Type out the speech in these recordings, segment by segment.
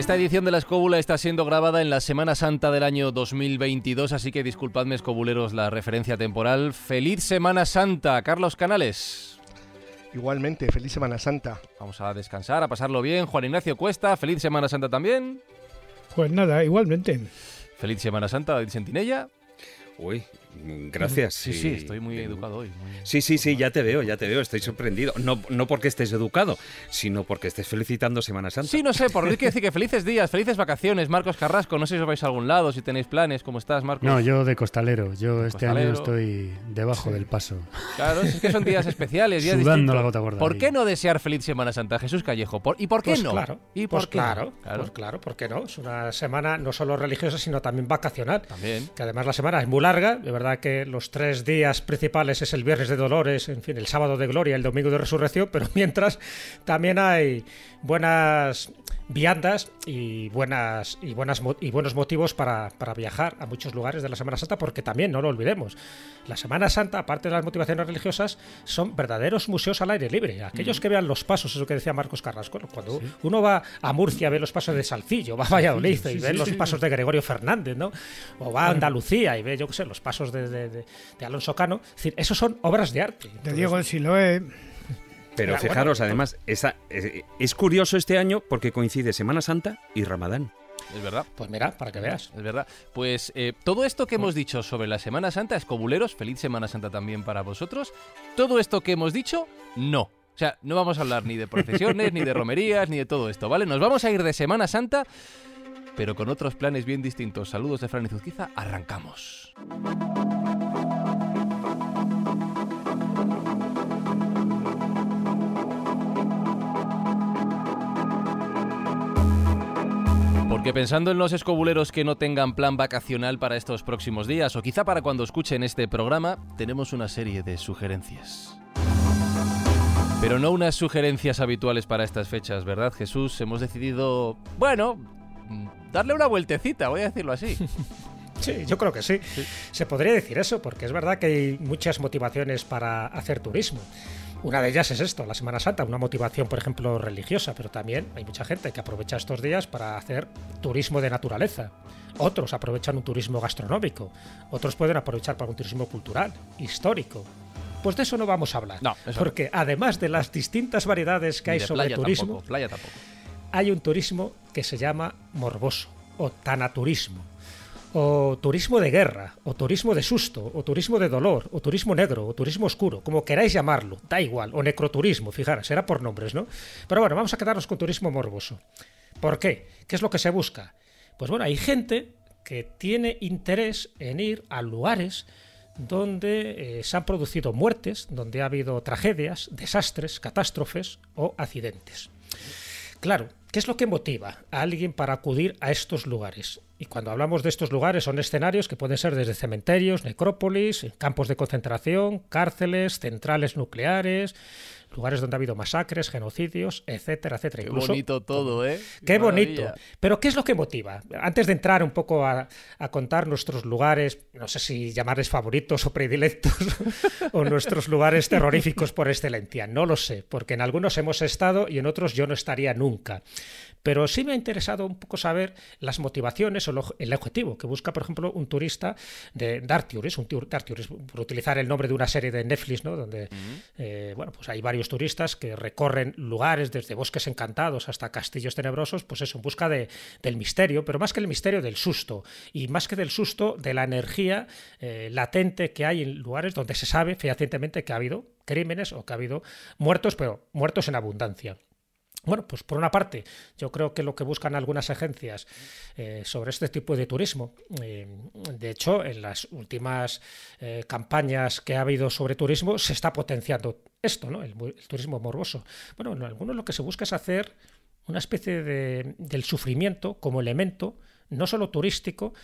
Esta edición de la Escóbula está siendo grabada en la Semana Santa del año 2022, así que disculpadme, escobuleros, la referencia temporal. ¡Feliz Semana Santa, Carlos Canales! Igualmente, feliz Semana Santa. Vamos a descansar, a pasarlo bien. Juan Ignacio Cuesta, feliz Semana Santa también. Pues nada, igualmente. Feliz Semana Santa, David Sentinella. Uy, gracias. Sí, sí, estoy muy educado hoy. muy- Sí, sí, sí, ya te veo, ya te veo, estoy sorprendido. No, no porque estés educado, sino porque estés felicitando Semana Santa. Sí, no sé, por quiero decir que felices días, felices vacaciones, Marcos Carrasco. No sé si os vais a algún lado, si tenéis planes. ¿Cómo estás, Marcos? No, yo de costalero. Yo este Costalero. año estoy debajo del paso. Claro, es que son días especiales, días Sudando distintos. la gota gorda ¿Por ahí. qué no desear feliz Semana Santa, Jesús Callejo? ¿Por- ¿Y por qué Pues no? claro, ¿Y por pues qué no? claro, pues claro, ¿por qué no? Es una semana no solo religiosa, sino también vacacional. También. Que además la semana es muy larga, de verdad que los tres días principales es el viernes de Dolores, en fin, el sábado de Gloria, el domingo de Resurrección, pero mientras también hay buenas viandas y buenas y buenas y buenos motivos para, para viajar a muchos lugares de la Semana Santa, porque también no lo olvidemos. La Semana Santa, aparte de las motivaciones religiosas, son verdaderos museos al aire libre. Aquellos que vean los pasos, eso que decía Marcos Carrasco, cuando uno va a Murcia, ve los pasos de Salcillo, va a Valladolid y ve los pasos de Gregorio Fernández, ¿no? O va a Andalucía y ve, yo qué sé, los pasos de, de- de- de Alonso Cano. Es decir, esos son obras de arte. De Entonces, Diego de Siloé. Pero Bueno, fijaros, bueno, además, esa, es, es curioso este año porque coincide Semana Santa y Ramadán. Es verdad. Pues mira, para que veas. Es verdad. Pues eh, todo esto que hemos dicho sobre la Semana Santa, escobuleros, feliz Semana Santa también para vosotros. Todo esto que hemos dicho, no. O sea, no vamos a hablar ni de procesiones, ni de romerías, ni de todo esto, ¿vale? Nos vamos a ir de Semana Santa, pero con otros planes bien distintos. Saludos de Fran y Zuzquiza, arrancamos. Porque pensando en los escobuleros que no tengan plan vacacional para estos próximos días, o quizá para cuando escuchen este programa, tenemos una serie de sugerencias. Pero no unas sugerencias habituales para estas fechas, ¿verdad, Jesús? Hemos decidido, bueno, darle una vueltecita, voy a decirlo así. Sí, yo creo que sí. Se podría decir eso, porque es verdad que hay muchas motivaciones para hacer turismo. Una de ellas es esto, la Semana Santa, una motivación, por ejemplo, religiosa, pero también hay mucha gente que aprovecha estos días para hacer turismo de naturaleza. Otros aprovechan un turismo gastronómico, otros pueden aprovechar para un turismo cultural, histórico. Pues de eso no vamos a hablar, No, eso no. porque además de las distintas variedades que hay sobre playa turismo, tampoco, playa tampoco. hay un turismo que se llama morboso o tanaturismo o turismo de guerra o turismo de susto o turismo de dolor o turismo negro o turismo oscuro como queráis llamarlo da igual o necroturismo fijaros será por nombres no pero bueno vamos a quedarnos con turismo morboso ¿por qué? ¿qué es lo que se busca? pues bueno hay gente que tiene interés en ir a lugares donde eh, se han producido muertes, donde ha habido tragedias, desastres, catástrofes o accidentes. Claro, ¿qué es lo que motiva a alguien para acudir a estos lugares? Y cuando hablamos de estos lugares son escenarios que pueden ser desde cementerios, necrópolis, campos de concentración, cárceles, centrales nucleares, lugares donde ha habido masacres, genocidios, etcétera, etcétera. Qué Incluso- bonito todo, ¿eh? Qué bonito. Pero ¿qué es lo que motiva? Antes de entrar un poco a, a contar nuestros lugares, no sé si llamarles favoritos o predilectos, o nuestros lugares terroríficos por excelencia, no lo sé, porque en algunos hemos estado y en otros yo no estaría nunca. Pero sí me ha interesado un poco saber las motivaciones o lo- el objetivo que busca, por ejemplo, un turista de Dark Tourist, un tour- Dark Tourist, por utilizar el nombre de una serie de Netflix, ¿no? Donde, eh, bueno, pues hay varios turistas que recorren lugares desde bosques encantados hasta castillos tenebrosos, pues eso, en busca de, del misterio, pero más que el misterio, del susto. Y más que del susto, de la energía eh, latente que hay en lugares donde se sabe fehacientemente que ha habido crímenes o que ha habido muertos, pero muertos en abundancia. Bueno, pues por una parte, yo creo que lo que buscan algunas agencias eh, sobre este tipo de turismo, eh, de hecho, en las últimas eh, campañas que ha habido sobre turismo, se está potenciando esto, ¿no? El, el turismo morboso. Bueno, en algunos lo que se busca es hacer una especie de, del sufrimiento como elemento no solo turístico,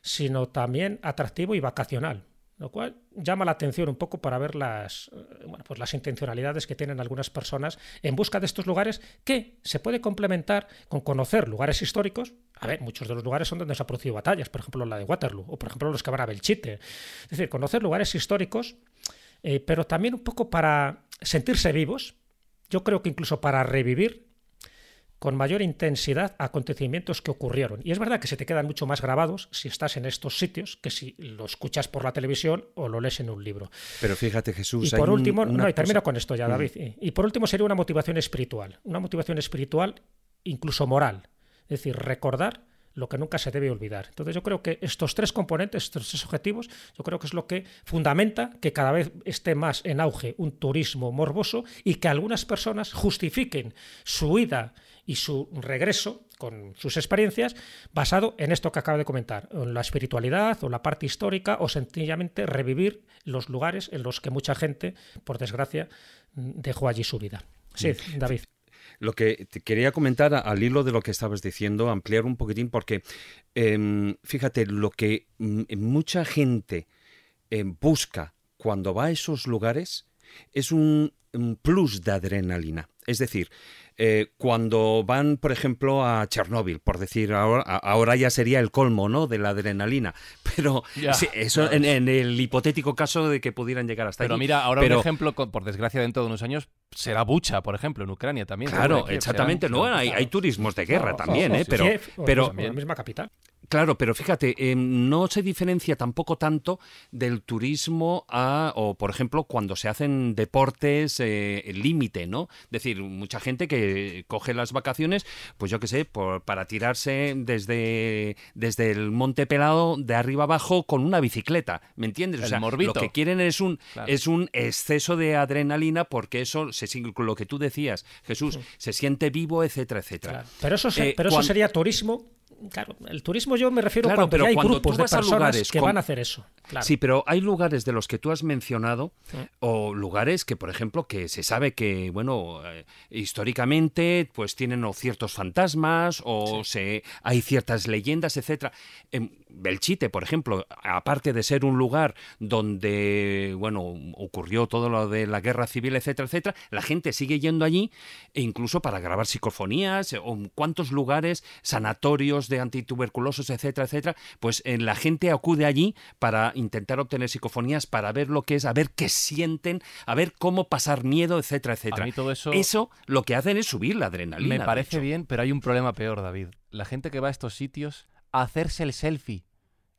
sino también atractivo y vacacional lo cual llama la atención un poco para ver las, eh, bueno, pues las intencionalidades que tienen algunas personas en busca de estos lugares que se puede complementar con conocer lugares históricos. A ver, muchos de los lugares son donde se han producido batallas, por ejemplo la de Waterloo, o por ejemplo los que van a Belchite. Es decir, conocer lugares históricos, eh, pero también un poco para sentirse vivos, yo creo que incluso para revivir con mayor intensidad acontecimientos que ocurrieron. Y es verdad que se te quedan mucho más grabados si estás en estos sitios que si lo escuchas por la televisión o lo lees en un libro. Pero fíjate, Jesús. Y por último, no, y termino con esto ya, mm. David. Y por último sería una motivación espiritual. Una motivación espiritual, incluso moral. Es decir, recordar lo que nunca se debe olvidar. Entonces yo creo que estos tres componentes, estos tres objetivos, yo creo que es lo que fundamenta que cada vez esté más en auge un turismo morboso y que algunas personas justifiquen su huida y su regreso con sus experiencias basado en esto que acabo de comentar, en la espiritualidad o la parte histórica o sencillamente revivir los lugares en los que mucha gente, por desgracia, dejó allí su vida. Sí. David. Lo que te quería comentar al hilo de lo que estabas diciendo, ampliar un poquitín, porque em, fíjate, lo que mm, mucha gente em, busca cuando va a esos lugares es un plus de adrenalina. Es decir, eh, cuando van, por ejemplo, a Chernóbil, por decir, ahora, ahora ya sería el colmo, ¿no? De la adrenalina. Pero eso en, el hipotético caso de que pudieran llegar hasta Pero mira, ahora un ejemplo, por desgracia, dentro de unos años será Bucha, por ejemplo, en Ucrania también. Claro, exactamente. No, hay, turismos de guerra también, ¿eh? Pero, pero la misma capital. Claro, pero fíjate, em, no se diferencia tampoco tanto del turismo a, o por ejemplo, cuando se hacen deportes eh, límite, ¿no? Es decir, mucha gente que coge las vacaciones, pues yo qué sé, por, para tirarse desde, desde el Monte Pelado de arriba abajo con una bicicleta, ¿me entiendes? O sea, lo que quieren es un, es un exceso de adrenalina porque eso, se, lo que tú decías, Jesús, se siente vivo, etcétera, etcétera. Pero, eso, eh, pero eso sería turismo Claro, el turismo yo me refiero cuando pero hay grupos de personas que van a hacer eso. Sí, pero hay lugares de los que tú has mencionado o lugares que, por ejemplo, que se sabe que, bueno, eh, históricamente, pues tienen ciertos fantasmas o se hay ciertas leyendas, etcétera. En Belchite, por ejemplo, aparte de ser un lugar donde, bueno, ocurrió todo lo de la guerra civil, etcétera, etcétera, la gente sigue yendo allí e incluso para grabar psicofonías o cuántos lugares, sanatorios de antituberculosos, etcétera, etcétera, pues eh, la gente acude allí para intentar obtener psicofonías para ver lo que es, a ver qué sienten, a ver cómo pasar miedo, etcétera, etcétera. todo eso... eso lo que hacen es subir la adrenalina. Me parece bien, pero hay un problema peor, David. La gente que va a estos sitios a hacerse el selfie,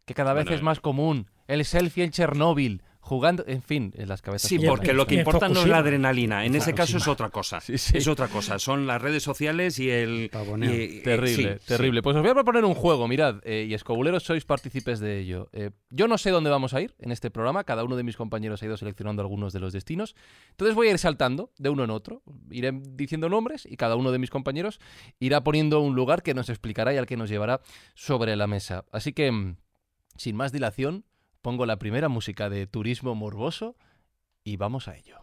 que cada vez es más común. El selfie en Chernóbil, jugando, en fin, en las cabezas. Sí, porque lo que importa no es la adrenalina, en ese caso es otra cosa. Es otra cosa, son las redes sociales y el... terrible, terrible. Pues os voy a proponer un juego, mirad, eh, y escobuleros sois partícipes de ello. Eh, yo no sé dónde vamos a ir en este programa, cada uno de mis compañeros ha ido seleccionando algunos de los destinos, entonces voy a ir saltando de uno en otro, iré diciendo nombres y cada uno de mis compañeros irá poniendo un lugar que nos explicará y al que nos llevará sobre la mesa. Así que, mm, sin más dilación, pongo la primera música de Turismo Morboso y vamos a ello.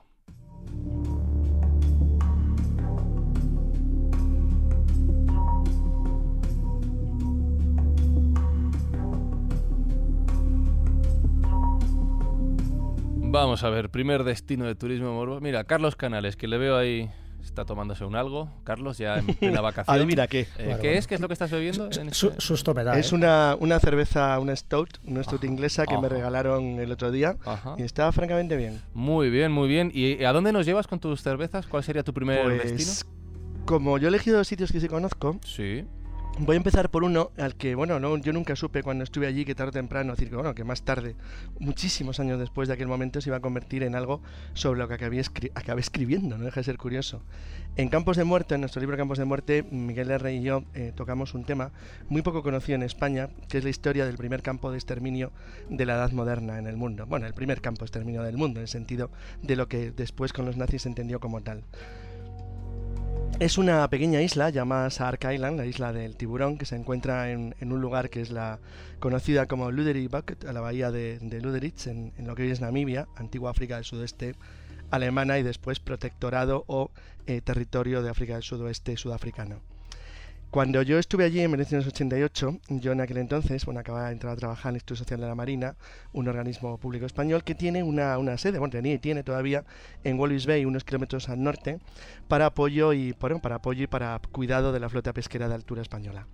Vamos a ver, primer destino de turismo morboso. Mira, Carlos Canales, que le veo ahí está tomándose un algo. Carlos, ya en plena vacación. mira ¿qué? Eh, ¿Qué es? ¿Qué es lo que estás bebiendo? En este Susto me da, Es ¿eh? una, una cerveza, una stout, una stout inglesa que me regalaron el otro día y está francamente bien. Muy bien, muy bien. ¿Y a dónde nos llevas con tus cervezas? ¿Cuál sería tu primer pues, destino? Como yo he elegido sitios que sí conozco, sí. Voy a empezar por uno al que, bueno, no, yo nunca supe cuando estuve allí que tarde o temprano, decir que, bueno, que más tarde, muchísimos años después de aquel momento, se iba a convertir en algo sobre lo que acabé, escribiendo, no deja de ser curioso. En Campos de Muerte, en nuestro libro Campos de Muerte, Miguel R. y yo eh, tocamos un tema muy poco conocido en España, que es la historia del primer campo de exterminio de la Edad Moderna en el mundo. Bueno, el primer campo de exterminio del mundo, en el sentido de lo que después con los nazis se entendió como tal. Es una pequeña isla llamada Shark Island, la isla del tiburón, que se encuentra en, un lugar que es la conocida como Luderitz Bucket, a la bahía de, de Luderitz, en, lo que hoy es Namibia, antigua África del Sudeste alemana y después protectorado o eh, territorio de África del Sudoeste sudafricano. Cuando yo estuve allí en 1988, yo en aquel entonces, bueno, acababa de entrar a trabajar en el Instituto Social de la Marina, un organismo público español que tiene una, una sede, bueno, tenía y tiene todavía en Walvis Bay, unos kilómetros al norte, para apoyo y bueno, para apoyo y para cuidado de la flota pesquera de altura española.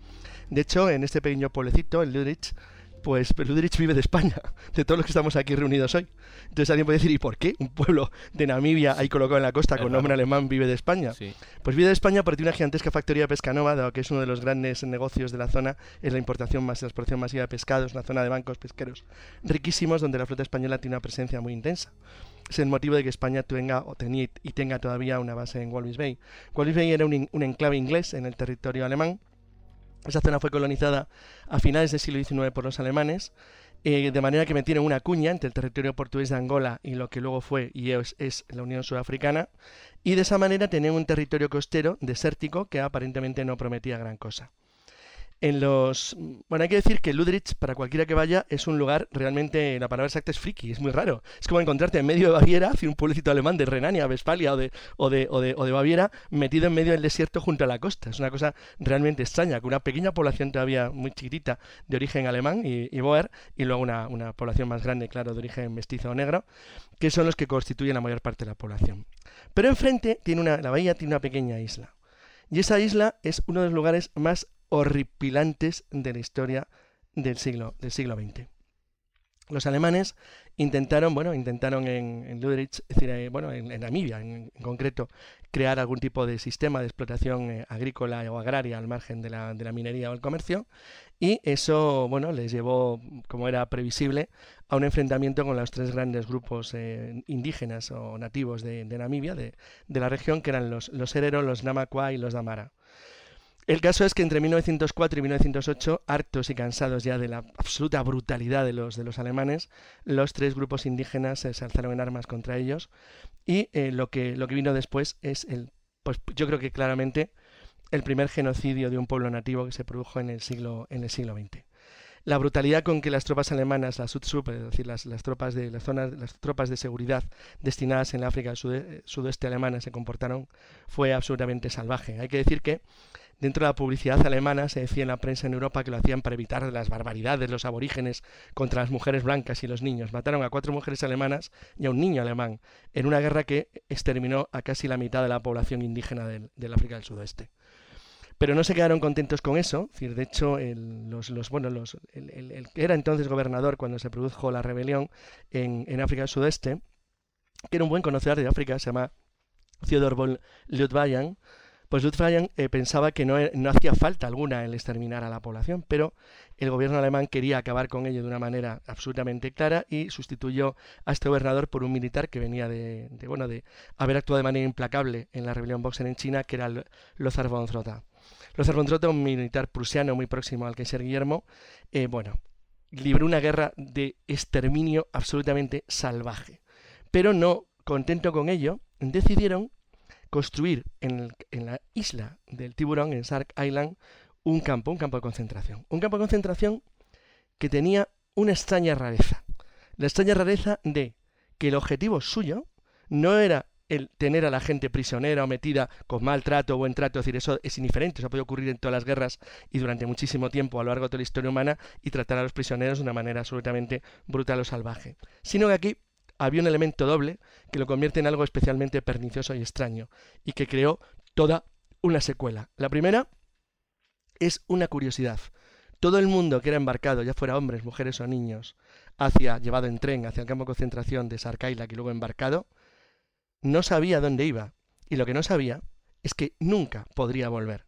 De hecho, en este pequeño pueblecito, en Ludrich, pues Ludrich vive de España, de todos los que estamos aquí reunidos hoy. Entonces alguien puede decir, ¿y por qué un pueblo de Namibia ahí colocado en la costa con nombre alemán vive de España? Sí. Pues vive de España porque tiene una gigantesca factoría de pescanova, dado que es uno de los grandes negocios de la zona, es la importación más la exportación masiva de pescados, una zona de bancos pesqueros riquísimos donde la flota española tiene una presencia muy intensa. Es el motivo de que España tenga o tenía y tenga todavía una base en Walvis Bay. Walvis Bay era un, in- un enclave inglés en el territorio alemán. Esa zona fue colonizada a finales del siglo XIX por los alemanes, eh, de manera que metieron una cuña entre el territorio portugués de Angola y lo que luego fue y es, es la Unión Sudafricana, y de esa manera tenían un territorio costero desértico que aparentemente no prometía gran cosa. En los. Bueno, hay que decir que Ludrich, para cualquiera que vaya, es un lugar realmente. La palabra exacta es friki, es muy raro. Es como encontrarte en medio de Baviera, hacia un pueblecito alemán de Renania, Westfalia o de, o, de, o, de, o de Baviera, metido en medio del desierto junto a la costa. Es una cosa realmente extraña, con una pequeña población todavía muy chiquitita de origen alemán y, y boer, y luego una, una población más grande, claro, de origen mestizo o negro, que son los que constituyen la mayor parte de la población. Pero enfrente, tiene una, la bahía tiene una pequeña isla. Y esa isla es uno de los lugares más horripilantes de la historia del siglo, del siglo XX. Los alemanes intentaron, bueno, intentaron en, en es decir, eh, bueno, en, Namibia en, concreto, crear algún tipo de sistema de explotación eh, agrícola o agraria al margen de la, minería o el comercio, y eso, bueno, les llevó, como era previsible, a un enfrentamiento con los tres grandes grupos eh, indígenas o nativos de, Namibia, de, de, la región, que eran los, los Herero, los Namakwa y los Damara. El caso es que entre 1904 y 1908, hartos y cansados ya de la absoluta brutalidad de los, de los alemanes, los tres grupos indígenas se alzaron en armas contra ellos y eh, lo, que, lo que vino después es el, pues yo creo que claramente el primer genocidio de un pueblo nativo que se produjo en el siglo, el siglo XX. La brutalidad con que las tropas alemanas, las Sudsup, es decir, las, tropas de las zonas, las tropas de seguridad destinadas en África sude, sudoeste alemana se comportaron fue absolutamente salvaje. Hay que decir que Dentro de la publicidad alemana se decía en la prensa en Europa que lo hacían para evitar las barbaridades de los aborígenes contra las mujeres blancas y los niños. Mataron a cuatro mujeres alemanas y a un niño alemán en una guerra que exterminó a casi la mitad de la población indígena del, del África del Sudoeste. Pero no se quedaron contentos con eso. De hecho, el, los, los, era entonces gobernador cuando se produjo la rebelión en, África del Sudeste, que era un buen conocedor de África, se llama Theodor von Leutwayan, pues Luftwaffe eh, pensaba que no, no, hacía falta alguna el exterminar a la población, pero el gobierno alemán quería acabar con ello de una manera absolutamente clara y sustituyó a este gobernador por un militar que venía de, de bueno, de haber actuado de manera implacable en la rebelión Boxer en China, que era Lothar von Trotha. Lothar von Trotha, un militar prusiano muy próximo al Kaiser Guillermo, eh, bueno, libró una guerra de exterminio absolutamente salvaje. Pero no contento con ello, decidieron construir en, en, la isla del tiburón, en Sark Island, un campo, un campo de concentración. Un campo de concentración que tenía una extraña rareza. La extraña rareza de que el objetivo suyo no era el tener a la gente prisionera o metida con mal trato o buen trato, es decir, eso es indiferente, eso puede ocurrir en todas las guerras y durante muchísimo tiempo a lo largo de toda la historia humana y tratar a los prisioneros de una manera absolutamente brutal o salvaje. Sino que aquí había un elemento doble que lo convierte en algo especialmente pernicioso y extraño y que creó toda una secuela. La primera es una curiosidad. Todo el mundo que era embarcado, ya fuera hombres, mujeres o niños, hacia, llevado en tren hacia el campo de concentración de Sarkaila, que luego embarcado, no sabía dónde iba. Y lo que no sabía es que nunca podría volver.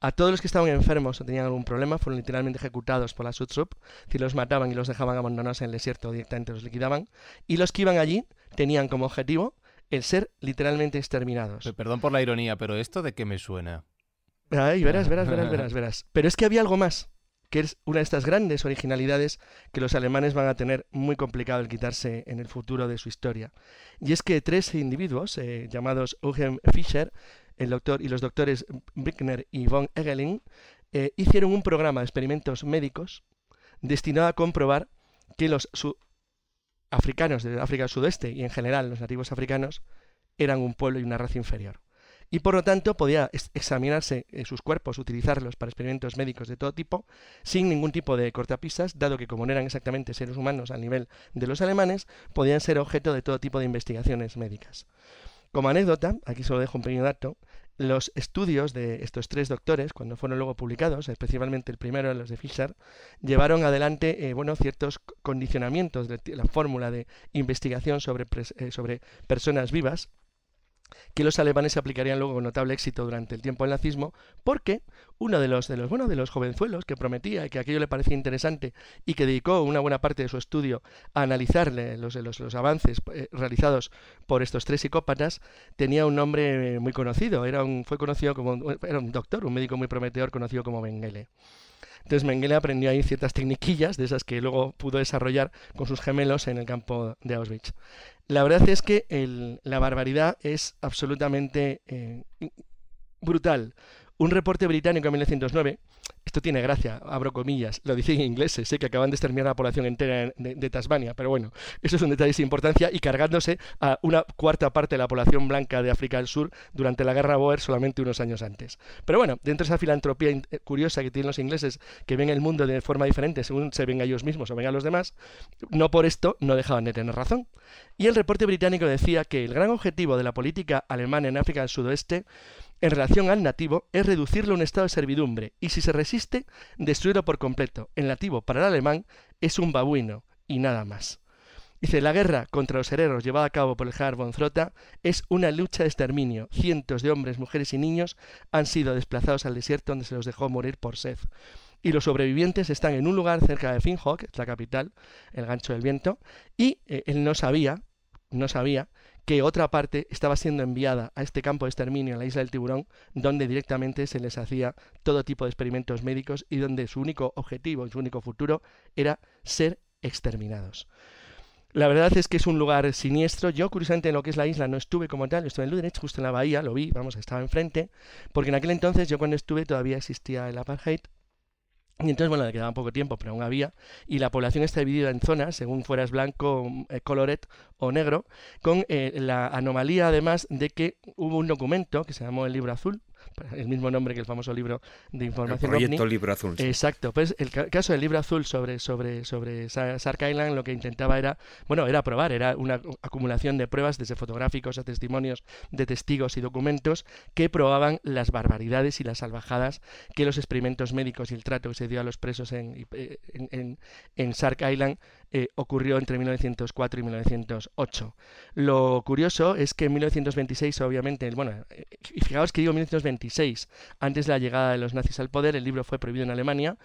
A todos los que estaban enfermos o tenían algún problema fueron literalmente ejecutados por la Sutsup, si los mataban y los dejaban abandonados en el desierto o directamente los liquidaban, y los que iban allí tenían como objetivo el ser literalmente exterminados. Perdón por la ironía, pero ¿esto de qué me suena? Ay, verás, verás, verás, verás, verás. Pero es que había algo más, que es una de estas grandes originalidades que los alemanes van a tener muy complicado el quitarse en el futuro de su historia. Y es que tres individuos, eh, llamados Eugen Fischer, el doctor y los doctores Brickner y von Egeling eh, hicieron un programa de experimentos médicos destinado a comprobar que los africanos de África del Sudeste y en general los nativos africanos eran un pueblo y una raza inferior. Y por lo tanto podía examinarse eh, sus cuerpos, utilizarlos para experimentos médicos de todo tipo, sin ningún tipo de cortapisas, dado que como no eran exactamente seres humanos al nivel de los alemanes, podían ser objeto de todo tipo de investigaciones médicas. Como anécdota, aquí solo dejo un pequeño dato, los estudios de estos tres doctores, cuando fueron luego publicados, especialmente el primero, los de Fischer, llevaron adelante eh, bueno, ciertos condicionamientos de la fórmula de investigación sobre, eh, sobre personas vivas, que los alemanes aplicarían luego con notable éxito durante el tiempo del nazismo, porque uno de los, de los, bueno, de los jovenzuelos que prometía que aquello le parecía interesante y que dedicó una buena parte de su estudio a analizar los, los, los avances eh, realizados por estos tres psicópatas, tenía un nombre muy conocido, era un, fue conocido como, era un doctor, un médico muy prometedor conocido como Mengele. Entonces Mengele aprendió ahí ciertas tecniquillas de esas que luego pudo desarrollar con sus gemelos en el campo de Auschwitz. La verdad es que la barbaridad es absolutamente eh, brutal. Un reporte británico en 1909 esto tiene gracia, abro comillas, lo dicen ingleses, sé que acaban de exterminar la población entera de, Tasmania, pero bueno, eso es un detalle sin importancia y cargándose a una cuarta parte de la población blanca de África del Sur durante la guerra Boer solamente unos años antes. Pero bueno, dentro de esa filantropía eh, curiosa que tienen los ingleses, que ven el mundo de forma diferente según se ven a ellos mismos o ven a los demás, no por esto no dejaban de tener razón. Y el reporte británico decía que el gran objetivo de la política alemana en África del Sudoeste en relación al nativo es reducirlo a un estado de servidumbre y si se resiste, destruirlo por completo. El nativo para el alemán es un babuino y nada más. Dice, la guerra contra los hereros llevada a cabo por el Herr von es una lucha de exterminio. Cientos de hombres, mujeres y niños han sido desplazados al desierto donde se los dejó morir por sed. Y los sobrevivientes están en un lugar cerca de Finhock, la capital, el gancho del viento, y eh, él no sabía, no sabía que otra parte estaba siendo enviada a este campo de exterminio en la isla del tiburón, donde directamente se les hacía todo tipo de experimentos médicos y donde su único objetivo y su único futuro era ser exterminados. La verdad es que es un lugar siniestro. Yo, curiosamente, en lo que es la isla no estuve como tal, estuve en Ludenech, justo en la bahía, lo vi, vamos, estaba enfrente, porque en aquel entonces, yo cuando estuve, todavía existía el apartheid, y entonces, bueno, le quedaba poco tiempo, pero aún había. Y la población está dividida en zonas, según fueras blanco, eh, coloret o negro, con eh, la anomalía además de que hubo un documento que se llamó el Libro Azul, el mismo nombre que el famoso libro de información. El proyecto Libro Azul. Exacto. Pues el caso del Libro Azul sobre, sobre, sobre Sark Island lo que intentaba era, bueno, era probar, era una acumulación de pruebas desde fotográficos a testimonios de testigos y documentos que probaban las barbaridades y las salvajadas que los experimentos médicos y el trato que se dio a los presos en, en, en, en Sark Island eh, ocurrió entre 1904 y 1908. Lo curioso es que en 1926, obviamente, bueno, eh, y fijaos que digo 1926, antes de la llegada de los nazis al poder, el libro fue prohibido en Alemania,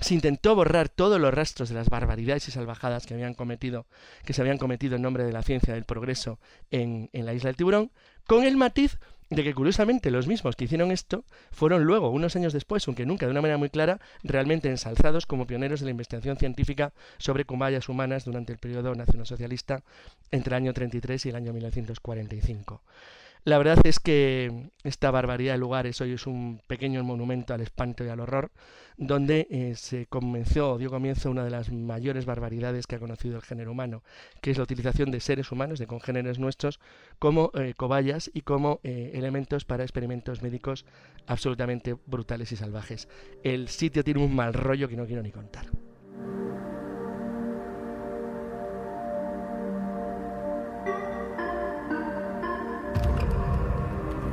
se intentó borrar todos los rastros de las barbaridades y salvajadas que habían cometido, que se habían cometido en nombre de la ciencia del progreso en, la isla del tiburón, con el matiz de que curiosamente los mismos que hicieron esto fueron luego, unos años después, aunque nunca de una manera muy clara, realmente ensalzados como pioneros de la investigación científica sobre comayas humanas durante el periodo nacionalsocialista entre el año 33 y el año 1945. La verdad es que esta barbaridad de lugares hoy es un pequeño monumento al espanto y al horror, donde eh, se comenzó, dio comienzo una de las mayores barbaridades que ha conocido el género humano, que es la utilización de seres humanos, de congéneres nuestros, como eh, cobayas y como eh, elementos para experimentos médicos absolutamente brutales y salvajes. El sitio tiene un mal rollo que no quiero ni contar.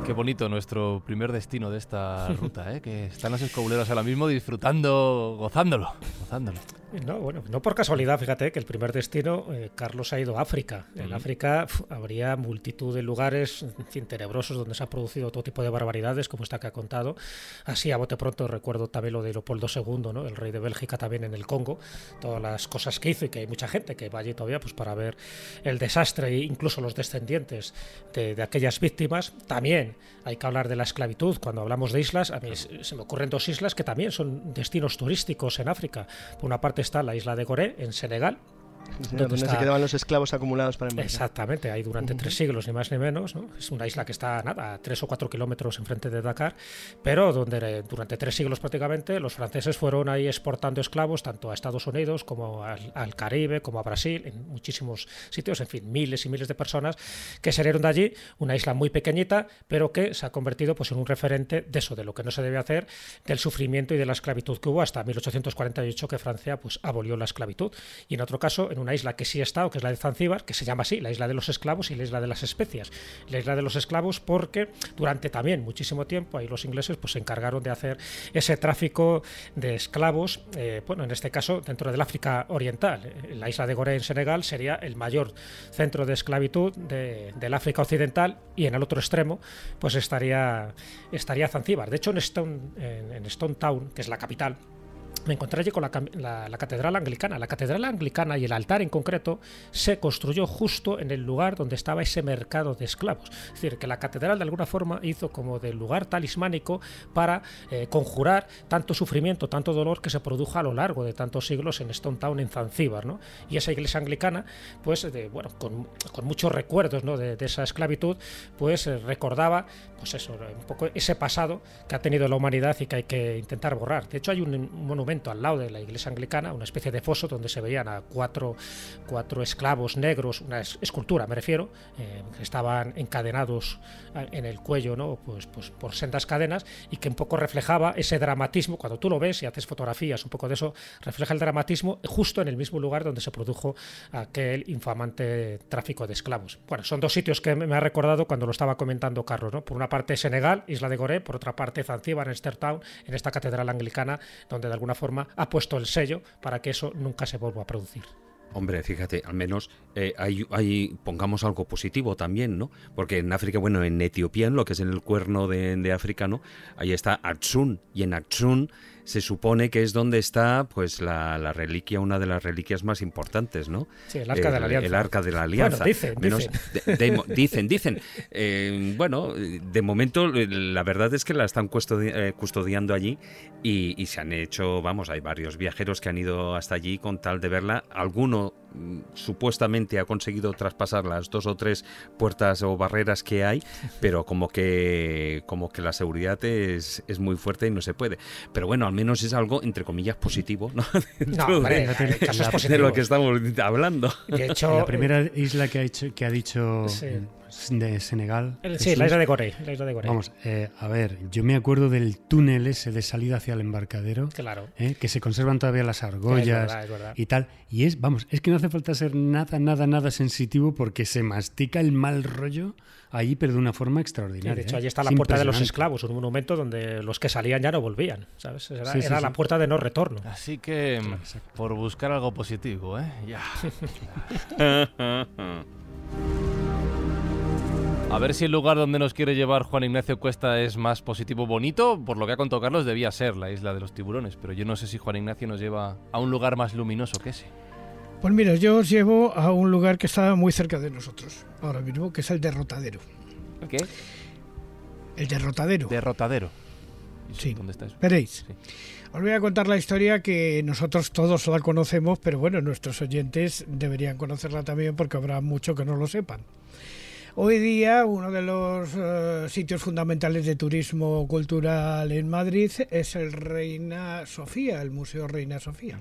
Qué bonito nuestro primer destino de esta ruta, ¿eh? que están los escobuleros ahora mismo disfrutando, gozándolo, gozándolo. No, bueno, no por casualidad, fíjate que el primer destino, eh, Carlos ha ido a África. En África habría multitud de lugares fin, tenebrosos donde se ha producido todo tipo de barbaridades, como esta que ha contado. Así, a bote pronto, recuerdo también lo de Leopoldo II, ¿no? el rey de Bélgica también en el Congo, todas las cosas que hizo y que hay mucha gente que va allí todavía pues, para ver el desastre e incluso los descendientes de, de aquellas víctimas. También hay que hablar de la esclavitud. Cuando hablamos de islas, a mí se me ocurren dos islas que también son destinos turísticos en África. Por una parte, está la isla de Gorée, en Senegal, Sí, donde se quedaban los esclavos acumulados para embarcar. Exactamente, ahí durante Ujú. tres siglos, ni más ni menos. ¿no? Es una isla que está nada, a tres o cuatro kilómetros enfrente de Dakar, pero donde eh, durante tres siglos prácticamente los franceses fueron ahí exportando esclavos tanto a Estados Unidos como al, al Caribe, como a Brasil, en muchísimos sitios, en fin, miles y miles de personas que salieron de allí, una isla muy pequeñita, pero que se ha convertido pues, en un referente de eso, de lo que no se debe hacer, del sufrimiento y de la esclavitud que hubo hasta 1848 que Francia pues, abolió la esclavitud. Y en otro caso, en una isla que sí ha estado, que es la de Zanzíbar, que se llama así, la isla de los esclavos y la isla de las especias. La isla de los esclavos porque durante también muchísimo tiempo ahí los ingleses pues, se encargaron de hacer ese tráfico de esclavos, eh, bueno, en este caso dentro del África Oriental. Eh, La isla de Gorée en Senegal sería el mayor centro de esclavitud de- del África Occidental y en el otro extremo pues estaría, estaría Zanzíbar. De hecho, en Stone, en Stone Town, que es la capital, me encontré allí con la, catedral anglicana. La catedral anglicana y el altar en concreto se construyó justo en el lugar donde estaba ese mercado de esclavos. Es decir, que la catedral de alguna forma hizo como del lugar talismánico para eh, conjurar tanto sufrimiento, tanto dolor que se produjo a lo largo de tantos siglos en Stone Town, en Zanzíbar. ¿no? Y esa iglesia anglicana, pues, bueno, con, muchos recuerdos ¿no? de, esa esclavitud, pues eh, recordaba pues eso, un poco ese pasado que ha tenido la humanidad y que hay que intentar borrar. De hecho, hay un, un monumento al lado de la iglesia anglicana, una especie de foso donde se veían a cuatro, cuatro esclavos negros, una es- escultura me refiero, eh, que estaban encadenados eh, en el cuello, ¿no? Pues, pues por sendas cadenas y que un poco reflejaba ese dramatismo. Cuando tú lo ves y haces fotografías, un poco de eso, refleja el dramatismo justo en el mismo lugar donde se produjo aquel infamante tráfico de esclavos. Bueno, son dos sitios que me ha recordado cuando lo estaba comentando Carlos, ¿no? Por una parte Senegal, Isla de Goré, por otra parte Zanzíbar, en Town, en esta catedral anglicana, donde de alguna forma ha puesto el sello para que eso nunca se vuelva a producir. Hombre, fíjate, al menos eh, hay, pongamos algo positivo también, ¿no? Porque en África, bueno, en Etiopía, en lo que es en el cuerno de, de África, ¿no? Ahí está Atsun, y en Atsun se supone que es donde está, pues, la, la reliquia, una de las reliquias más importantes, ¿no? Sí, el Arca de la Alianza. El Arca de la Alianza. dicen, Menos- dicen. de- de- dicen, dicen. Eh, bueno, de momento, la verdad es que la están custodi- eh, custodiando allí y, y se han hecho, vamos, hay varios viajeros que han ido hasta allí con tal de verla. Alguno supuestamente ha conseguido traspasar las dos o tres puertas o barreras que hay, pero como que como que la seguridad es, es muy fuerte y no se puede. Pero bueno, al menos es algo entre comillas positivo, ¿no? No, hombre, de, casos de lo que estamos hablando. De hecho, la primera isla que ha, hecho, que ha dicho Sí. De Senegal. el- sí, la isla de Goré. La isla de. Vamos, eh, a ver, yo me acuerdo del túnel ese de salida hacia el embarcadero, Claro. eh, que se conservan todavía las argollas verdad, es verdad. y tal. Y es, vamos, es que no hace falta ser nada, nada, nada sensitivo porque se mastica el mal rollo allí, pero de una forma Sí, extraordinaria. de hecho, ¿eh? allí está Es la puerta de los esclavos, un monumento donde los que salían ya no volvían, ¿sabes? Era, Sí, sí, era sí. la puerta de no retorno. Así que, por buscar algo positivo, ¿eh? Ya. A ver si el lugar donde nos quiere llevar Juan Ignacio Cuesta es más positivo, bonito. Por lo que ha contado Carlos, debía ser la isla de los tiburones. Pero yo no sé si Juan Ignacio nos lleva a un lugar más luminoso que ese. Pues mira, yo os llevo a un lugar que está muy cerca de nosotros, ahora mismo, que es el derrotadero. ¿Qué? El derrotadero. Derrotadero. ¿Y eso Sí. ¿Dónde está eso? Veréis. Sí. Os voy a contar la historia que nosotros todos la conocemos, pero bueno, nuestros oyentes deberían conocerla también porque habrá mucho que no lo sepan. Hoy día uno de los eh, sitios fundamentales de turismo cultural en Madrid es el Reina Sofía, el Museo Reina Sofía.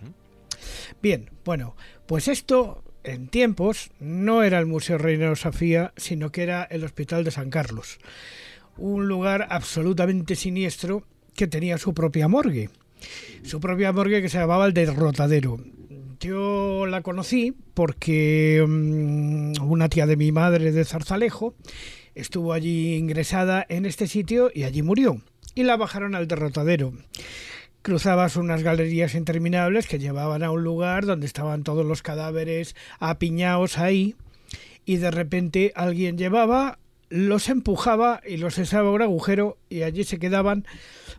Bien, bueno, pues esto en tiempos no era el Museo Reina Sofía, sino que era el Hospital de San Carlos, un lugar absolutamente siniestro que tenía su propia morgue su propia morgue que se llamaba el Derrotadero. Yo la conocí porque mm, una tía de mi madre de Zarzalejo estuvo allí ingresada en este sitio y allí murió. Y la bajaron al Derrotadero. Cruzabas unas galerías interminables que llevaban a un lugar donde estaban todos los cadáveres apiñados ahí y de repente alguien llevaba, los empujaba y los echaba a un agujero y allí se quedaban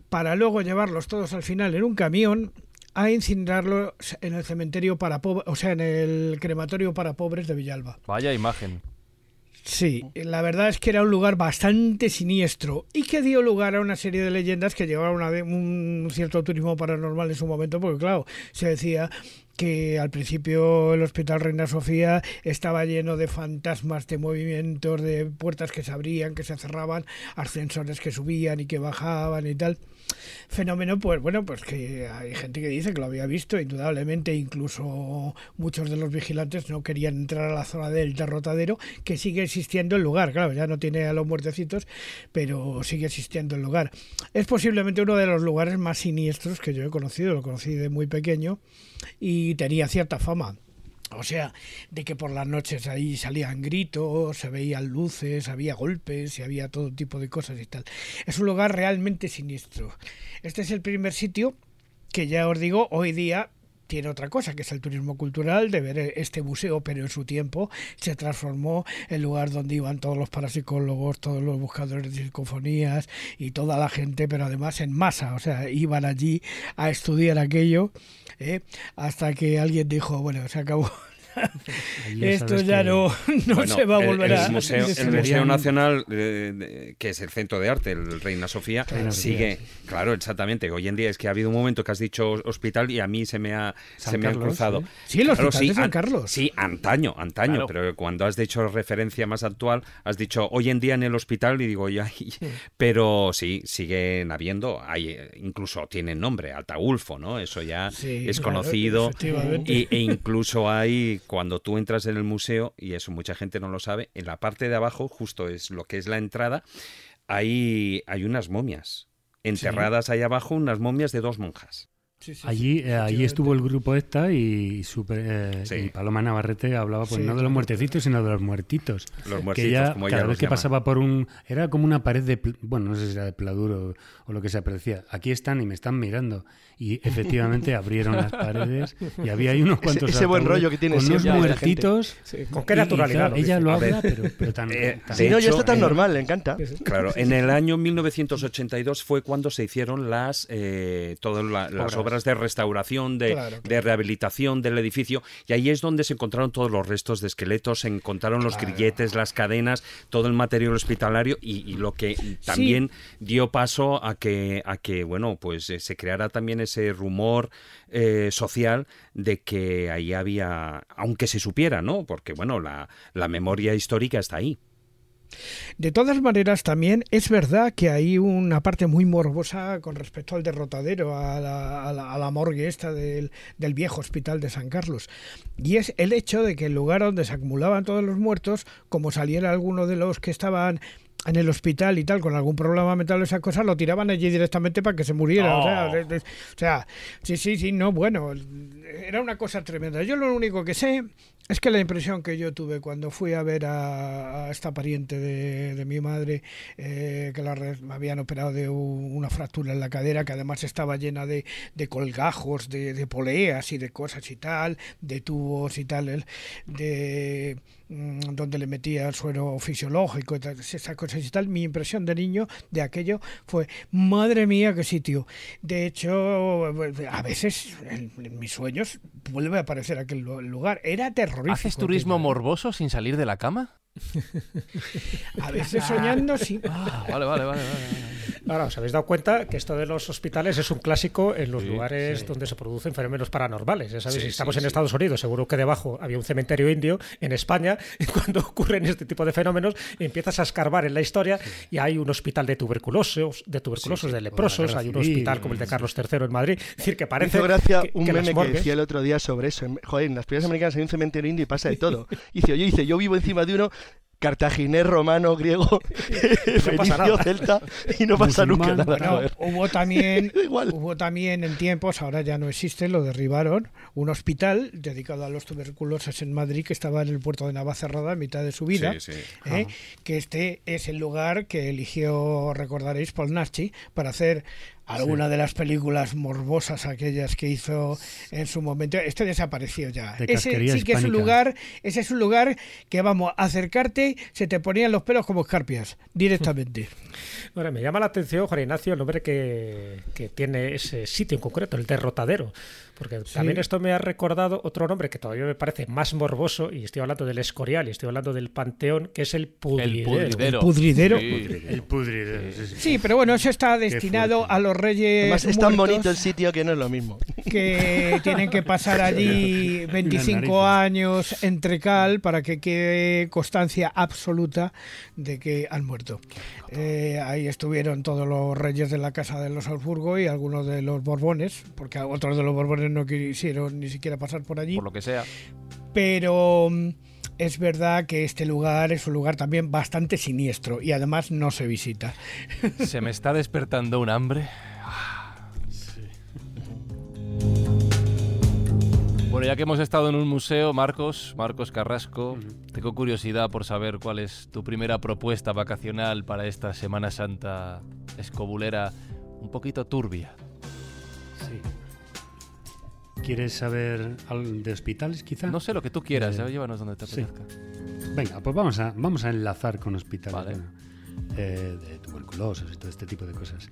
para luego llevarlos todos al final en un camión a incinerarlos en el cementerio para pobres, o sea, en el crematorio para pobres de Villalba. Vaya imagen. Sí, la verdad es que era un lugar bastante siniestro y que dio lugar a una serie de leyendas que llevaron a un cierto turismo paranormal en su momento, porque claro, se decía que al principio el Hospital Reina Sofía estaba lleno de fantasmas, de movimientos, de puertas que se abrían, que se cerraban, ascensores que subían y que bajaban y tal. Fenómeno, pues bueno, pues que hay gente que dice que lo había visto, indudablemente, incluso muchos de los vigilantes no querían entrar a la zona del derrotadero, que sigue existiendo el lugar, claro, ya no tiene a los muertecitos, pero sigue existiendo el lugar. Es posiblemente uno de los lugares más siniestros que yo he conocido, lo conocí de muy pequeño y tenía cierta fama. O sea, de que por las noches ahí salían gritos, se veían luces, había golpes y había todo tipo de cosas y tal. Es un lugar realmente siniestro. Este es el primer sitio que ya os digo, hoy día tiene otra cosa, que es el turismo cultural, de ver este museo, pero en su tiempo se transformó en lugar donde iban todos los parapsicólogos, todos los buscadores de psicofonías y toda la gente, pero además en masa, o sea, iban allí a estudiar aquello, ¿eh? hasta que alguien dijo, bueno, se acabó Esto ya no, no se va a volver el, a... Museo, el museo Nacional, eh, que es el Centro de Arte, el Reina Sofía, Reina sigue, Sofía, claro, exactamente. Hoy en día es que ha habido un momento que has dicho hospital y a mí se me ha, San se me ha cruzado. ¿eh? Sí, el Claro, hospital de San an- Carlos. Sí, antaño, antaño, Claro. pero cuando has dicho referencia más actual, has dicho hoy en día en el hospital y digo ya, pero sí, siguen habiendo, hay, incluso tienen nombre, Ataulfo, ¿no? Eso ya Sí, es claro, conocido y, e incluso hay, cuando tú entras en el museo, y eso mucha gente no lo sabe, en la parte de abajo, justo es lo que es la entrada, hay, hay unas momias. Enterradas ahí abajo, unas momias de dos monjas. Allí, eh, allí estuvo el grupo esta y, super, eh, Sí. y Paloma Navarrete hablaba pues Sí, no de los muertecitos, sino de los muertitos. Los que ya, como ella cada los vez que llama. pasaba por un... Era como una pared de... Bueno, no sé si era de pladur o, o lo que sea, pero decía, aquí están y me están mirando. Y efectivamente abrieron las paredes y había ahí unos cuantos... ese buen ataúdes rollo que tiene Con unos muertitos... Con qué naturalidad. claro, lo ella dice. lo habla, pero, pero tan... eh, tan- Si no, ya está tan eh, normal, le encanta. Claro, en el año 1982 fue cuando se hicieron las eh, todas la- las Obras. obras de restauración, de, Claro, de rehabilitación del edificio, y ahí es donde se encontraron todos los restos de esqueletos, se encontraron los grilletes, las cadenas, todo el material hospitalario y, y lo que también dio paso a que, a que bueno, pues eh, se creara también ese rumor eh, social de que ahí había, aunque se supiera, ¿no? Porque bueno, la, la memoria histórica está ahí. De todas maneras, también es verdad que hay una parte muy morbosa con respecto al derrotadero, a la, a la- morgue esta del, del viejo hospital de San Carlos. Y es el hecho de que el lugar donde se acumulaban todos los muertos, como saliera alguno de los que estaban en el hospital y tal, con algún problema mental o esas cosas, lo tiraban allí directamente para que se muriera. O, sea, de- de- o sea, sí, sí, sí, no, bueno, era una cosa tremenda. Yo lo único que sé es que la impresión que yo tuve cuando fui a ver a, a esta pariente de, de mi madre, eh, que la habían operado de un- una fractura en la cadera, que además estaba llena de, de colgajos, de, de poleas y de cosas y tal, de tubos y tal, de donde le metía el suero fisiológico, esas cosas y tal, mi impresión de niño de aquello fue, madre mía, qué sitio. De hecho, a veces en, en mis sueños vuelve a aparecer aquel lu- lugar. Era terrorífico. ¿Haces turismo aquello. morboso sin salir de la cama? A veces soñando, sí. Ah, vale, vale, vale. vale, vale. Ahora, os habéis dado cuenta que esto de los hospitales es un clásico en los Sí, lugares sí. donde se producen fenómenos paranormales. Ya sabéis, Sí, si estamos en. Estados Unidos, seguro que debajo había un cementerio indio. En España, cuando ocurren este tipo de fenómenos, empiezas a escarbar en la historia y hay un hospital de tuberculosos, de tuberculosos, de leprosos, hay un hospital como el de Carlos III en Madrid. Es decir, que Me parece hizo gracia que, un que meme que decía el otro día sobre eso. Joder, en las playas americanas hay un cementerio indio y pasa de todo. Y dice, oye, dice, yo vivo encima de uno cartaginés, romano, griego, fenicio, celta, y no pasa nunca nada. Bueno, hubo también, Igual. hubo también en tiempos, ahora ya no existe, lo derribaron, un hospital dedicado a los tuberculosos en Madrid que estaba en el puerto de Navacerrada a mitad de su vida. Sí, sí. ¿eh? que este es el lugar que eligió, recordaréis, Paul para hacer alguna de las películas morbosas aquellas que hizo en su momento. Esto desapareció ya. De Ese sí que es un lugar, ese es un lugar que vamos a acercarte, se te ponían los pelos como escarpias directamente. Bueno, me llama la atención, Juan Ignacio, el nombre que, que tiene ese sitio en concreto, el derrotadero. Porque también esto me ha recordado otro nombre que todavía me parece más morboso, y estoy hablando del Escorial, y estoy hablando del Panteón, que es el El pudridero. El pudridero. Sí. El pudridero. sí, sí. Sí, pero bueno, eso está destinado a los reyes Además, es tan bonito el sitio que no es lo mismo. que tienen que pasar allí 25 narices. años entre cal para que quede constancia absoluta de que han muerto. Eh, ahí estuvieron todos los reyes de la casa de los Habsburgo y algunos de los Borbones, porque otros de los Borbones no quisieron ni siquiera pasar por allí. Por lo que sea. Pero mm, es verdad que este lugar es un lugar también bastante siniestro y además no se visita. Se me está despertando un hambre. Bueno, ya que hemos estado en un museo, Marcos, Marcos Carrasco, tengo curiosidad por saber cuál es tu primera propuesta vacacional para esta Semana Santa escobulera un poquito turbia. Sí. ¿Quieres saber al- de hospitales, quizá? No sé lo que tú quieras, Eh, llévanos donde te sí. apetezca. Venga, pues vamos a, vamos a enlazar con hospitales Vale. bueno, eh, de tuberculosis y todo este tipo de cosas.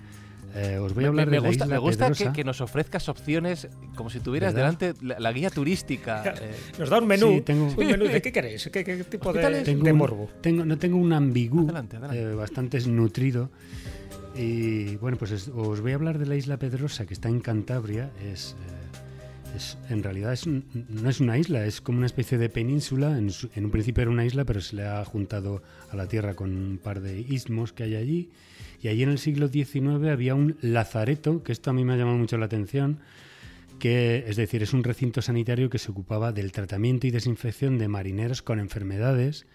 Eh, os voy a Me, hablar me de la gusta, isla me gusta que, Pedrosa. que nos ofrezcas opciones como si tuvieras ¿Verdad? delante la, la guía turística. eh, Nos da un menú. Sí, tengo- un menú ¿De qué queréis? ¿Qué, qué tipo de, Hospitales. Tengo de un- morbo? Tengo, no tengo un ambigú Adelante, adelante. eh, bastante nutrido. Y bueno, pues es- os voy a hablar de la isla Pedrosa, que está en Cantabria. Es, eh, es- en realidad es no es una isla, es como una especie de península. En, su- en un principio era una isla, pero se le ha juntado a la tierra con un par de istmos que hay allí. Y allí en el siglo XIX había un lazareto, que esto a mí me ha llamado mucho la atención, que es decir, es un recinto sanitario que se ocupaba del tratamiento y desinfección de marineros con enfermedades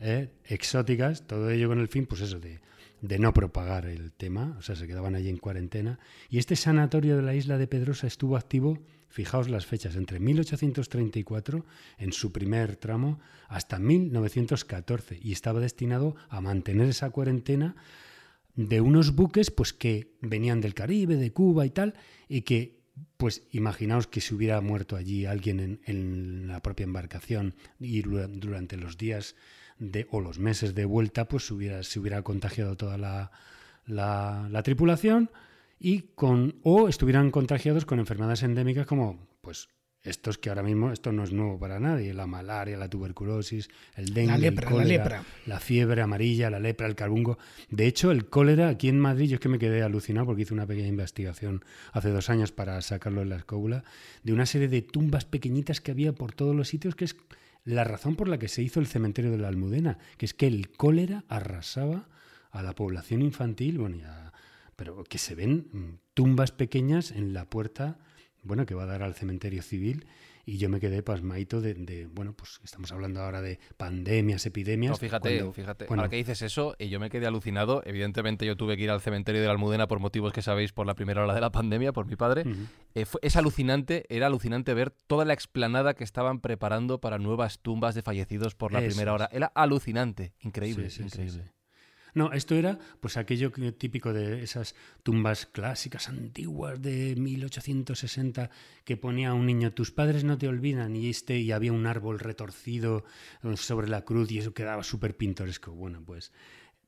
eh, exóticas, todo ello con el fin, pues eso, de, de no propagar el tema, o sea, se quedaban allí en cuarentena. Y este sanatorio de la isla de Pedrosa estuvo activo, fijaos las fechas, entre 1834, en su primer tramo, hasta 1914, y estaba destinado a mantener esa cuarentena de unos buques pues que venían del Caribe, de Cuba y tal, y que pues imaginaos que si hubiera muerto allí alguien en, en la propia embarcación y dura- durante los días de, o los meses de vuelta, pues se hubiera, se hubiera contagiado toda la- la tripulación y con o estuvieran contagiados con enfermedades endémicas como pues estos que ahora mismo esto no es nuevo para nadie, la malaria, la tuberculosis, el dengue, el lepra, la cólera, lepra. la fiebre amarilla, la lepra, el carbungo. De hecho, el cólera aquí en Madrid, yo es que me quedé alucinado porque hice una pequeña investigación hace dos años para sacarlo en la escóbula, de una serie de tumbas pequeñitas que había por todos los sitios, que es la razón por la que se hizo el cementerio de la Almudena, que es que el cólera arrasaba a la población infantil, bueno, ya, pero que se ven mm, tumbas pequeñas en la puerta, bueno, que va a dar al cementerio civil. Y yo me quedé pasmadito de, de, bueno, pues estamos hablando ahora de pandemias, epidemias. No, fíjate, cuando- fíjate. bueno, Ahora que dices eso, y yo me quedé alucinado. Evidentemente, yo tuve que ir al cementerio de la Almudena por motivos que sabéis por la primera hora de la pandemia, por mi padre. Eh, fue- es alucinante, era alucinante ver toda la explanada que estaban preparando para nuevas tumbas de fallecidos por la Eso primera hora. Era alucinante, increíble, Sí, sí, sí, increíble. sí. No, esto era pues aquello que- típico de esas tumbas clásicas antiguas de 1860 que ponía un niño, tus padres no te olvidan, y este y había un árbol retorcido eh, sobre la cruz y eso quedaba súper pintoresco. Bueno, pues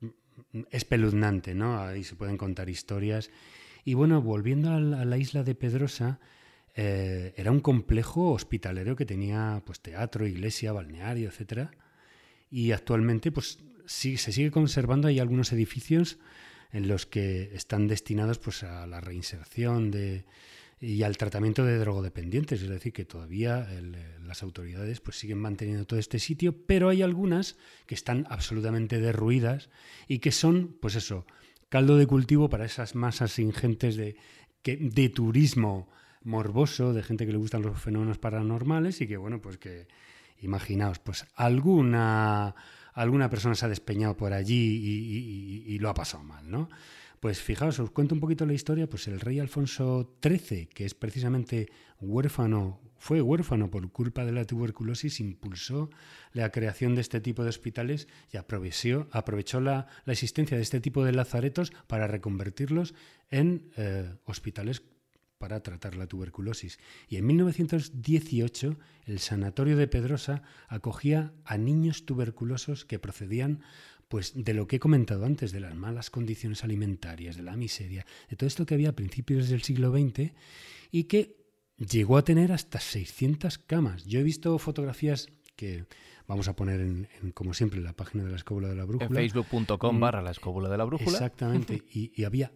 mm, espeluznante, ¿no? Ahí se pueden contar historias. Y bueno, volviendo a la, a la isla de Pedrosa, eh, era un complejo hospitalero que tenía pues teatro, iglesia, balneario, etcétera y actualmente pues se sigue conservando hay algunos edificios en los que están destinados pues a la reinserción de y al tratamiento de drogodependientes, es decir, que todavía las autoridades pues siguen manteniendo todo este sitio, pero hay algunas que están absolutamente derruidas y que son, pues eso, caldo de cultivo para esas masas ingentes de, que, de turismo morboso, de gente que le gustan los fenómenos paranormales y que, bueno, pues que, imaginaos, pues alguna, alguna persona se ha despeñado por allí y, lo ha pasado mal, ¿no? Pues fijaos, os cuento un poquito la historia, pues el rey Alfonso XIII, que es precisamente huérfano, fue huérfano por culpa de la tuberculosis, impulsó la creación de este tipo de hospitales y aprovechó, aprovechó la, la existencia de este tipo de lazaretos para reconvertirlos en eh, hospitales para tratar la tuberculosis. Y en 1918 el Sanatorio de Pedrosa acogía a niños tuberculosos que procedían pues de lo que he comentado antes, de las malas condiciones alimentarias, de la miseria, de todo esto que había a principios del siglo XX y que llegó a tener hasta 600 camas. Yo he visto fotografías que vamos a poner, en, como siempre, en la página de la Escóbula de la Brújula. En facebook.com barra la Escóbula de la Brújula. Exactamente. Y, había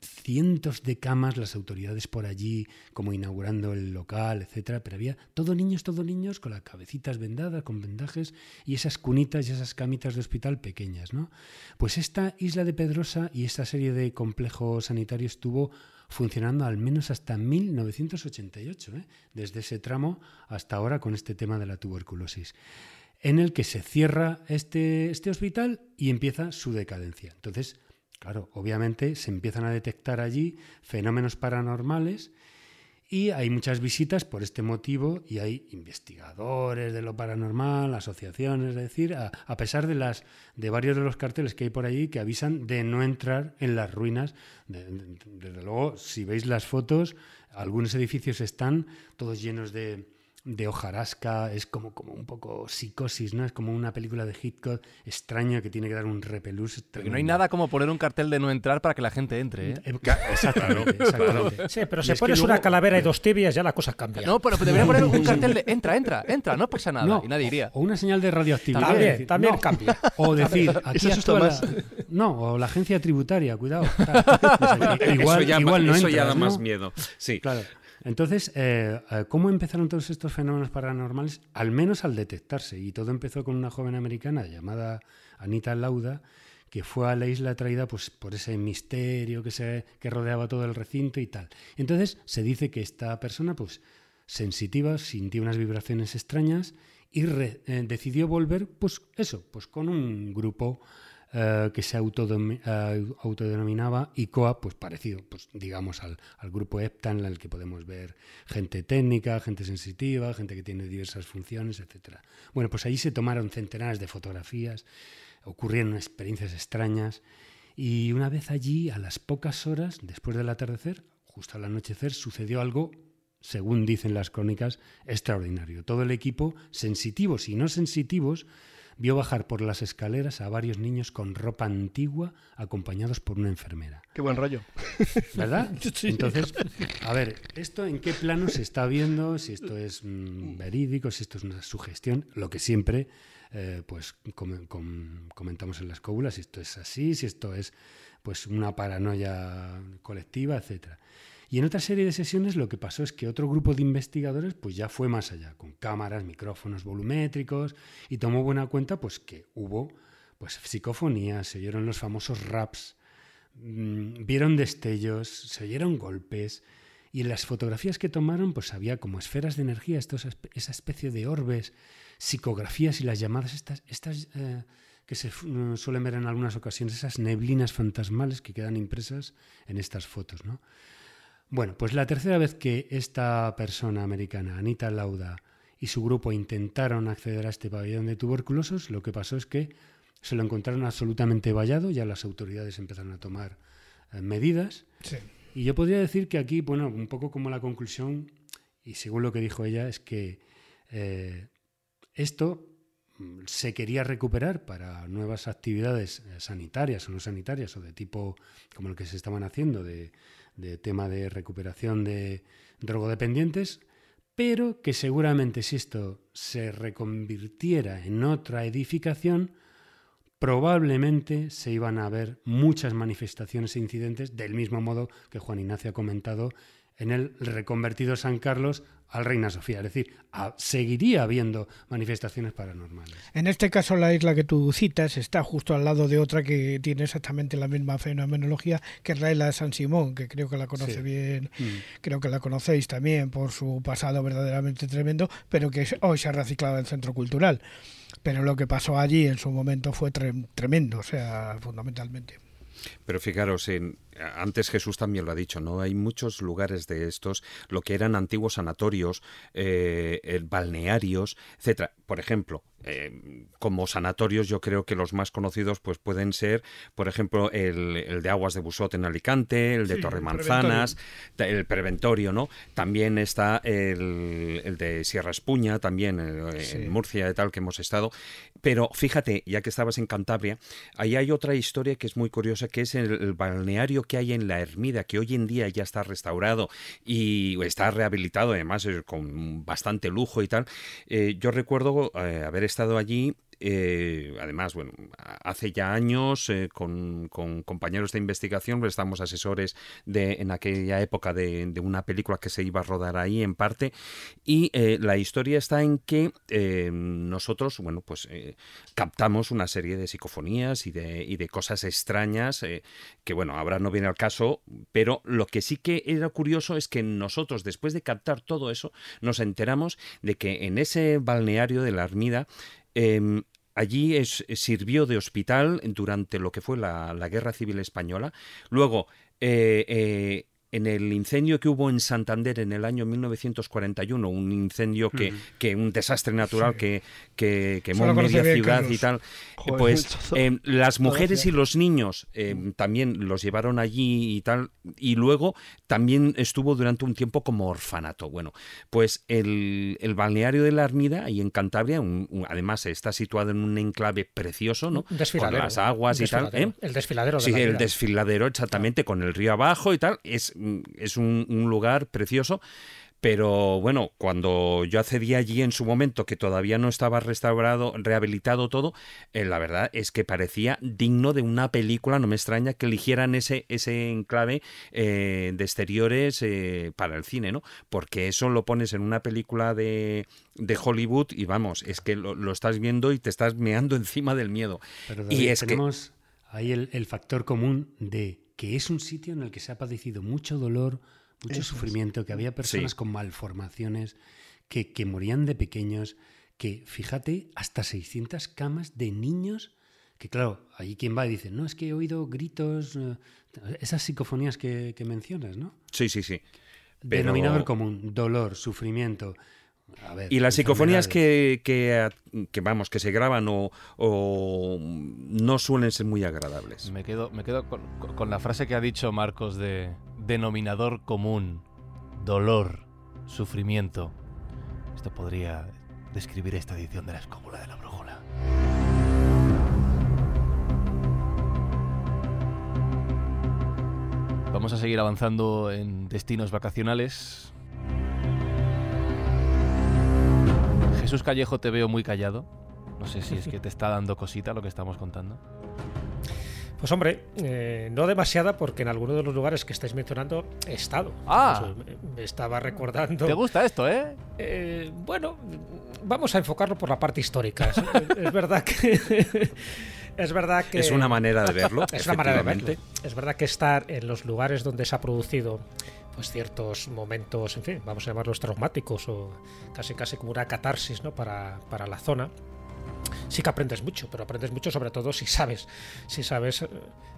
cientos de camas, las autoridades por allí, como inaugurando el local, etcétera. Pero había todos niños, todos niños, con las cabecitas vendadas, con vendajes, y esas cunitas y esas camitas de hospital pequeñas, ¿no? Pues esta isla de Pedrosa y esta serie de complejos sanitarios tuvo funcionando al menos hasta 1988, ¿eh? desde ese tramo hasta ahora con este tema de la tuberculosis en el que se cierra este, este hospital y empieza su decadencia. Entonces, claro, obviamente se empiezan a detectar allí fenómenos paranormales y hay muchas visitas por este motivo y hay investigadores de lo paranormal, asociaciones, es decir, a, pesar de las de varios de los carteles que hay por allí que avisan de no entrar en las ruinas. desde luego, si veis las fotos, algunos edificios están todos llenos de, de hojarasca, es como, como un poco psicosis, ¿no? Es como una película de Hitchcock extraña que tiene que dar un repelús. Porque no hay nada como poner un cartel de no entrar para que la gente entre, ¿eh? eh exactamente, exactamente. Sí, pero si pones una calavera y dos tibias ya la cosa cambia. No, pero debería poner un cartel de entra, entra, entra, no pasa nada y nadie iría. O una señal de radioactividad. También, también cambia. O decir, aquí actúa la, No, o la agencia tributaria, cuidado. igual, igual no eso ya da más miedo. Sí. Claro. Entonces, eh, eh, ¿cómo empezaron todos estos fenómenos paranormales? Al menos al detectarse. Y todo empezó con una joven americana llamada Anita Lauda, que fue a la isla atraída pues, por ese misterio que, se, que rodeaba todo el recinto y tal. Entonces, se dice que esta persona, pues, sensitiva, sintió unas vibraciones extrañas y eh, decidió volver, pues, eso, pues con un grupo eh, que se eh, autodenominaba ICOA, pues parecido, pues digamos al, grupo EPTA en el que podemos ver gente técnica, gente sensitiva, gente que tiene diversas funciones, etc. Bueno, pues allí se tomaron centenares de fotografías, ocurrieron experiencias extrañas y una vez allí, a las pocas horas, después del atardecer, justo al anochecer, sucedió algo según dicen las crónicas, extraordinario. Todo el equipo, sensitivos y no sensitivos, vio bajar por las escaleras a varios niños con ropa antigua acompañados por una enfermera. Qué buen rollo. ¿Verdad? Entonces, a ver, ¿esto en qué plano se está viendo? Si esto es mm, verídico, si esto es una sugestión, lo que siempre eh, pues comentamos en las cóbulas, si esto es así, si esto es pues una paranoia colectiva, etcétera. Y en otra serie de sesiones lo que pasó es que otro grupo de investigadores pues ya fue más allá, con cámaras, micrófonos volumétricos y tomó buena cuenta pues que hubo pues psicofonías, se oyeron los famosos raps, mm, vieron destellos, se oyeron golpes y en las fotografías que tomaron pues había como esferas de energía, estos, esa especie de orbes, psicografías y las llamadas estas, estas eh, que se mm, suelen ver en algunas ocasiones, esas neblinas fantasmales que quedan impresas en estas fotos, ¿no? Bueno, pues la tercera vez que esta persona americana, Anita Lauda, y su grupo intentaron acceder a este pabellón de tuberculosos, lo que pasó es que se lo encontraron absolutamente vallado, ya las autoridades empezaron a tomar eh, medidas. Y yo podría decir que aquí, bueno, un poco como la conclusión, y según lo que dijo ella, es que eh, esto mm, se quería recuperar para nuevas actividades eh, sanitarias o no sanitarias o de tipo como el que se estaban haciendo de de tema de recuperación de drogodependientes, pero que seguramente si esto se reconvirtiera en otra edificación, probablemente se iban a ver muchas manifestaciones e incidentes del mismo modo que Juan Ignacio ha comentado en el reconvertido San Carlos al Reina Sofía. Es decir, seguiría habiendo manifestaciones paranormales. En este caso, la isla que tú citas está justo al lado de otra que tiene exactamente la misma fenomenología, que es la isla de San Simón, que creo que la conoce bien, mm. creo que la conocéis también por su pasado verdaderamente tremendo, pero que hoy se ha reciclado en centro cultural. Pero lo que pasó allí en su momento fue tremendo, o sea, fundamentalmente. Pero fijaros, en, antes Jesús también lo ha dicho, ¿no? Hay muchos lugares de estos, lo que eran antiguos sanatorios, eh, balnearios, etcétera. Por ejemplo, eh, como sanatorios yo creo que los más conocidos pues pueden ser por ejemplo el, de Aguas de Busot en Alicante el de Torremanzanas el preventorio no también está el, de Sierra Espuña también en Murcia y tal que hemos estado. Pero fíjate ya que estabas en Cantabria ahí hay otra historia que es muy curiosa que es el, balneario que hay en la Ermida que hoy en día ya está restaurado y está rehabilitado además eh, con bastante lujo y tal. Eh, yo recuerdo haber estado allí eh, además, bueno, hace ya años eh, con, compañeros de investigación, pues estamos asesores de, en aquella época de, una película que se iba a rodar ahí en parte, y eh, la historia está en que nosotros, bueno, pues captamos una serie de psicofonías y de, y de cosas extrañas, que bueno, ahora no viene al caso, pero lo que sí que era curioso es que nosotros, después de captar todo eso, nos enteramos de que en ese balneario de la Armida, em, Allí es, sirvió de hospital durante lo que fue la, Guerra Civil Española. Luego, eh, eh, en el incendio que hubo en Santander en el año 1941, un incendio que, que un desastre natural que, que quemó media ciudad y tal, pues em, las mujeres y los niños em, también los llevaron allí y tal, y luego también estuvo durante un tiempo como orfanato. Bueno, pues el, el balneario de la Armida, ahí en Cantabria, además está situado en un enclave precioso, ¿no? Con las aguas y tal. ¿eh? El desfiladero. De sí, el desfiladero, exactamente, con el río abajo y tal. Es es un, lugar precioso. Pero bueno, cuando yo accedí allí en su momento, que todavía no estaba restaurado, rehabilitado todo, eh, la verdad es que parecía digno de una película. No me extraña que eligieran ese, ese enclave eh, de exteriores eh, para el cine, ¿no? Porque eso lo pones en una película de, de Hollywood y vamos, es que lo, estás viendo y te estás meando encima del miedo. y es tenemos ahí el factor común de que es un sitio en el que se ha padecido mucho dolor, mucho sufrimiento, que había personas con malformaciones, que, que morían de pequeños, que fíjate, hasta 600 camas de niños que claro, ahí quien va y dice, no, es que he oído gritos, eh, esas psicofonías que, mencionas, ¿no? Sí, sí, sí. Denominador común, dolor, sufrimiento, y las psicofonías que, que, vamos que se graban o, no suelen ser muy agradables. Me quedo, me quedo con, la frase que ha dicho Marcos de denominador común, dolor, sufrimiento. Esto podría describir esta edición de la escóbula de la brújula. Vamos a seguir avanzando en destinos vacacionales. Jesús Callejo te veo muy callado. No sé si es que te está dando cosita lo que estamos contando. Pues hombre, eh, no demasiada porque en alguno de los lugares que estáis mencionando he estado. Ah. me estaba recordando. ¿Te gusta esto, eh? eh bueno, vamos a enfocarlo por la parte histórica. es, verdad que. es verdad que. Es una manera de verlo. es una manera de verlo. Es verdad que estar en los lugares donde se ha producido pues ciertos momentos, en fin, vamos a llamarlos traumáticos o casi casi como una catarsis ¿no? para, para la zona sí que aprendes mucho, pero aprendes mucho sobre todo si sabes, si sabes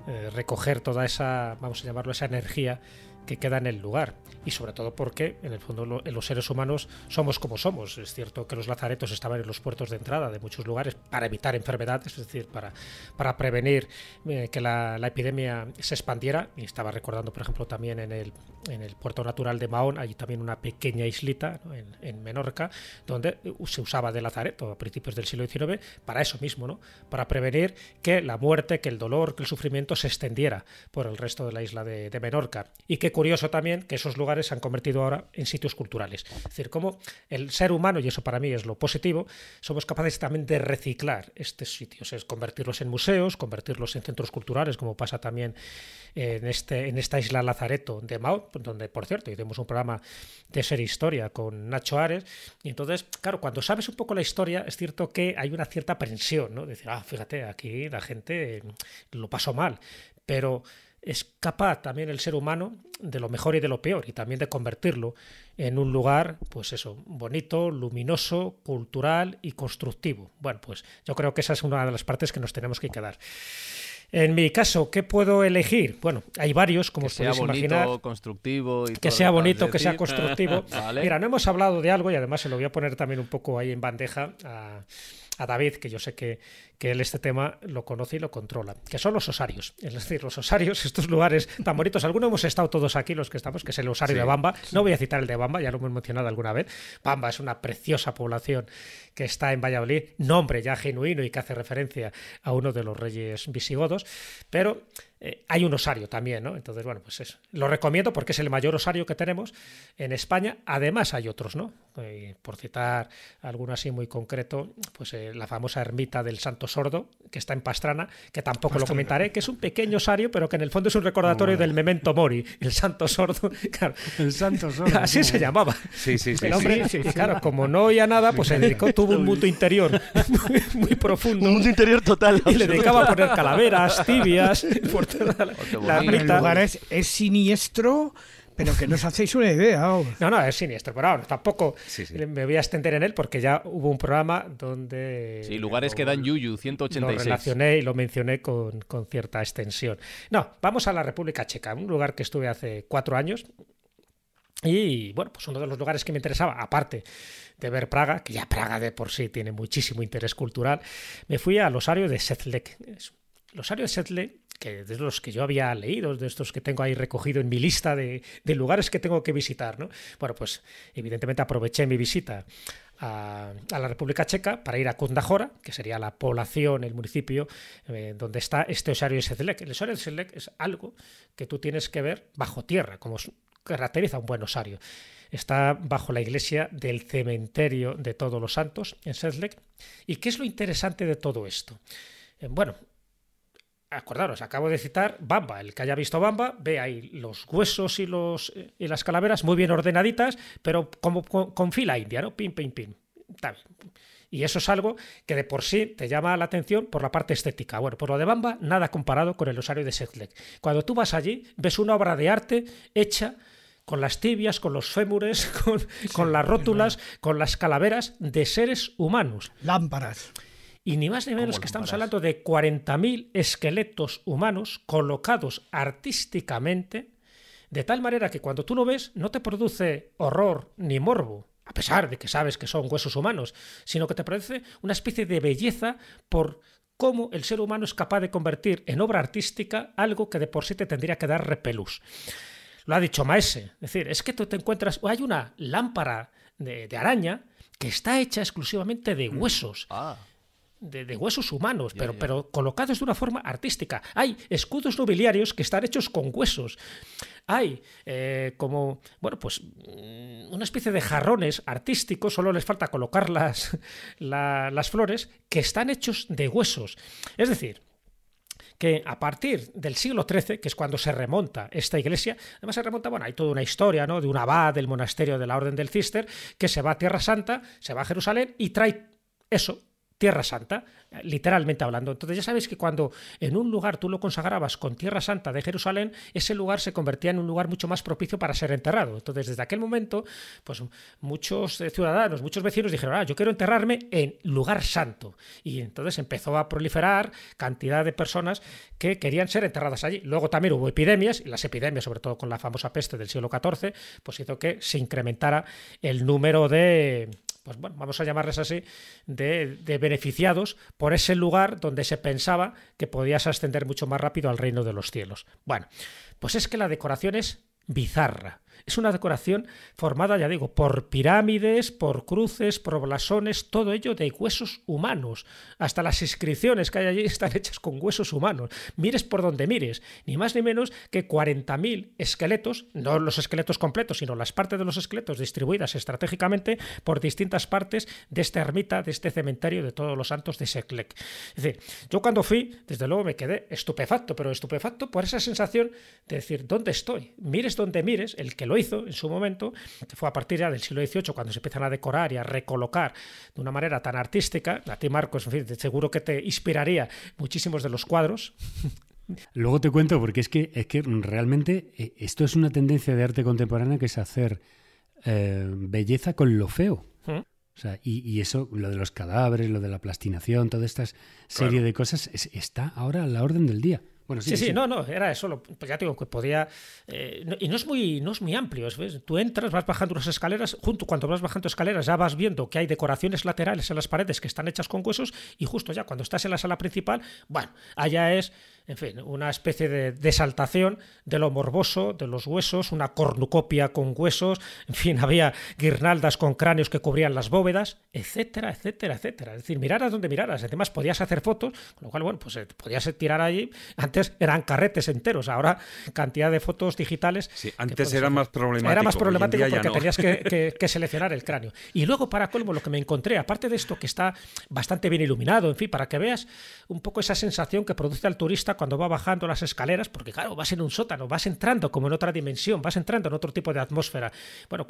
eh, recoger toda esa, vamos a llamarlo, esa energía que queda en el lugar. Y sobre todo porque, en el fondo, los seres humanos somos como somos. Es cierto que los lazaretos estaban en los puertos de entrada de muchos lugares para evitar enfermedades, es decir, para, para prevenir eh, que la, epidemia se expandiera. Y estaba recordando, por ejemplo, también en el, en el puerto natural de Mahón, hay también una pequeña islita en, en, Menorca, donde se usaba de lazareto a principios del siglo XIX para eso mismo, ¿no? para prevenir que la muerte, que el dolor, que el sufrimiento se extendiera por el resto de la isla de, Menorca. Y que curioso también que esos lugares se han convertido ahora en sitios culturales. Es decir, como el ser humano, y eso para mí es lo positivo, somos capaces también de reciclar estos sitios, es convertirlos en museos, convertirlos en centros culturales, como pasa también en, este, esta isla Lazareto de Mao, donde, por cierto, hicimos un programa de ser historia con Nacho Ares. Y entonces, claro, cuando sabes un poco la historia, es cierto que hay una cierta aprensión, ¿no? Decir, ah, fíjate, aquí la gente lo pasó mal. Pero es capaz también el ser humano de lo mejor y de lo peor y también de convertirlo en un lugar, pues eso, bonito, luminoso, cultural y constructivo. Bueno, pues yo creo que esa es una de las partes que nos tenemos que quedar. En mi caso, ¿qué puedo elegir? Bueno, hay varios, como que os podéis bonito, imaginar. constructivo. Y Que sea bonito, que sea constructivo. Vale. Mira, no hemos hablado de algo y además se lo voy a poner también un poco ahí en bandeja a, a David, que yo sé que, que él este tema lo conoce y lo controla, que son los osarios. Es decir, los osarios, estos lugares tan bonitos. Algunos hemos estado todos aquí, los que estamos, que es el osario Sí. de Bamba. No voy a citar el de Bamba, ya lo hemos mencionado alguna vez. Bamba es una preciosa población que está en Valladolid, nombre ya genuino y que hace referencia a uno de los reyes visigodos, pero eh, hay un osario también, ¿no? Entonces, bueno, pues eso. Lo recomiendo porque es el mayor osario que tenemos en España. Además, hay otros, ¿no? Eh, por citar alguno así muy concreto, pues eh, la famosa ermita del Santo Sordo, que está en Pastrana, que tampoco lo comentaré, que es un pequeño osario, pero que en el fondo es un recordatorio del memento mori, el Santo Sordo. Claro, El santo sordo. así se llamaba. Sí, sí, sí. El hombre, claro, como no oía nada, pues se dedicó, tuvo un mundo interior muy, muy profundo. Un mundo interior total. Y le dedicaba a poner calaveras, tibias, por toda la, Oh, la bonito. El ermita. lugar es, es siniestro, pero que no os hacéis una idea. vamos. No, no, es siniestro, pero ahora tampoco Sí, sí. me voy a extender en él porque ya hubo un programa donde... Sí, lugares lo- que dan yuyu, Lo 186. relacioné y lo mencioné con, con cierta extensión. No, vamos a la República Checa, un lugar que estuve hace cuatro años. Y bueno, pues uno de los lugares que me interesaba, aparte de ver Praga, que ya Praga de por sí tiene muchísimo interés cultural, me fui al osario de Sedlec. Es- El osario de Sedlec, que de los que yo había leído, de estos que tengo ahí recogido en mi lista de, lugares que tengo que visitar, ¿no? Bueno, pues evidentemente aproveché mi visita a, la República Checa para ir a Kundahora, que sería la población, el municipio eh, donde está este osario de Sedlec. El osario de Sedlec es algo que tú tienes que ver bajo tierra, como caracteriza un buen osario. Está bajo la iglesia del cementerio de todos los santos en Sedlec. ¿Y qué es lo interesante de todo esto? Eh, bueno, acordaros, acabo de citar Bamba. El que haya visto Bamba ve ahí los huesos y, los, eh, y las calaveras muy bien ordenaditas, pero como con, con fila india, ¿no? Pim, pim, pim. Está bien. Y eso es algo que de por sí te llama la atención por la parte estética. Bueno, por lo de Bamba, nada comparado con el osario de Sedlec. Cuando tú vas allí, ves una obra de arte hecha con las tibias, con los fémures, con, con las rótulas, con las calaveras de seres humanos. Lámparas. Y ni más ni menos ¿Cómo que estamos hablando de 40.000 esqueletos humanos colocados artísticamente, de tal manera que cuando tú lo ves no te produce horror ni morbo, a pesar de que sabes que son huesos humanos, sino que te produce una especie de belleza por cómo el ser humano es capaz de convertir en obra artística algo que de por sí te tendría que dar repelús. Lo ha dicho Maese. Es decir, es que tú te encuentras. Hay una lámpara de, de araña que está hecha exclusivamente de huesos. Ah, De, de huesos humanos, Ya, pero, ya. pero colocados de una forma artística. Hay escudos nobiliarios que están hechos con huesos. Hay eh, como, bueno, pues mm, una especie de jarrones artísticos, solo les falta colocar las, la- las flores, que están hechos de huesos. Es decir, que a partir del siglo XIII, que es cuando se remonta esta iglesia, además se remonta, bueno, hay toda una historia, ¿no? De un abad del monasterio de la Orden del Cister, que se va a Tierra Santa, se va a Jerusalén y trae eso, Tierra Santa, literalmente hablando. Entonces ya sabéis que cuando en un lugar tú lo consagrabas con Tierra Santa de Jerusalén, ese lugar se convertía en un lugar mucho más propicio para ser enterrado. Entonces desde aquel momento, pues muchos eh, ciudadanos, muchos vecinos dijeron, ah, yo quiero enterrarme en lugar santo. Y entonces empezó a proliferar cantidad de personas que querían ser enterradas allí. Luego también hubo epidemias, y las epidemias, sobre todo con la famosa peste del siglo XIV, pues hizo que se incrementara el número de pues bueno, vamos a llamarles así, de, de beneficiados por ese lugar donde se pensaba que podías ascender mucho más rápido al reino de los cielos. Bueno, pues es que la decoración es bizarra. Es una decoración formada, ya digo, por pirámides, por cruces, por blasones, todo ello de huesos humanos. Hasta las inscripciones que hay allí están hechas con huesos humanos. Mires por donde mires, ni más ni menos que 40.000 esqueletos, no los esqueletos completos, sino las partes de los esqueletos distribuidas estratégicamente por distintas partes de esta ermita, de este cementerio de todos los santos de Seclec. Es decir, yo cuando fui, desde luego me quedé estupefacto, pero estupefacto por esa sensación de decir, ¿dónde estoy? Mires donde mires, el que lo hizo en su momento, fue a partir ya del siglo XVIII, cuando se empiezan a decorar y a recolocar de una manera tan artística, a ti Marcos, en fin, de- seguro que te inspiraría muchísimos de los cuadros. Luego te cuento, porque es que, es que realmente eh, esto es una tendencia de arte contemporánea que es hacer eh, belleza con lo feo. ¿Mm? O sea, y, y eso, lo de los cadáveres, lo de la plastinación, toda esta serie de cosas, es- está ahora a la orden del día. Bueno, Sí, sí, no, no, era eso. pues ya digo que podía. eh, no- y no es muy, no es muy amplio. ¿ves? Tú entras, vas bajando unas escaleras, junto cuando vas bajando escaleras, ya vas viendo que hay decoraciones laterales en las paredes que están hechas con huesos, y justo ya cuando estás en la sala principal, bueno, allá es, en fin, una especie de desaltación de lo morboso, de los huesos, una cornucopia con huesos, en fin, había guirnaldas con cráneos que cubrían las bóvedas, etcétera, etcétera, etcétera. Es decir, miraras donde miraras. Además, podías hacer fotos, con lo cual, bueno, pues eh, podías tirar allí. Antes eran carretes enteros, ahora cantidad de fotos digitales. Sí, antes era hacer. más problemático, Era más problemático porque no. tenías que, que- que seleccionar el cráneo. Y luego, para colmo, lo que me encontré, aparte de esto que está bastante bien iluminado, en fin, para que veas un poco esa sensación que produce al turista cuando va bajando las escaleras, porque claro, vas en un sótano, vas entrando como en otra dimensión, vas entrando en otro tipo de atmósfera. Bueno,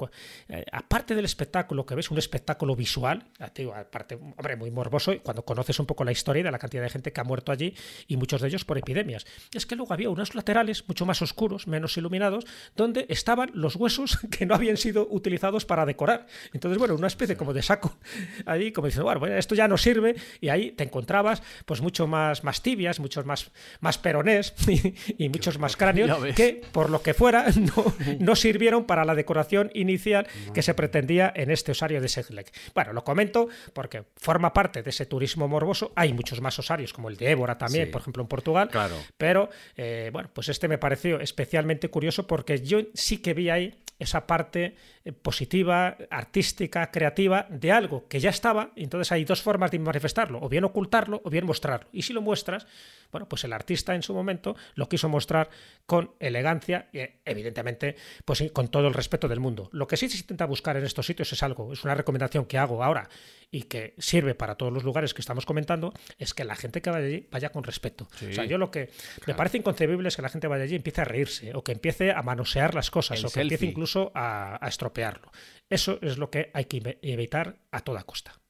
eh, aparte del espectáculo, que ves un espectáculo visual, digo, aparte, hombre, muy morboso, cuando conoces un poco la historia de la cantidad de gente que ha muerto allí y muchos de ellos por epidemias. Es que luego había unos laterales mucho más oscuros, menos iluminados, donde estaban los huesos que no habían sido utilizados para decorar. Entonces, bueno, una especie como de saco allí, como diciendo, bueno, bueno, esto ya no sirve, y ahí te encontrabas pues mucho más, más tibias, muchos más, más peronés y, y muchos más cráneos que, por lo que fuera, no, no sirvieron para la decoración inicial que se pretendía en este osario de Seglec. Bueno, lo comento porque forma parte de ese turismo morboso. Hay muchos más osarios, como el de Évora también, Sí. por ejemplo, en Portugal. Claro. Pero, eh, bueno, pues este me pareció especialmente curioso porque yo sí que vi ahí esa parte eh, positiva, artística, creativa de algo que ya estaba. Entonces hay dos formas de manifestarlo, o bien ocultarlo o bien mostrarlo. Y si lo muestras, bueno, pues el artista en su momento lo quiso mostrar con elegancia y evidentemente pues con todo el respeto del mundo. Lo que sí se intenta buscar en estos sitios es algo, es una recomendación que hago ahora y que sirve para todos los lugares que estamos comentando, es que la gente que vaya allí vaya con respeto. O sea, yo lo que me parece inconcebible es que la gente vaya allí y empiece a reírse o que empiece a manosear las cosas El o que empiece selfie. Incluso a, estropearlo. Eso es lo que hay que evi- evitar a toda costa.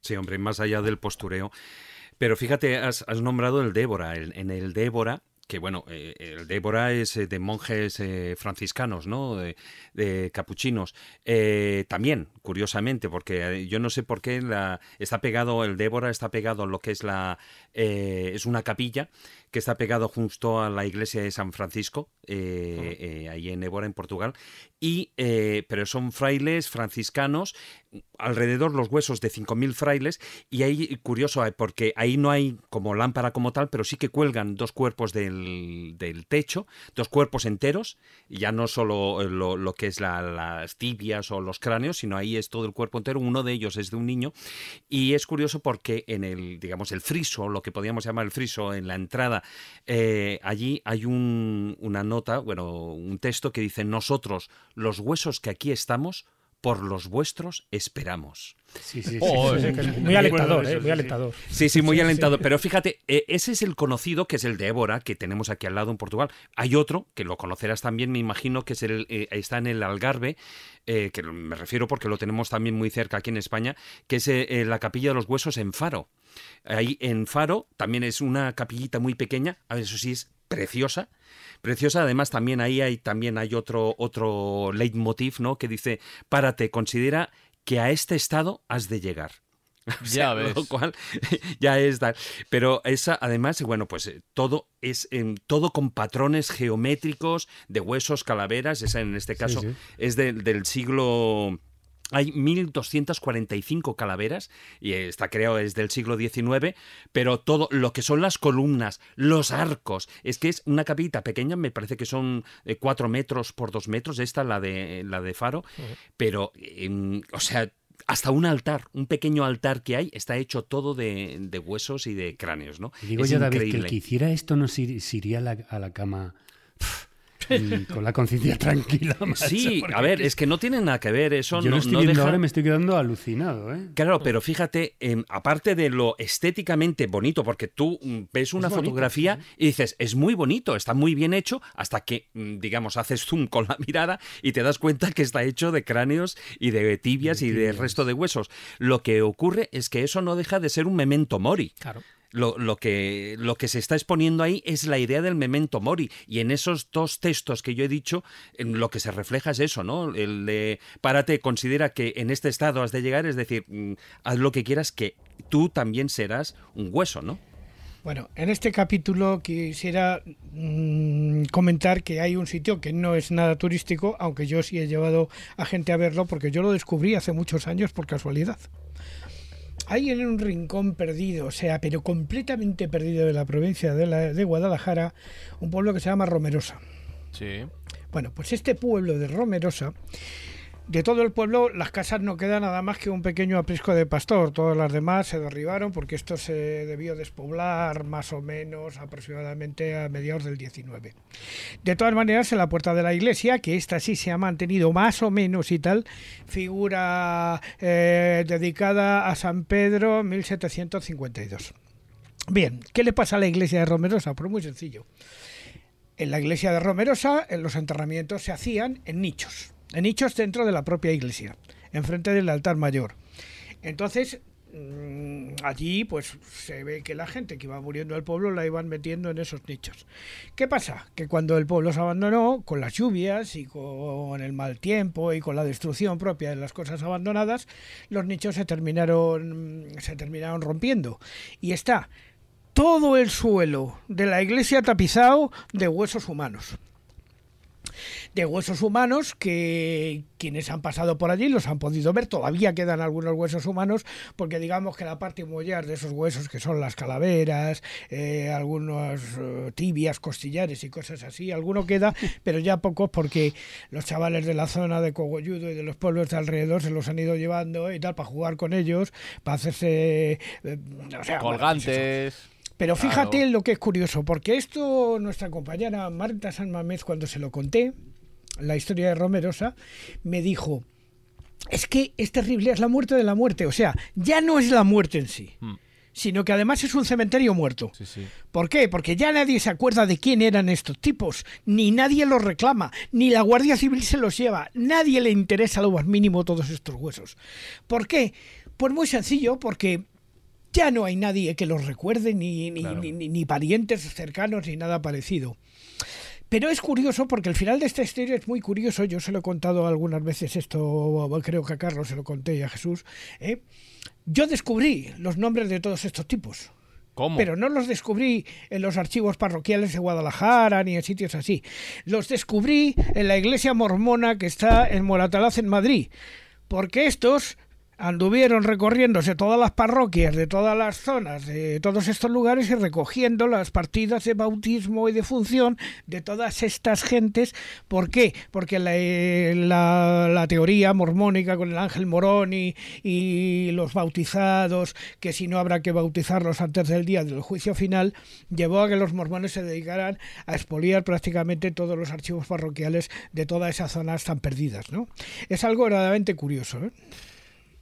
Sí, hombre, más allá del postureo. Pero fíjate, has, has nombrado el Débora. En el Débora, que bueno, eh, el Débora es eh, de monjes eh, franciscanos, ¿no? De, de capuchinos. También, curiosamente, porque yo no sé por qué la, está pegado, el Débora está pegado a lo que es la. es una capilla que está pegado justo a la iglesia de San Francisco, eh, eh, ahí en Évora, en Portugal. Y, eh, pero son frailes franciscanos, alrededor los huesos de 5.000 frailes, y ahí, curioso, porque ahí no hay como lámpara como tal, pero sí que cuelgan dos cuerpos del, del techo, dos cuerpos enteros, ya no solo lo, lo que es la- las tibias o los cráneos, sino ahí es todo el cuerpo entero, uno de ellos es de un niño, y es curioso porque en el, digamos, el friso, lo que podríamos llamar el friso, en la entrada, eh, allí hay un- una nota, bueno, un texto que dice, nosotros, los huesos que aquí estamos, por los vuestros esperamos. Sí, sí, sí. Oh, sí, sí, sí. muy alentador, ¿eh? muy alentador. Sí, sí, muy alentado. Pero fíjate, eh, ese es el conocido, que es el de Évora, que tenemos aquí al lado en Portugal. Hay otro, que lo conocerás también, me imagino, que es el, eh, está en el Algarve, eh, que me refiero porque lo tenemos también muy cerca aquí en España, que es la Capilla de los Huesos en Faro. Ahí en Faro también es una capillita muy pequeña, a ver, eso sí es preciosa, preciosa. Además también ahí hay también hay otro otro leitmotiv, ¿no? Que dice párate, considera que a este estado has de llegar. O sea, Ya ves. Lo cual ya es tal. Pero esa, además, bueno, pues eh, todo es em, todo con patrones geométricos de huesos, calaveras. Esa en este caso sí. es de- del siglo. Hay 1245 calaveras y está creado desde el siglo XIX, pero todo lo que son las columnas, los arcos, es que es una capita pequeña, me parece que son 4 metros por 2 metros, esta la de la de Faro, pero em, o sea, hasta un altar, un pequeño altar que hay, está hecho todo de, de huesos y de cráneos, ¿no? Digo Es yo, David, que el increíble. que hiciera esto no se, se iría a la, a la cama con la conciencia tranquila. macho, Sí, a ver, es que no tiene nada que ver, eso yo no, lo estoy no viendo deja- ahora me estoy quedando alucinado, ¿eh? Claro, pero fíjate, em, aparte de lo estéticamente bonito, porque tú mm, ves una bonito, fotografía y dices, es muy bonito, está muy bien hecho, hasta que, mm, digamos, haces zoom con la mirada y te das cuenta que está hecho de cráneos y de tibias De y de tibias. resto de huesos. Lo que ocurre es que eso no deja de ser un memento mori. Claro. Lo, lo, que, lo que se está exponiendo ahí es la idea del memento mori. Y en esos dos textos que yo he dicho, en lo que se refleja es eso, ¿no? El de párate, considera que en este estado has de llegar, es decir, mm, haz lo que quieras, que tú también serás un hueso, ¿no? Bueno, en este capítulo quisiera mm, comentar que hay un sitio que no es nada turístico, aunque yo sí he llevado a gente a verlo porque yo lo descubrí hace muchos años por casualidad. Hay en un rincón perdido, o sea, pero completamente perdido de la provincia de, la- de Guadalajara, un pueblo que se llama Romerosa. Sí. Bueno, pues este pueblo de Romerosa, de todo el pueblo, las casas no queda nada más que un pequeño aprisco de pastor. Todas las demás se derribaron porque esto se debió despoblar más o menos aproximadamente a mediados del 19. De todas maneras, en la puerta de la iglesia, que esta sí se ha mantenido más o menos y tal, figura eh, dedicada a San Pedro 1752. Bien, ¿qué le pasa a la iglesia de Romerosa? Pues muy sencillo. En la iglesia de Romerosa, en los enterramientos se hacían en nichos, en nichos dentro de la propia iglesia, enfrente del altar mayor. Entonces, mm, allí pues se ve que la gente que iba muriendo del pueblo la iban metiendo en esos nichos. ¿Qué pasa? Que cuando el pueblo se abandonó, con las lluvias y con el mal tiempo y con la destrucción propia de las cosas abandonadas, los nichos se terminaron, se terminaron rompiendo. Y está todo el suelo de la iglesia tapizado de huesos humanos. De huesos humanos que quienes han pasado por allí los han podido ver. Todavía quedan algunos huesos humanos, porque digamos que la parte mollar de esos huesos, que son las calaveras, eh, algunos eh, tibias, costillares y cosas así, alguno queda, pero ya pocos, porque los chavales de la zona de Cogolludo y de los pueblos de alrededor se los han ido llevando y tal, para jugar con ellos, para hacerse. eh, o sea, bueno, Pero Claro. fíjate lo que es curioso, porque esto nuestra compañera Marta San Mamés, cuando se lo conté, la historia de Romerosa, me dijo, es que es terrible, es la muerte de la muerte. O sea, ya no es la muerte en sí, Mm. sino que además es un cementerio muerto. Sí, sí. ¿Por qué? Porque ya nadie se acuerda de quién eran estos tipos, ni nadie los reclama, ni la Guardia Civil se los lleva, nadie le interesa lo más mínimo todos estos huesos. ¿Por qué? Pues muy sencillo, porque ya no hay nadie que los recuerde, ni, ni, Claro. ni- ni- ni parientes cercanos, ni nada parecido. Pero es curioso porque el final de esta historia es muy curioso. Yo se lo he contado algunas veces esto, creo que a Carlos se lo conté y a Jesús. ¿eh? Yo descubrí los nombres de todos estos tipos. ¿Cómo? Pero no los descubrí en los archivos parroquiales de Guadalajara ni en sitios así. Los descubrí en la iglesia mormona que está en Moratalaz, en Madrid. Porque estos anduvieron recorriéndose todas las parroquias de todas las zonas, de todos estos lugares y recogiendo las partidas de bautismo y de función de todas estas gentes. ¿Por qué? Porque la, eh, la- teoría mormónica con el ángel morón y, y los bautizados, que si no habrá que bautizarlos antes del día del juicio final, llevó a que los mormones se dedicaran a expoliar prácticamente todos los archivos parroquiales de todas esas zonas tan perdidas. ¿no? Es algo verdaderamente curioso. ¿eh?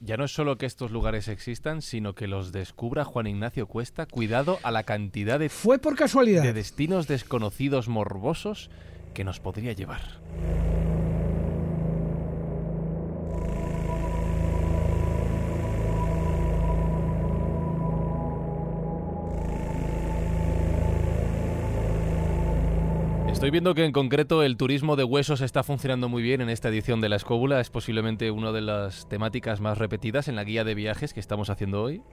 Ya no es solo que estos lugares existan, sino que los descubra Juan Ignacio Cuesta. Cuidado a la cantidad de, Fue por casualidad. de destinos desconocidos morbosos que nos podría llevar. Estoy viendo que en concreto el turismo de huesos está funcionando muy bien en esta edición de La Escóbula. Es posiblemente una de las temáticas más repetidas en la guía de viajes que estamos haciendo hoy.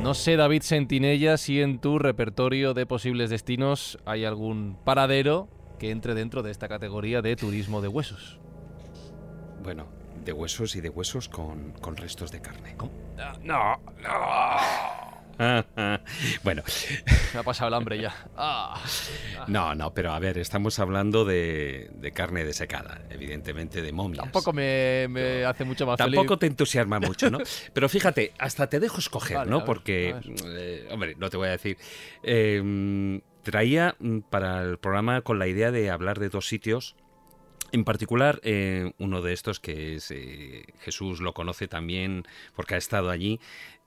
No sé, David Sentinella, si en tu repertorio de posibles destinos hay algún paradero que entre dentro de esta categoría de turismo de huesos. Bueno, de huesos y de huesos con, con restos de carne. No, no. bueno, Me ha pasado el hambre ya. Ah. no, no, pero a ver, estamos hablando de, de carne desecada, evidentemente de momias. Tampoco me, me hace mucho más feliz. Tampoco te entusiasma mucho, ¿no? Pero fíjate, hasta te dejo escoger, Vale, ¿no? ver, Porque, eh, hombre, no te voy a decir. eh, traía mm, para el programa con la idea de hablar de dos sitios En particular, eh, uno de estos que es eh, Jesús lo conoce también porque ha estado allí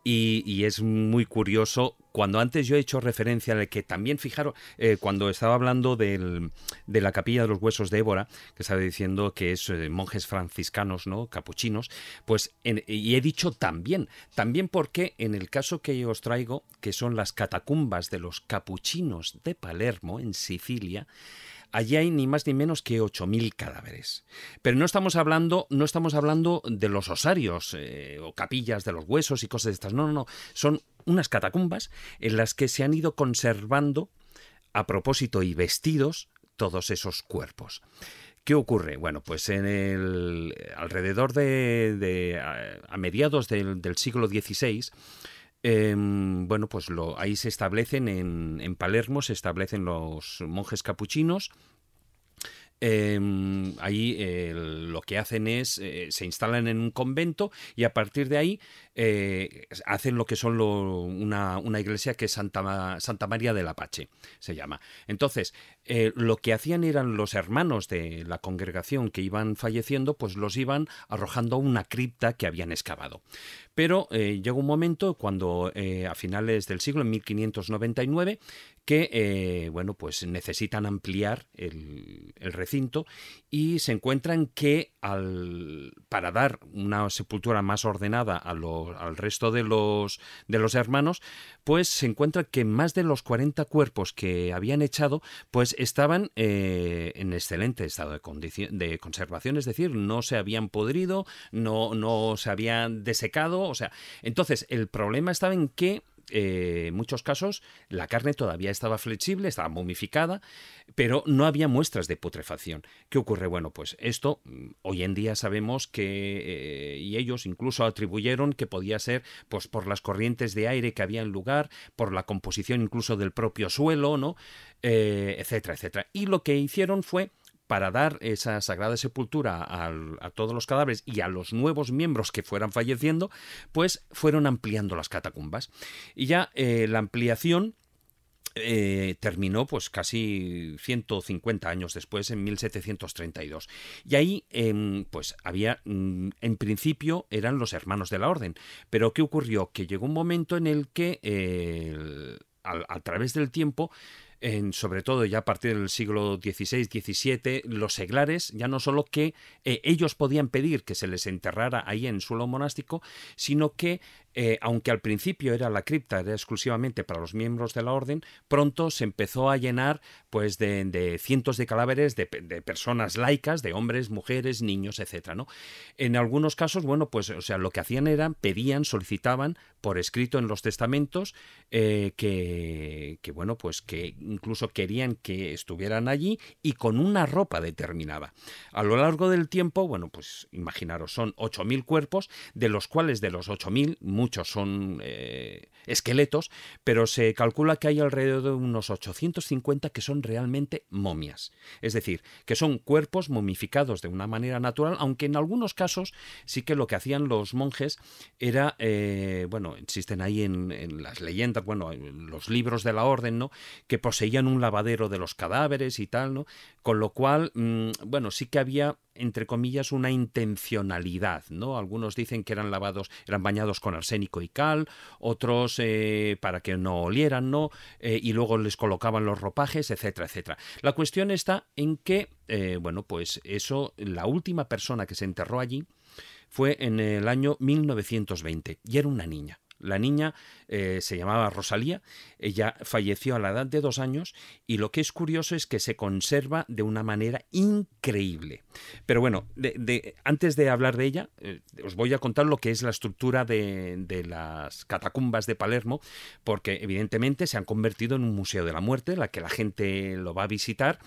y, es muy curioso cuando antes yo he hecho referencia a que también fijaron eh, cuando estaba hablando del, de la capilla de los huesos de Évora que estaba diciendo que es monjes franciscanos no capuchinos pues y he dicho también también porque en el caso que yo os traigo que son las catacumbas de los capuchinos de Palermo en Sicilia allí hay ni más ni menos que 8.000 cadáveres. Pero no estamos hablando, no estamos hablando de los osarios eh, o capillas de los huesos y cosas de estas. No, no, no. Son unas catacumbas en las que se han ido conservando a propósito y vestidos todos esos cuerpos. ¿Qué ocurre? Bueno, pues en el alrededor de, a, mediados del, del siglo XVI Em, bueno, pues lo, ahí se establecen en, en Palermo, se establecen los monjes capuchinos eh, ahí lo que hacen es, eh, se instalan en un convento y a partir de ahí eh, hacen lo que son una, una, iglesia que es Santa, Santa María del Apache, se llama. Entonces, eh, lo que hacían eran los hermanos de la congregación que iban falleciendo, pues los iban arrojando a una cripta que habían excavado. Pero llegó un momento cuando a finales del siglo, en 1599, que eh, bueno pues necesitan ampliar el, recinto y se encuentran que al, para dar una sepultura más ordenada a al resto de los, de los hermanos pues se encuentra que más de los 40 cuerpos que habían echado pues estaban eh, en excelente estado de, de conservación es decir no se habían podrido no, no se habían desecado o sea entonces el problema estaba en que eh, en muchos casos la carne todavía estaba flexible, estaba momificada, pero no había muestras de putrefacción. ¿Qué ocurre? Bueno, pues esto mm, hoy en día sabemos que, eh, y ellos incluso atribuyeron que podía ser pues, por las corrientes de aire que había en lugar, por la composición incluso del propio suelo, ¿no? Eh, etcétera, etcétera. Y lo que hicieron fue para dar esa sagrada sepultura a, todos los cadáveres y a los nuevos miembros que fueran falleciendo, pues fueron ampliando las catacumbas. Y ya eh, la ampliación eh, terminó pues casi 150 años después, en 1732. Y ahí em, pues había, mm, en principio eran los hermanos de la orden, pero ¿qué ocurrió? Que llegó un momento en el que eh, a través del tiempo sobre todo ya a partir del siglo XVI, XVII, los seglares ya no solo que eh, ellos podían pedir que se les enterrara ahí en suelo monástico, sino que eh, aunque al principio era la cripta era exclusivamente para los miembros de la orden, pronto se empezó a llenar pues de, cientos de cadáveres de, personas laicas, de hombres, mujeres, niños, etcétera, ¿no? En algunos casos, bueno, pues o sea, lo que hacían era pedían, solicitaban por escrito en los testamentos eh, que, que, bueno, pues que incluso querían que estuvieran allí y con una ropa determinada. A lo largo del tiempo, bueno, pues imaginaros, son 8.000 cuerpos, de los cuales de los 8.000 muchos son eh, esqueletos, pero se calcula que hay alrededor de unos 850 que son realmente momias. Es decir, que son cuerpos momificados de una manera natural, aunque en algunos casos sí que lo que hacían los monjes era, eh, bueno, existen ahí en, en, las leyendas, bueno, en los libros de la orden, ¿no? Que poseían un lavadero de los cadáveres y tal, ¿no? Con lo cual, mm, bueno, sí que había entre comillas, una intencionalidad, ¿no? Algunos dicen que eran lavados, eran bañados con arsénico y cal, otros eh, para que no olieran, ¿no? Eh, y luego les colocaban los ropajes, etcétera, etcétera. La cuestión está en que, eh, bueno, pues eso, la última persona que se enterró allí fue en el año 1920 y era una niña. La niña eh, se llamaba Rosalía, ella falleció a la edad de dos años y lo que es curioso es que se conserva de una manera increíble. Pero bueno, antes de hablar de ella, eh, os voy a contar lo que es la estructura de, de, las catacumbas de Palermo, porque evidentemente se han convertido en un museo de la muerte, la que la gente lo va a visitar.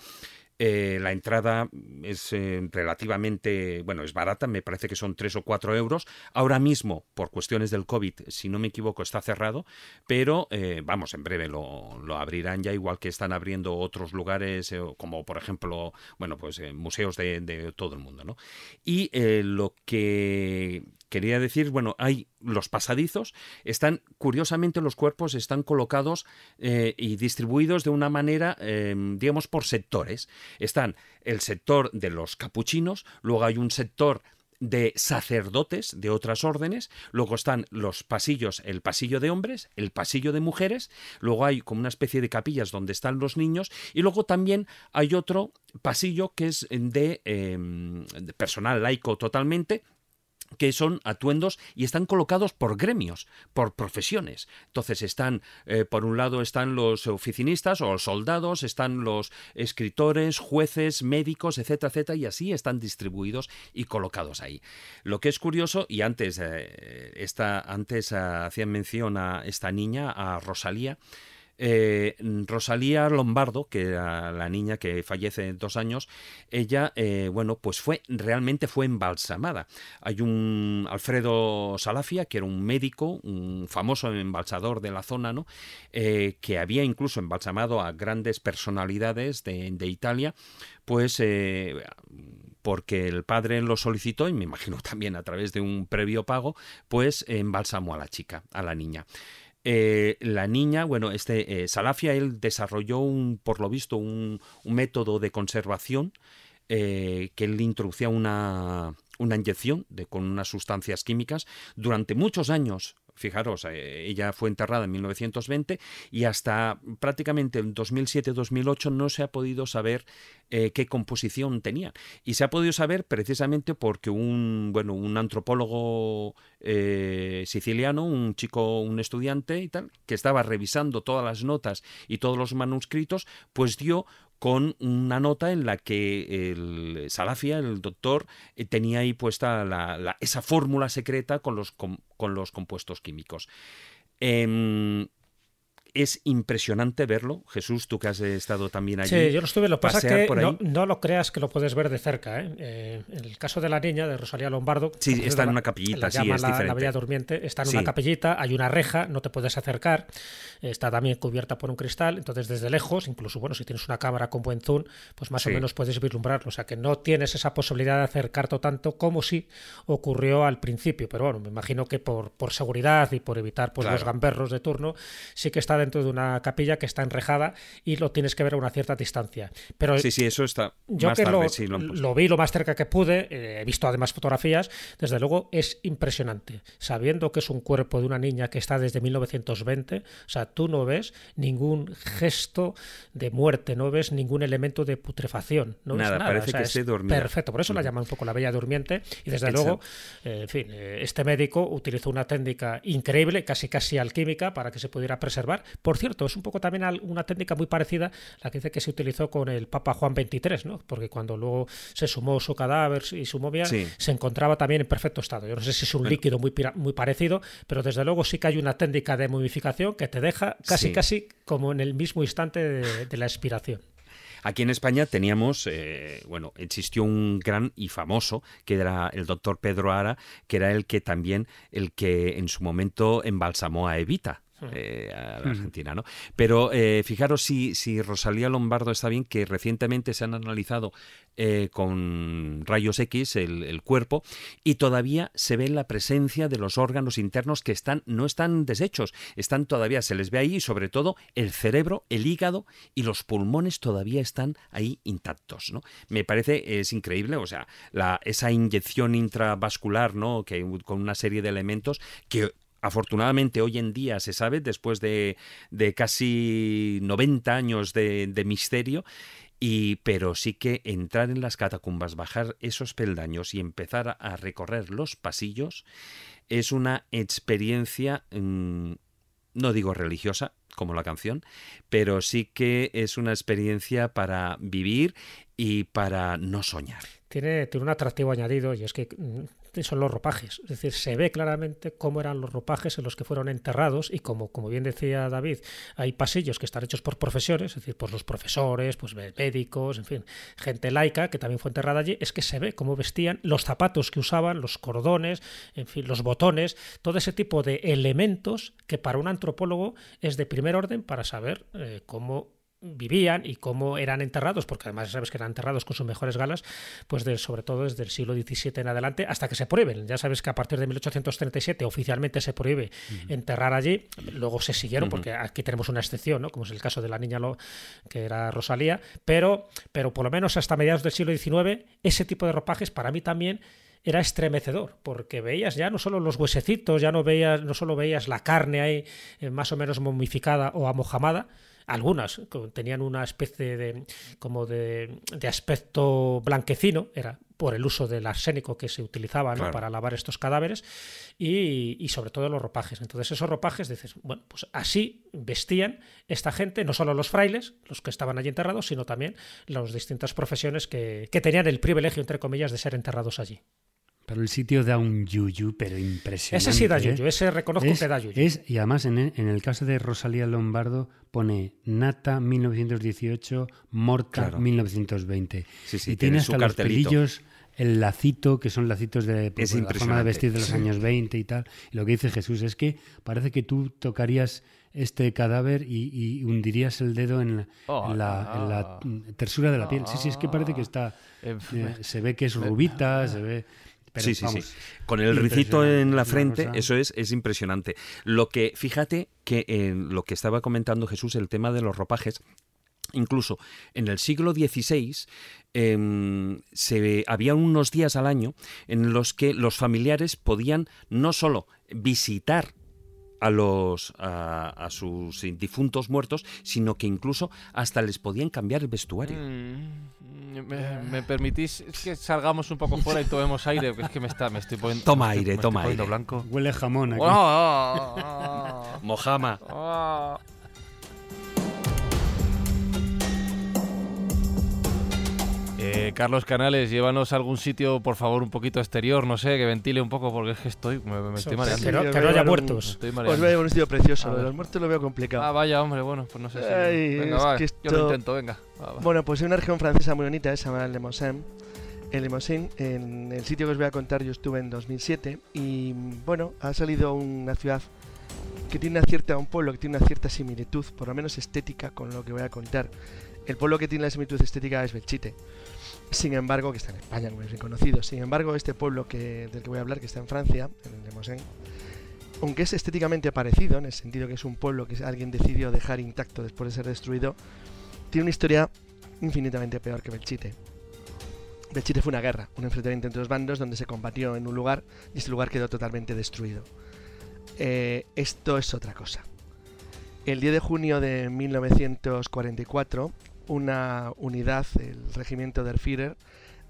Eh, la entrada es eh, relativamente, bueno, es barata, me parece que son 3 o 4 euros. Ahora mismo, por cuestiones del COVID, si no me equivoco, está cerrado, pero eh, vamos, en breve lo, lo, abrirán ya, igual que están abriendo otros lugares, como por ejemplo, bueno, pues museos de, de, todo el mundo, ¿no? Y lo que quería decir, bueno, hay los pasadizos, están, curiosamente, los cuerpos están colocados eh, y distribuidos de una manera, em, digamos, por sectores. Están el sector de los capuchinos, luego hay un sector de sacerdotes de otras órdenes, luego están los pasillos, el pasillo de hombres, el pasillo de mujeres, luego hay como una especie de capillas donde están los niños y luego también hay otro pasillo que es de, em, de personal laico totalmente, que son atuendos y están colocados por gremios, por profesiones. Entonces están, eh, por un lado están los oficinistas o soldados, están los escritores, jueces, médicos, etcétera, etcétera, y así están distribuidos y colocados ahí. Lo que es curioso, y antes, eh, esta, antes hacían mención a esta niña, a Rosalía, eh, Rosalía Lombardo, que era la niña que fallece en dos años, ella, eh, bueno, pues fue, realmente fue embalsamada. Hay un Alfredo Salafia, que era un médico, un famoso embalsador de la zona, ¿no? Eh, que había incluso embalsamado a grandes personalidades de, de Italia, pues porque el padre lo solicitó y me imagino también a través de un previo pago, pues embalsamó a la chica, a la niña. Eh, la niña, bueno, este eh, Salafia, él desarrolló un, por lo visto, un, método de conservación eh, que él introducía una, una inyección de, con unas sustancias químicas. Durante muchos años Fijaros, eh, ella fue enterrada en 1920 y hasta prácticamente en 2007-2008 no se ha podido saber eh, qué composición tenía. Y se ha podido saber precisamente porque un, bueno, un antropólogo eh, siciliano, un chico, un estudiante y tal, que estaba revisando todas las notas y todos los manuscritos, pues dio con una nota en la que el Salafia, el doctor, eh, tenía ahí puesta esa fórmula secreta con los, con, los compuestos químicos. Em, es impresionante verlo. Jesús, tú que has estado también allí. Sí, yo lo estuve. Lo que pasa que no, lo creas que lo puedes ver de cerca. ¿eh? Eh, en el caso de la niña, de Rosalía Lombardo. Sí, está en una capillita, sí, es la, Bella Durmiente. Está en una capillita, hay una reja, no te puedes acercar. Está también cubierta por un cristal. Entonces, desde lejos, incluso, bueno, si tienes una cámara con buen zoom, pues más o menos puedes vislumbrarlo. O sea, que no tienes esa posibilidad de acercarte tanto como si ocurrió al principio. Pero bueno, me imagino que por, por seguridad y por evitar pues, los gamberros de turno, sí que está dentro de una capilla que está enrejada y lo tienes que ver a una cierta distancia. Pero sí, sí, eso está. Yo que lo, vi lo más cerca que pude, eh, he visto además fotografías, desde luego es impresionante. Sabiendo que es un cuerpo de una niña que está desde 1920, o sea, tú no ves ningún gesto de muerte, no ves ningún elemento de putrefacción. No nada, nada. parece que esté dormida. Perfecto, por eso la llaman un poco la bella durmiente y desde luego, eh, en fin, eh, este médico utilizó una técnica increíble, casi casi alquímica, para que se pudiera preservar. Por cierto, es un poco también una técnica muy parecida a la que dice que se utilizó con el Papa Juan XXIII, ¿no? Porque cuando luego se sumó su cadáver y su momia, se encontraba también en perfecto estado. Yo no sé si es un líquido muy, muy parecido, pero desde luego sí que hay una técnica de momificación que te deja casi casi como en el mismo instante de, la expiración. Aquí en España teníamos, eh, bueno, existió un gran y famoso, que era el doctor Pedro Ara, que era el que también, el que en su momento embalsamó a Evita, eh, a la Argentina, ¿no? Pero eh, fijaros si, si Rosalía Lombardo está bien, que recientemente se han analizado eh, con rayos X el, cuerpo y todavía se ve la presencia de los órganos internos que están no están deshechos, están todavía, se les ve ahí y sobre todo el cerebro, el hígado y los pulmones todavía están ahí intactos, ¿no? Me parece es increíble, o sea, la, esa inyección intravascular, ¿no? Que con una serie de elementos que afortunadamente hoy en día se sabe, después de, casi 90 años de, misterio, y, pero sí que entrar en las catacumbas, bajar esos peldaños y empezar a recorrer los pasillos es una experiencia, mm, no digo religiosa, como la canción, pero sí que es una experiencia para vivir y para no soñar. Tiene, tiene un atractivo añadido y es que mm, son los ropajes. Es decir, se ve claramente cómo eran los ropajes en los que fueron enterrados y como, como bien decía David, hay pasillos que están hechos por profesores, es decir, por los profesores, pues médicos, en fin, gente laica que también fue enterrada allí, es que se ve cómo vestían, los zapatos que usaban, los cordones, en fin, los botones, todo ese tipo de elementos que para un antropólogo es de primer orden para saber eh, cómo vivían y cómo eran enterrados, porque además sabes que eran enterrados con sus mejores galas, pues de, sobre todo desde el siglo XVII en adelante hasta que se prohíben. Ya sabes que a partir de 1837 oficialmente se prohíbe enterrar allí, luego se siguieron, porque aquí tenemos una excepción, ¿no? como es el caso de la niña Lo, que era Rosalía, pero, pero por lo menos hasta mediados del siglo XIX ese tipo de ropajes para mí también era estremecedor, porque veías ya no solo los huesecitos, ya no veías, no solo veías la carne ahí eh, más o menos momificada o amojamada, algunas tenían una especie de como de, aspecto blanquecino, era por el uso del arsénico que se utilizaba para lavar estos cadáveres y, y, sobre todo los ropajes. Entonces esos ropajes, dices, bueno, pues así vestían esta gente, no solo los frailes, los que estaban allí enterrados, sino también las distintas profesiones que, que tenían el privilegio, entre comillas, de ser enterrados allí. Pero el sitio da un yuyu, pero impresionante. Ese sí da yuyu, ¿eh? ese reconozco que da yuyu. Es, y además en el, en el, caso de Rosalía Lombardo pone Nata 1918, Morta 1920. Sí, sí, y tiene hasta los pelillos, el lacito, que son lacitos de es la forma de vestir de los años 20 y tal. Y lo que dice Jesús es que parece que tú tocarías este cadáver y, hundirías el dedo en la, oh, en, la, tersura de la piel. Sí, sí, es que parece que está... Eh, se ve que es rubita, se ve sí, sí, sí. Con el ricito en la frente, eso es, es impresionante. Lo que, fíjate que en lo que estaba comentando Jesús, el tema de los ropajes, Incluso en el siglo XVI em, se, había unos días al año en los que los familiares podían no solo visitar a los a, sus difuntos muertos, sino que incluso hasta les podían cambiar el vestuario. Mm, me, permitís que salgamos un poco fuera y tomemos aire? es que me está, me estoy poniendo. Toma aire, toma aire. Blanco. Huele jamón aquí. Mojama. Eh, Carlos Canales, llévanos a algún sitio, por favor, un poquito exterior, no sé, que ventile un poco, porque es que estoy, me, estoy mareando. Que no, haya muertos. Os veo un sitio precioso, de los muertos lo veo complicado. Ah, vaya, hombre, bueno, pues no sé si... venga, va, yo lo intento, venga. Bueno, pues hay una región francesa muy bonita, se llama Limousin. En Limousin, en el sitio que os voy a contar, yo estuve en 2007 y, bueno, ha salido una ciudad que tiene una cierta, un pueblo que tiene una cierta similitud, por lo menos estética, con lo que voy a contar. El pueblo que tiene la similitud estética es Belchite. Sin embargo, que está en España, es bien conocido. Sin embargo, este pueblo que, del que voy a hablar, que está en Francia, en el aunque es estéticamente parecido, en el sentido que es un pueblo que alguien decidió dejar intacto después de ser destruido, tiene una historia infinitamente peor que Belchite. Belchite fue una guerra, un enfrentamiento entre dos bandos donde se combatió en un lugar y ese lugar quedó totalmente destruido. Eh, esto es otra cosa. El 10 de junio de 1944, una unidad, el regimiento der Führer,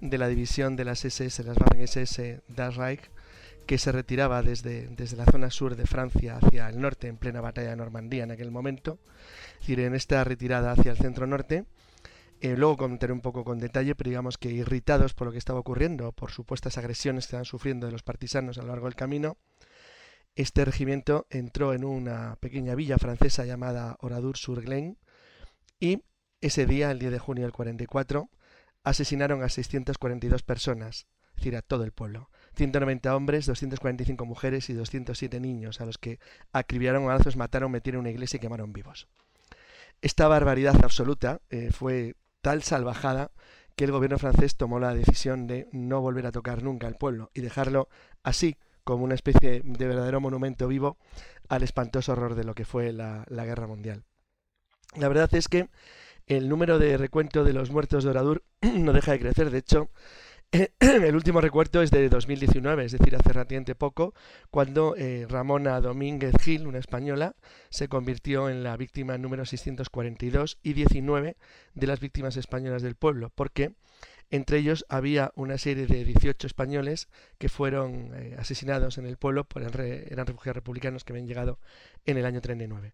de la división de las SS, las Waffen-SS Das Reich, que se retiraba desde, desde la zona sur de Francia hacia el norte en plena batalla de Normandía en aquel momento. Es decir, en esta retirada hacia el centro norte, eh, luego comentaré un poco con detalle, pero digamos que irritados por lo que estaba ocurriendo, por supuestas agresiones que estaban sufriendo de los partisanos a lo largo del camino, este regimiento entró en una pequeña villa francesa llamada Oradour-sur-Glane y ese día, el 10 de junio del 44, asesinaron a 642 personas, es decir, a todo el pueblo. 190 hombres, 245 mujeres y 207 niños, a los que acribillaron a balazos, mataron, metieron en una iglesia y quemaron vivos. Esta barbaridad absoluta eh, fue tal salvajada que el gobierno francés tomó la decisión de no volver a tocar nunca al pueblo y dejarlo así, como una especie de verdadero monumento vivo al espantoso horror de lo que fue la guerra mundial. La verdad es que el número de recuento de los muertos de Oradur no deja de crecer. De hecho, el último recuento es de 2019, es decir, hace relativamente poco, cuando eh, Ramona Domínguez Gil, una española, se convirtió en la víctima número 642 y 19 de las víctimas españolas del pueblo, porque entre ellos había una serie de 18 españoles que fueron eh, asesinados en el pueblo, por eran refugiados republicanos que habían llegado en el año 39.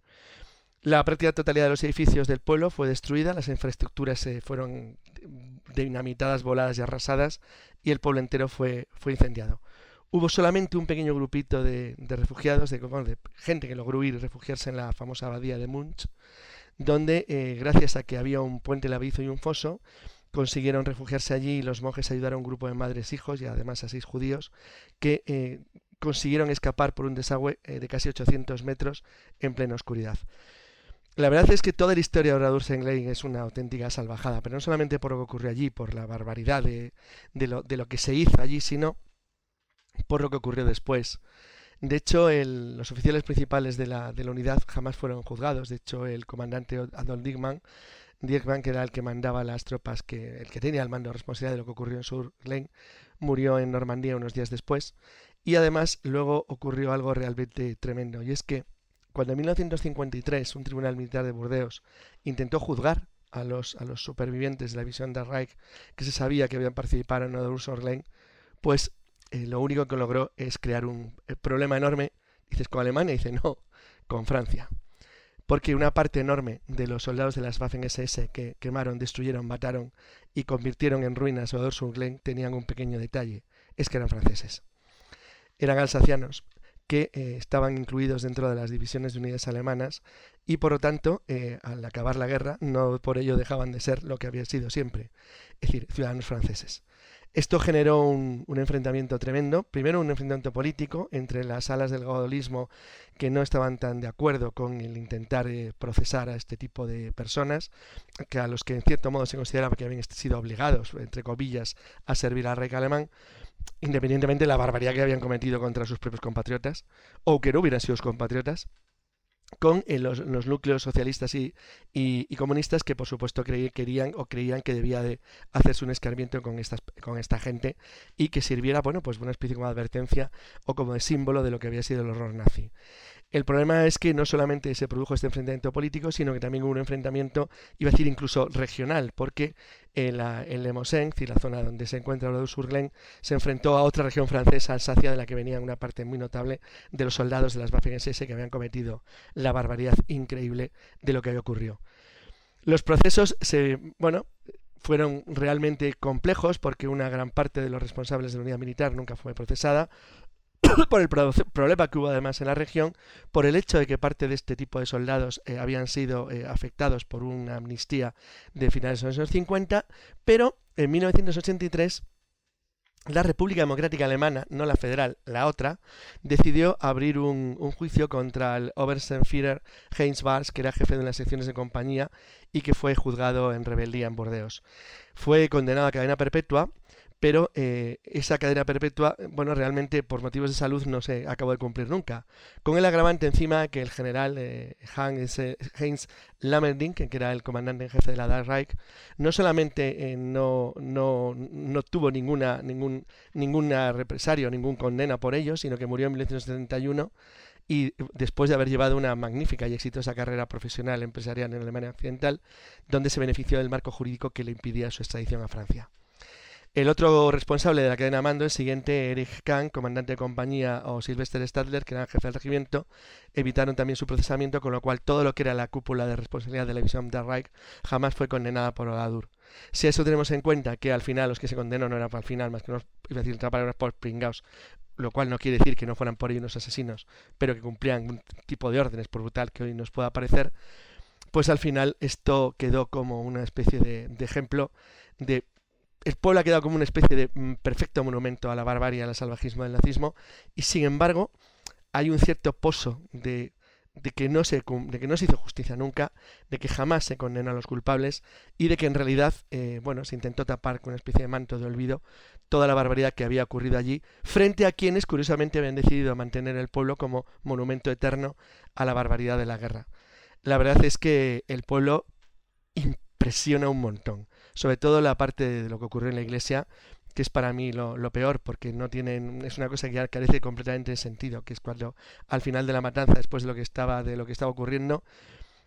La práctica totalidad de los edificios del pueblo fue destruida, las infraestructuras se fueron dinamitadas, voladas y arrasadas y el pueblo entero fue, fue incendiado. Hubo solamente un pequeño grupito de, refugiados, de, gente que logró ir y refugiarse en la famosa abadía de Munch, donde eh, gracias a que había un puente labrizo y un foso, consiguieron refugiarse allí y los monjes ayudaron a un grupo de madres e hijos y además a seis judíos que eh, consiguieron escapar por un desagüe eh, de casi 800 metros en plena oscuridad. La verdad es que toda la historia de Oradour Senglein es una auténtica salvajada, pero no solamente por lo que ocurrió allí, por la barbaridad de, lo, de lo, que se hizo allí, sino por lo que ocurrió después. De hecho, los oficiales principales de la, de la, unidad jamás fueron juzgados. De hecho, el comandante Adolf Dickmann, Dickmann, que era el que mandaba las tropas, que, el que tenía el mando de responsabilidad de lo que ocurrió en Surlane, murió en Normandía unos días después. Y además, luego ocurrió algo realmente tremendo, y es que cuando en 1953 un tribunal militar de Burdeos intentó juzgar a los, a los supervivientes de la visión de Reich que se sabía que habían participado en Odeur Sorlein, pues eh, lo único que logró es crear un eh, problema enorme. Dices con Alemania, dice no, con Francia. Porque una parte enorme de los soldados de las Waffen SS que quemaron, destruyeron, mataron y convirtieron en ruinas Odeur Sorlein tenían un pequeño detalle, es que eran franceses. Eran alsacianos, que eh, estaban incluidos dentro de las divisiones de unidades alemanas y por lo tanto, eh, al acabar la guerra, no por ello dejaban de ser lo que había sido siempre, es decir, ciudadanos franceses. Esto generó un, enfrentamiento tremendo, primero un enfrentamiento político entre las alas del gaudolismo que no estaban tan de acuerdo con el intentar eh, procesar a este tipo de personas, que a los que en cierto modo se consideraba que habían sido obligados, entre comillas, a servir al rey alemán, independientemente de la barbaridad que habían cometido contra sus propios compatriotas, o que no hubieran sido sus compatriotas, con eh, los, núcleos socialistas y, comunistas que por supuesto querían o creían que debía de hacerse un escarmiento con, estas, con esta gente y que sirviera, bueno, pues una especie como de advertencia o como de símbolo de lo que había sido el horror nazi. El problema es que no solamente se produjo este enfrentamiento político, sino que también hubo un enfrentamiento, iba a decir incluso regional, porque en, la, en Le la zona donde se encuentra de Surglen, se enfrentó a otra región francesa, Alsacia, de la que venía una parte muy notable de los soldados de las Waffen-SS que habían cometido la barbaridad increíble de lo que había ocurrido. Los procesos se, bueno, fueron realmente complejos porque una gran parte de los responsables de la unidad militar nunca fue procesada. por el problema que hubo además en la región, por el hecho de que parte de este tipo de soldados eh, habían sido eh, afectados por una amnistía de finales de los años 50, pero en 1983 la República Democrática Alemana, no la federal, la otra, decidió abrir un, juicio contra el Obersenführer Heinz Bars, que era jefe de las secciones de compañía y que fue juzgado en rebeldía en Burdeos. Fue condenado a cadena perpetua pero eh, esa cadena perpetua, bueno, realmente por motivos de salud no se acabó de cumplir nunca. Con el agravante encima que el general eh, Hans, eh, Heinz Lammerding, que era el comandante en jefe de la Dark Reich, no solamente no, no, no, tuvo ninguna, ningún, ninguna represario, ningún condena por ello, sino que murió en 1971 y después de haber llevado una magnífica y exitosa carrera profesional empresarial en Alemania Occidental, donde se benefició del marco jurídico que le impidía su extradición a Francia. El otro responsable de la cadena de mando, el siguiente, Erich Kahn, comandante de compañía, o Sylvester Stadler, que era jefe del regimiento, evitaron también su procesamiento, con lo cual todo lo que era la cúpula de responsabilidad de la división de Reich jamás fue condenada por Oladur. Si eso tenemos en cuenta que al final los que se condenaron no eran el final, más que no, iba a decir por pringaos, lo cual no quiere decir que no fueran por ellos unos asesinos, pero que cumplían un tipo de órdenes, por brutal que hoy nos pueda parecer, pues al final esto quedó como una especie de ejemplo de el pueblo ha quedado como una especie de mm, perfecto monumento a la barbarie, al salvajismo del nazismo, y sin embargo hay un cierto pozo de, que no se, de que no se hizo justicia nunca, de que jamás se condenó a los culpables y de que en realidad eh, bueno, se intentó tapar con una especie de manto de olvido toda la barbaridad que había ocurrido allí, frente a quienes curiosamente habían decidido mantener el pueblo como monumento eterno a la barbaridad de la guerra. La verdad es que el pueblo impresiona un montón sobre todo la parte de lo que ocurrió en la iglesia, que es para mí lo, peor, porque no tienen, es una cosa que ya carece completamente de sentido, que es cuando al final de la matanza, después de lo que estaba, de lo que estaba ocurriendo,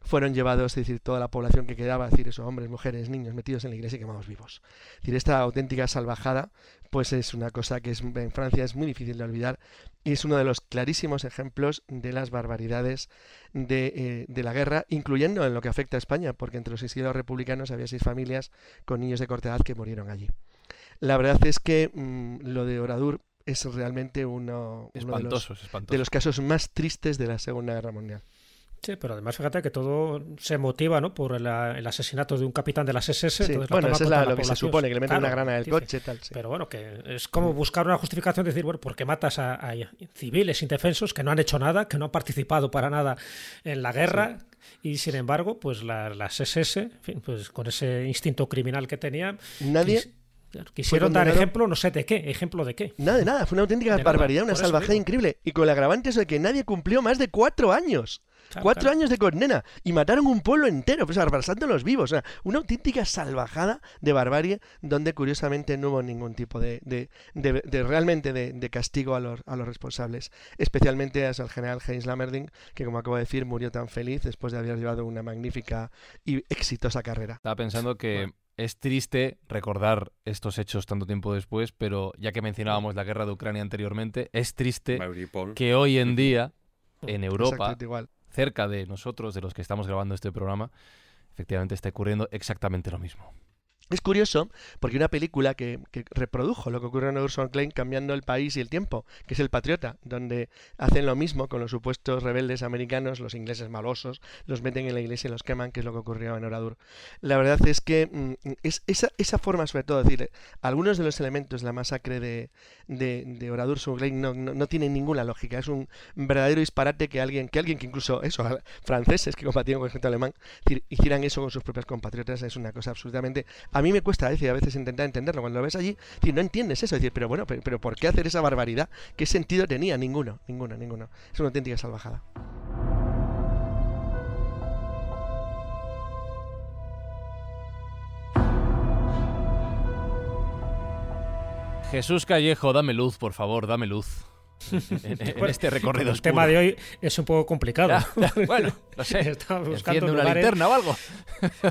fueron llevados, es decir, toda la población que quedaba, es decir, esos hombres, mujeres, niños metidos en la iglesia y quemados vivos. Decir, esta auténtica salvajada, pues es una cosa que es, en Francia es muy difícil de olvidar y es uno de los clarísimos ejemplos de las barbaridades de, eh, la guerra, incluyendo en lo que afecta a España, porque entre los exiliados republicanos había seis familias con niños de corta edad que murieron allí. La verdad es que mm, lo de Oradur es realmente uno, de los casos más tristes de la Segunda Guerra Mundial. Sí, pero además fíjate que todo se motiva ¿no? por el, el asesinato de un capitán de las SS. Sí, entonces bueno, eso es la- la lo que se supone, que le meten una grana del coche, tal. sí. Pero bueno, que es como buscar una justificación de decir, bueno, ¿por qué matas a, a civiles indefensos que no han hecho nada, que no han participado para nada en la guerra? Y sin embargo, pues la- las SS, en fin, pues con ese instinto criminal que tenían, Nadie quis- claro, quisieron dar ejemplo, no sé de qué, ejemplo de qué. Nada de nada, fue una auténtica De nada, barbaridad, una salvajada increíble. Y con el agravante eso de que nadie cumplió más de cuatro años. Claro, cuatro claro. años de condena. Y mataron un pueblo entero, pues arrasándolos vivos. O sea, una auténtica salvajada de barbarie donde curiosamente no hubo ningún tipo de, de, de- de- realmente de, de castigo a los, a los responsables. Especialmente al general Heinz Lammerding, que como acabo de decir, murió tan feliz después de haber llevado una magnífica y exitosa carrera. Estaba pensando que es triste recordar estos hechos tanto tiempo después, pero ya que mencionábamos la guerra de Ucrania anteriormente, es triste que hoy en día en Europa, igual. Cerca de nosotros, de los que estamos grabando este programa, efectivamente está ocurriendo exactamente lo mismo. Es curioso porque una película que, que reprodujo lo que ocurrió en Urson Klein cambiando el país y el tiempo, que es El Patriota, donde hacen lo mismo con los supuestos rebeldes americanos, los ingleses malosos, los meten en la iglesia y los queman, que es lo que ocurrió en Oradur. La verdad es que mm, es, esa, esa forma, sobre todo, es decir, algunos de los elementos de la masacre de, de, de Oradur Klein no, no, no tienen ninguna lógica. Es un verdadero disparate que alguien, que alguien que incluso eso, franceses que combatían con el ejército alemán, hicieran eso con sus propios compatriotas, es una cosa absolutamente a mí me cuesta veces, a veces intentar entenderlo. Cuando lo ves allí, decir, no entiendes eso. Es decir, pero bueno, pero, pero ¿por qué hacer esa barbaridad? ¿Qué sentido tenía? Ninguno, ninguno, ninguno. Es una auténtica salvajada. Jesús Callejo, dame luz, por favor, dame luz. En, en- Bueno, este recorrido El oscuro. tema de hoy es un poco complicado. Ya, ya, bueno, lo sé. Estamos buscando Enciende una lugares, linterna o algo.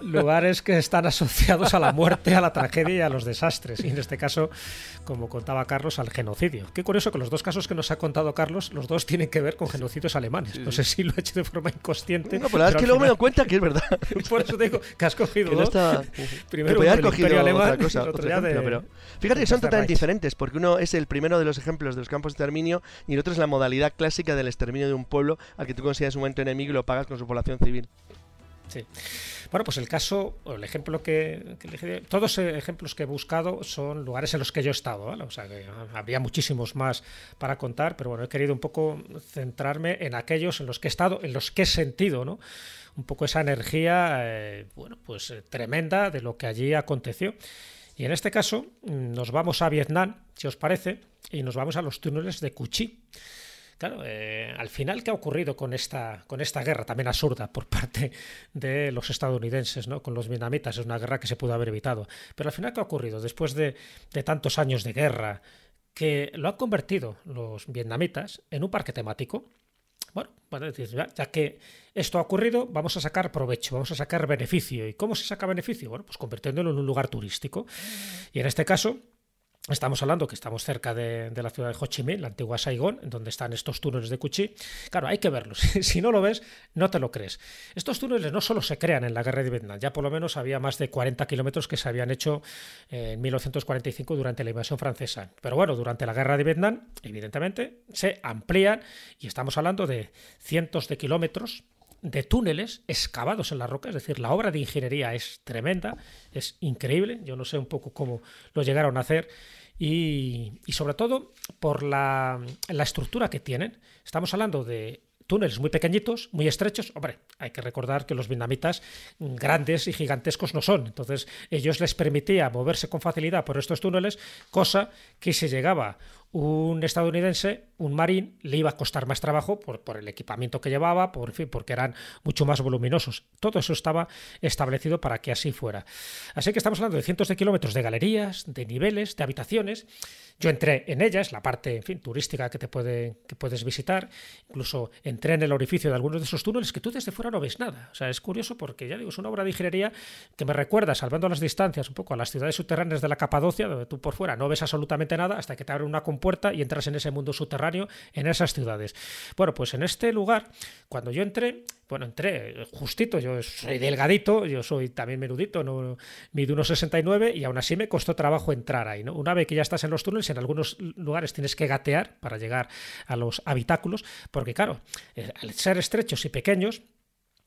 lugares que están asociados a la muerte, a la tragedia y a los desastres. Y en este caso, como contaba Carlos, al genocidio. Qué curioso que los dos casos que nos ha contado Carlos, los dos tienen que ver con genocidios alemanes. No sé si lo ha hecho de forma inconsciente. No, pero es que luego me al doy cuenta que es verdad. final- Por eso te digo que has cogido que no dos. está... Primero que cogido Imperio Alemán otra cosa, y el otro otro ejemplo, de- pero fíjate que son totalmente diferentes, porque uno es el primero de los ejemplos de los campos de exterminio y el otro es la modalidad clásica del exterminio de un pueblo al que tú consideras un momento enemigo y lo pagas con su población civil. Sí. Bueno, pues el caso, el ejemplo que, que todos los ejemplos que he buscado son lugares en los que yo he estado, ¿vale? O sea, que habría muchísimos más para contar, pero bueno, he querido un poco centrarme en aquellos en los que he estado, en los que he sentido, ¿no? Un poco esa energía, eh, bueno, pues eh, tremenda de lo que allí aconteció. Y en este caso mm, nos vamos a Vietnam, si os parece, y nos vamos a los túneles de Cuchí. Claro, eh, al final, ¿qué ha ocurrido con esta, con esta guerra también absurda por parte de los estadounidenses, ¿no? con los vietnamitas? Es una guerra que se pudo haber evitado. Pero al final, ¿qué ha ocurrido? Después de, de tantos años de guerra, que lo han convertido los vietnamitas en un parque temático. Bueno, bueno, ya que esto ha ocurrido, vamos a sacar provecho, vamos a sacar beneficio. ¿Y cómo se saca beneficio? Bueno, pues convirtiéndolo en un lugar turístico. Y en este caso, Estamos hablando que estamos cerca de, la ciudad de Ho Chi Minh, la antigua Saigón, donde están estos túneles de Cuchí. Claro, hay que verlos. si no lo ves, no te lo crees. Estos túneles no solo se crean en la guerra de Vietnam, ya por lo menos había más de 40 kilómetros que se habían hecho en 1945 durante la invasión francesa. Pero bueno, durante la guerra de Vietnam, evidentemente, se amplían y estamos hablando de cientos de kilómetros de túneles excavados en la roca, es decir, la obra de ingeniería es tremenda, es increíble, yo no sé un poco cómo lo llegaron a hacer y, sobre todo por la, la estructura que tienen. Estamos hablando de túneles muy pequeñitos, muy estrechos. Hombre, hay que recordar que los vietnamitas grandes y gigantescos no son. Entonces, ellos les permitía moverse con facilidad por estos túneles, cosa que si llegaba un estadounidense, un marín, le iba a costar más trabajo por, el equipamiento que llevaba, por fin, porque eran mucho más voluminosos. Todo eso estaba establecido para que así fuera. Así que estamos hablando de cientos de kilómetros de galerías, de niveles, de habitaciones. Yo entré en ellas, la parte, en fin, turística que te puede, que puedes visitar. Incluso entré en el orificio de algunos de esos túneles que tú desde fuera no ves nada. O sea, es curioso porque ya digo, es una obra de ingeniería que me recuerda, salvando las distancias, un poco a las ciudades subterráneas de la Capadocia, donde tú por fuera no ves absolutamente nada hasta que te abren una compuerta y entras en ese mundo subterráneo, en esas ciudades. Bueno, pues en este lugar, cuando yo entré, bueno, entré justito, yo soy delgadito, yo soy también menudito, no mido unos 69 y aún así me costó trabajo entrar ahí, ¿no? Una vez que ya estás en los túneles, en algunos lugares tienes que gatear para llegar a los habitáculos, porque claro, eh, al ser estrechos y pequeños,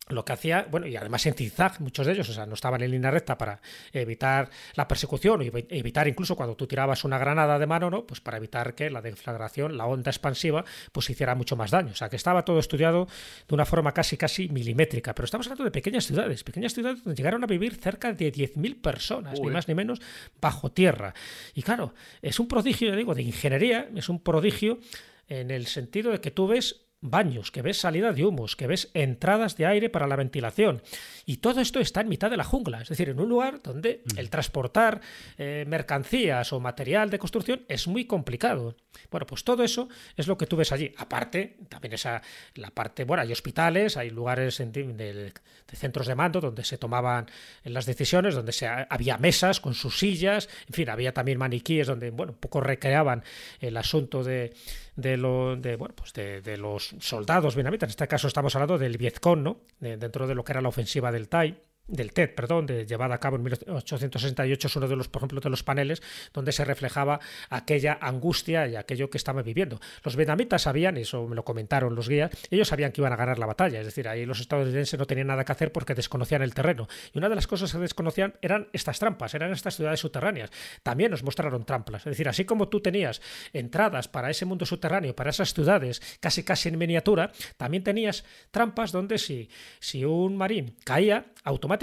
lo que hacía, bueno, y además en zigzag, muchos de ellos, o sea, no estaban en línea recta para evitar la persecución y evitar incluso cuando tú tirabas una granada de mano, ¿no? Pues para evitar que la deflagración, la onda expansiva, pues hiciera mucho más daño. O sea, que estaba todo estudiado de una forma casi, casi milimétrica. Pero estamos hablando de pequeñas ciudades, pequeñas ciudades donde llegaron a vivir cerca de 10.000 personas, ni más ni menos, bajo tierra. Y claro, es un prodigio, digo, de ingeniería, es un prodigio en el sentido de que tú ves baños, que ves salida de humos, que ves entradas de aire para la ventilación. Y todo esto está en mitad de la jungla, es decir, en un lugar donde mm. el transportar eh, mercancías o material de construcción es muy complicado. Bueno, pues todo eso es lo que tú ves allí. Aparte, también esa la parte, bueno, hay hospitales, hay lugares de, centros de mando donde se tomaban las decisiones, donde se, había mesas con sus sillas, en fin, había también maniquíes donde, bueno, un poco recreaban el asunto de de, lo, de, bueno, pues de, los soldados vietnamitas. En este caso estamos hablando del Vietcong, ¿no? dentro de lo que era la ofensiva del Tai del TED, perdón, de, llevada a cabo en 1868, es uno de los, por ejemplo, de los paneles donde se reflejaba aquella angustia y aquello que estaban viviendo. Los vietnamitas sabían, y eso me lo comentaron los guías, ellos sabían que iban a ganar la batalla, es decir, ahí los estadounidenses no tenían nada que hacer porque desconocían el terreno. Y una de las cosas que desconocían eran estas trampas, eran estas ciudades subterráneas. También nos mostraron trampas, es decir, así como tú tenías entradas para ese mundo subterráneo, para esas ciudades casi casi en miniatura, también tenías trampas donde si, si un marín caía, automáticamente,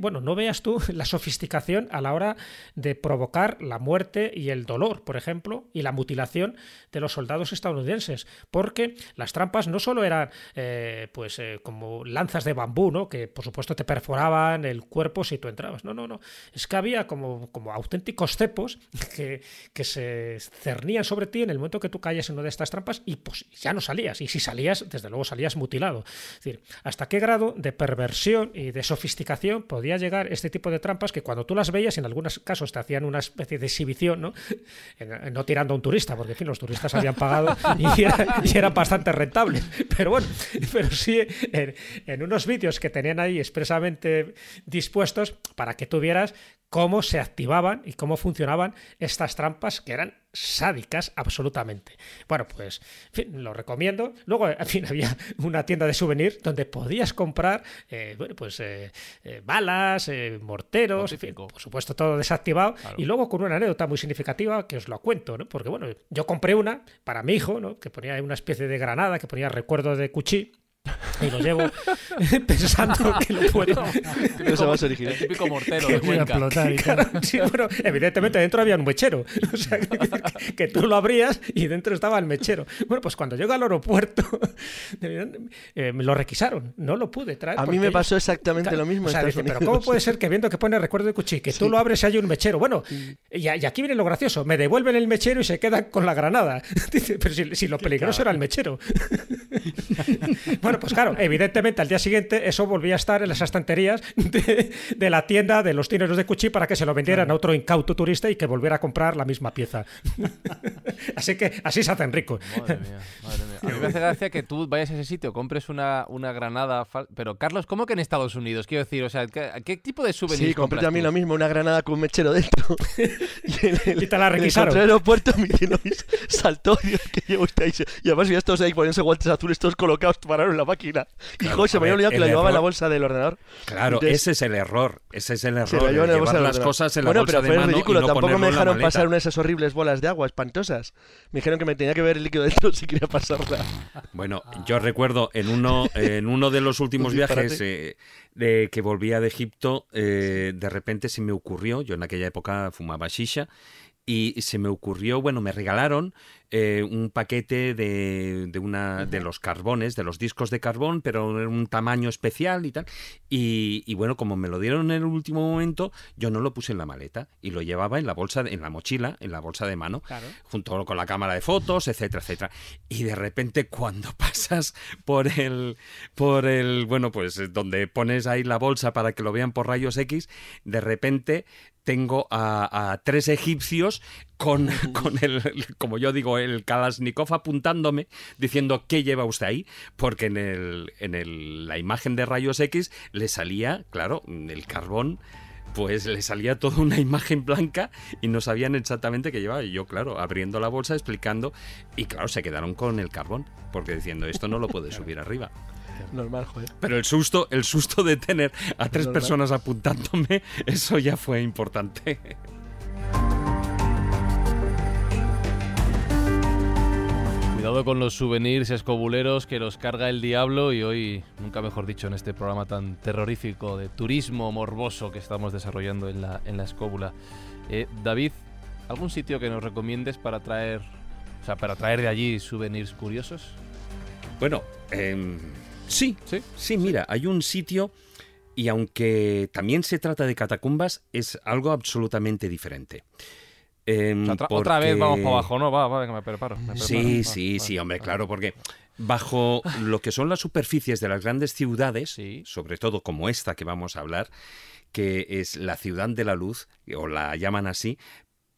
bueno, no veas tú la sofisticación a la hora de provocar la muerte y el dolor, por ejemplo, y la mutilación de los soldados estadounidenses, porque las trampas no solo eran eh, pues eh, como lanzas de bambú, ¿no? que por supuesto te perforaban el cuerpo si tú entrabas, no, no, no, es que había como, como auténticos cepos que, que se cernían sobre ti en el momento que tú caías en una de estas trampas y pues ya no salías, y si salías, desde luego salías mutilado. Es decir, hasta qué grado de perversión y de sofisticación podía llegar este tipo de trampas que cuando tú las veías, en algunos casos te hacían una especie de exhibición, ¿no? no tirando a un turista, porque en fin, los turistas habían pagado y, eran bastante rentables. Pero bueno, pero sí en unos vídeos que tenían ahí expresamente dispuestos para que tuvieras cómo se activaban y cómo funcionaban estas trampas que eran sádicas absolutamente. Bueno, pues en fin, lo recomiendo. Luego, en fin, había una tienda de souvenir donde podías comprar eh, bueno, pues, eh, eh, balas, morteros, en fin, por supuesto todo desactivado. Y luego con una anécdota muy significativa que os lo cuento, ¿no? porque bueno, yo compré una para mi hijo, ¿no? que ponía una especie de granada, que ponía recuerdo de Cuchí y lo llevo pensando que lo puedo. Eso va a ser original. El típico mortero de explotar y sí, bueno, evidentemente dentro había un mechero. O sea, que, tú lo abrías y dentro estaba el mechero. Bueno, pues cuando llego al aeropuerto, eh, me lo requisaron. No lo pude traer. A mí me pasó exactamente lo mismo. O sea, pero ¿cómo puede ser que viendo que pone recuerdo de cuchillo, que tú lo abres y hay un mechero? Bueno, y, aquí viene lo gracioso. Me devuelven el mechero y se quedan con la granada. Dice, pero si, si lo peligroso era el mechero. bueno, pues claro, evidentemente al día siguiente eso volvía a estar en las estanterías de, la tienda de los tineros de Cuchi para que se lo vendieran a otro incauto turista y que volviera a comprar la misma pieza. así que así se hacen ricos. Madre mía, madre mía. A mí me hace gracia que tú vayas a ese sitio, compres una, una granada. Pero Carlos, ¿cómo que en Estados Unidos? Quiero decir, o sea, ¿qué, tipo de souvenirs Sí, compré a mí lo mismo, una granada con un mechero dentro. y, te la requisaron. En el aeropuerto me diciendo, saltó que llevo usted ahí. Y además vi a estos ahí poniéndose guantes azules todos colocados, pararon la máquina. y José me había olvidado que la llevaba en la bolsa del ordenador. Claro, ese es el error. Ese es el error. llevar las cosas en la bueno, bolsa pero fue ridículo. Tampoco me dejaron pasar una de esas horribles bolas de agua espantosas. Me dijeron que me tenía que ver el líquido dentro si quería pasarla. Bueno, yo recuerdo en uno, en uno de los últimos viajes eh, de que volvía de Egipto, eh, de repente se me ocurrió, yo en aquella época fumaba shisha, y se me ocurrió, bueno, me regalaron eh, un paquete de, de, una, de los carbones, de los discos de carbón, pero en un tamaño especial y tal. Y, bueno, como me lo dieron en el último momento, yo no lo puse en la maleta y lo llevaba en la bolsa, en la mochila, en la bolsa de mano, junto con la cámara de fotos, etcétera, etcétera. Y de repente cuando pasas por el, por el, bueno, pues donde pones ahí la bolsa para que lo vean por rayos X, de repente tengo a, tres egipcios con, con, el, como yo digo, el Kalashnikov apuntándome, diciendo ¿qué lleva usted ahí? Porque en, el, en el, la imagen de rayos X le salía, claro, el carbón pues le salía toda una imagen blanca y no sabían exactamente qué llevaba. Y yo, claro, abriendo la bolsa, explicando, y claro, se quedaron con el carbón, porque diciendo, esto no lo puede subir arriba. Normal, joder. Pero el susto, el susto de tener a tres normal. personas apuntándome, eso ya fue importante. Cuidado con los souvenirs escobuleros que los carga el diablo y hoy, nunca mejor dicho, en este programa tan terrorífico de turismo morboso que estamos desarrollando en la, en la escóbula. Eh, David, ¿algún sitio que nos recomiendes para traer, o sea, para traer de allí souvenirs curiosos? Bueno, em, sí, Sí. sí, mira, hay un sitio y aunque también se trata de catacumbas, es algo absolutamente diferente. Em, O sea, otra, otra vez vamos para abajo, ¿no? Va, va, venga, me preparo. me preparo. Sí, Va, sí, va, sí, hombre, claro, porque bajo lo que son las superficies de las grandes ciudades, Sí. sobre todo como esta que vamos a hablar, que es la ciudad de la luz, o la llaman así,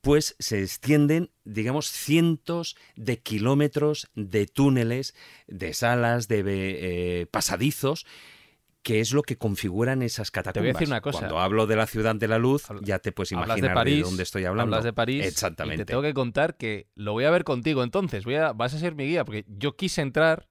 pues se extienden, digamos, cientos de kilómetros de túneles, de salas, de eh, pasadizos, que es lo que configuran esas catacumbas. voy a decir una cosa. Cuando hablo de la ciudad de la luz, Habla- ya te puedes imaginar de París, dónde estoy hablando. Hablas de París. Exactamente. Y te tengo que contar que lo voy a ver contigo entonces. Voy a, vas a ser mi guía porque yo quise entrar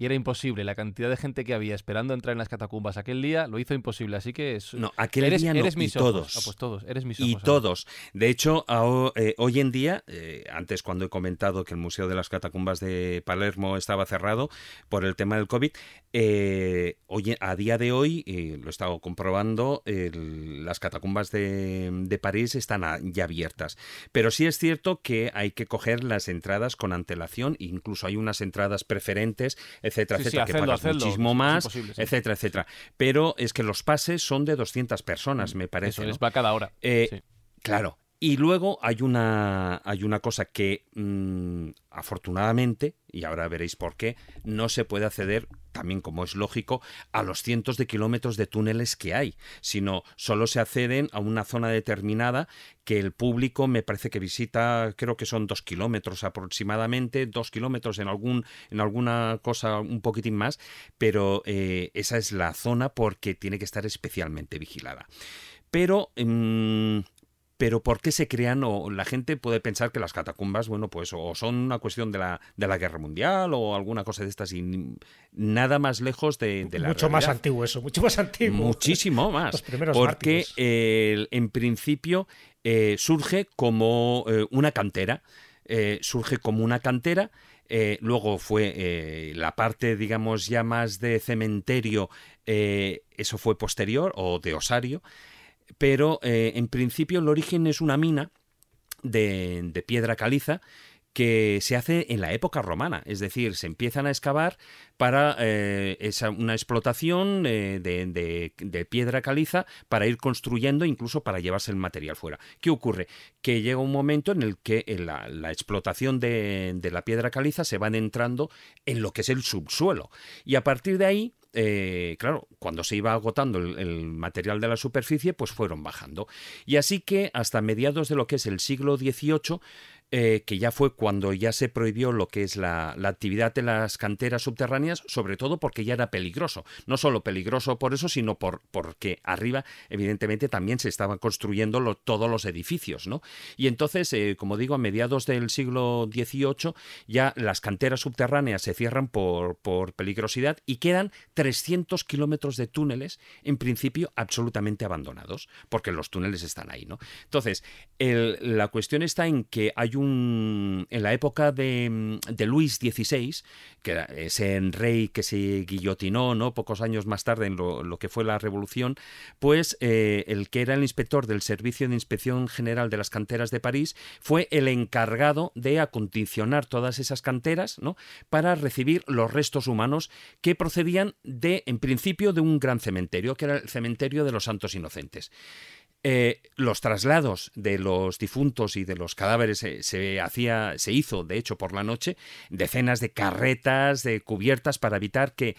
y era imposible. La cantidad de gente que había esperando entrar en las catacumbas aquel día lo hizo imposible. Así que es, No, aquel eres, día no, eres y mis ojos. todos. Ah, pues todos, eres mis Y ojos. ahora. todos. De hecho, a- eh, hoy en día, eh, antes cuando he comentado que el Museo de las Catacumbas de Palermo estaba cerrado por el tema del COVID, eh, hoy, a día de hoy, lo he estado comprobando, el- las catacumbas de, de París están a- ya abiertas. Pero sí es cierto que hay que coger las entradas con antelación, incluso hay unas entradas preferentes, etcétera, Sí, sí, etcétera, que hacedlo, pagas hacedlo, muchísimo más, sí. etcétera, etcétera. Pero es que los pases son de 200 personas, me parece. Eso ¿no? es, va cada hora. Eh, Sí. Claro. Y luego hay una, hay una cosa que mm, afortunadamente, y ahora veréis por qué, no se puede acceder, también como es lógico, a los cientos de kilómetros de túneles que hay, sino solo se acceden a una zona determinada que el público me parece que visita, creo que son dos kilómetros aproximadamente, dos kilómetros en, algún, en alguna cosa un poquitín más, pero eh, esa es la zona porque tiene que estar especialmente vigilada. Pero mm, pero ¿por qué se crean? O la gente puede pensar que las catacumbas, bueno, pues o son una cuestión de la, de la guerra mundial o alguna cosa de estas y nada más lejos de, de la mucho más antiguo eso, mucho más antiguo. Muchísimo más. Los primeros porque eh, en principio eh, surge como eh, una cantera. eh, surge como una cantera. eh, luego fue eh, la parte, digamos, ya más de cementerio. eh, eso fue posterior o de osario. Pero eh, en principio el origen es una mina de, de piedra caliza que se hace en la época romana, es decir, se empiezan a excavar para eh, esa, una explotación eh, de, de- de piedra caliza para ir construyendo, incluso para llevarse el material fuera. ¿Qué ocurre? Que llega un momento en el que la, la explotación de, de la piedra caliza se van entrando en lo que es el subsuelo. Y a partir de ahí eh, claro, cuando se iba agotando el, el material de la superficie, pues fueron bajando. Y así que hasta mediados de lo que es el siglo XVIII, eh, que ya fue cuando ya se prohibió lo que es la, la actividad de las canteras subterráneas, sobre todo porque ya era peligroso. No solo peligroso por eso, sino por, porque arriba, evidentemente, también se estaban construyendo lo- todos los edificios, ¿no? Y entonces, eh, como digo, a mediados del siglo XVIII, ya las canteras subterráneas se cierran por, por peligrosidad y quedan 300 kilómetros de túneles, en principio, absolutamente abandonados, porque los túneles están ahí, ¿no? Entonces, la cuestión está en que hay. En la época de, de Luis XVI, que ese rey que se guillotinó, ¿no? Pocos años más tarde en lo, lo que fue la revolución, pues eh, el que era el inspector del Servicio de Inspección General de las Canteras de París fue el encargado de acondicionar todas esas canteras, ¿no? Para recibir los restos humanos que procedían de, en principio, de un gran cementerio, que era el cementerio de los Santos Inocentes. Eh, los traslados de los difuntos y de los cadáveres se, hacía, se hizo, de hecho, por la noche, decenas de carretas, de cubiertas para evitar que,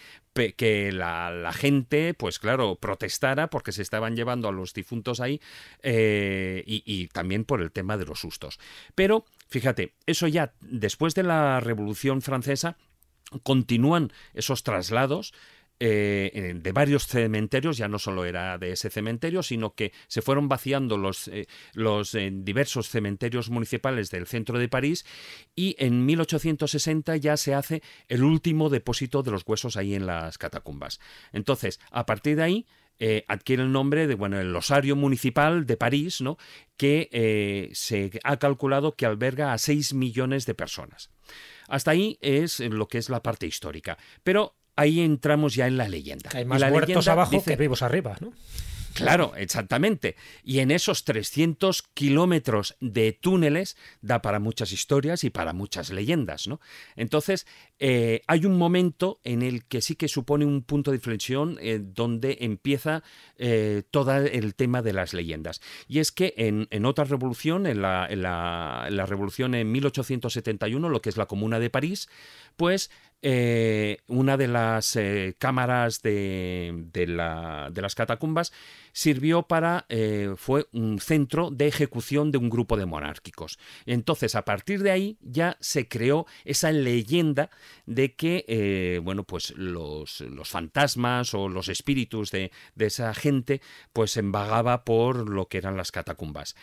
que la, la gente, pues claro, protestara porque se estaban llevando a los difuntos ahí eh, y, y también por el tema de los sustos. Pero, fíjate, eso ya después de la Revolución Francesa continúan esos traslados eh, de varios cementerios, ya no solo era de ese cementerio, sino que se fueron vaciando los, eh, los eh, diversos cementerios municipales del centro de París y en 1860 ya se hace el último depósito de los huesos ahí en las catacumbas. Entonces, a partir de ahí, adquiere el nombre de bueno el osario municipal de París, ¿no? que se ha calculado que alberga a 6 millones de personas. Hasta ahí es lo que es la parte histórica. Pero ahí entramos ya en la leyenda. Hay más muertos abajo que vivos arriba, ¿no? Claro, exactamente. Y en esos 300 kilómetros de túneles da para muchas historias y para muchas leyendas, ¿no? Entonces, eh, hay un momento en el que sí que supone un punto de inflexión eh, donde empieza eh, todo el tema de las leyendas. Y es que en, otra revolución, en la, en la revolución en 1871, lo que es la Comuna de París, pues eh, una de las eh, cámaras de, las catacumbas sirvió para, eh, fue un centro de ejecución de un grupo de monárquicos. Entonces, a partir de ahí ya se creó esa leyenda de que, bueno, pues los, fantasmas o los espíritus de, de esa gente, pues embagaba por lo que eran las catacumbas.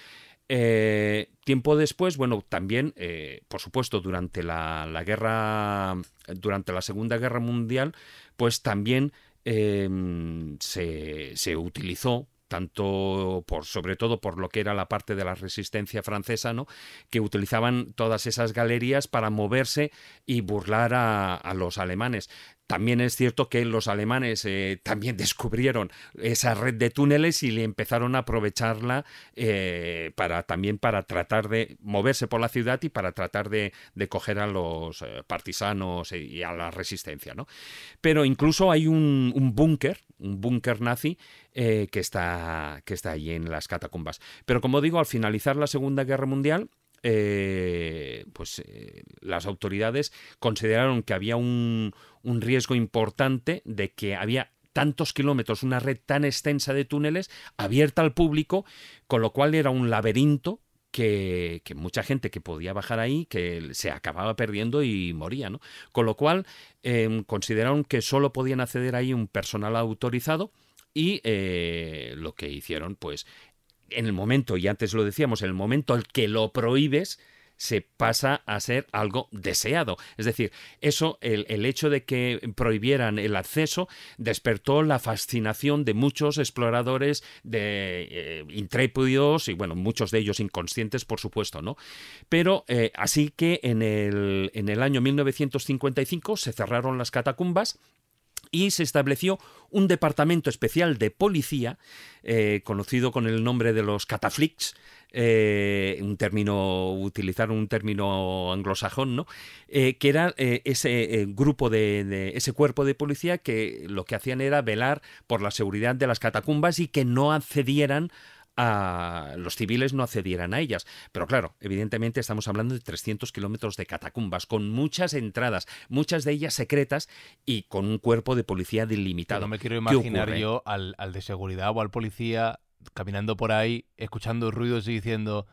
Eh, tiempo después, bueno, también, eh, por supuesto, durante la, guerra, durante la Segunda Guerra Mundial, pues también em, se, se, utilizó tanto por sobre todo por lo que era la parte de la resistencia francesa, ¿no? que utilizaban todas esas galerías para moverse y burlar a los alemanes. También es cierto que los alemanes eh, también descubrieron esa red de túneles y le empezaron a aprovecharla eh, para también para tratar de moverse por la ciudad y para tratar de, coger a los eh, partisanos y a la resistencia. ¿no? Pero incluso hay un, búnker, un búnker nazi que, está, que está allí en las catacumbas. Pero como digo, al finalizar la Segunda Guerra Mundial, pues las autoridades consideraron que había un, un riesgo importante de que había tantos kilómetros, una red tan extensa de túneles abierta al público, con lo cual era un laberinto que, mucha gente que podía bajar ahí, que se acababa perdiendo y moría, ¿no? Con lo cual em, consideraron que solo podían acceder ahí un personal autorizado y eh, lo que hicieron, pues, en el momento, y antes lo decíamos, en el momento en que lo prohíbes, se pasa a ser algo deseado. Es decir, eso, el, hecho de que prohibieran el acceso, despertó la fascinación de muchos exploradores, de eh, intrépidos y, bueno, muchos de ellos inconscientes, por supuesto, ¿no? Pero eh, así que en el, en el año 1955 se cerraron las catacumbas y se estableció un departamento especial de policía, eh, conocido con el nombre de los cataflix, eh, un término, utilizaron un término anglosajón, ¿no? Eh, que era ese grupo de, ese cuerpo de policía que lo que hacían era velar por la seguridad de las catacumbas y que no accedieran los civiles no accedieran a ellas. Pero claro, evidentemente estamos hablando de 300 kilómetros de catacumbas, con muchas entradas, muchas de ellas secretas y con un cuerpo de policía delimitado. no me quiero imaginar yo al, de seguridad o al policía caminando por ahí, escuchando ruidos y diciendo...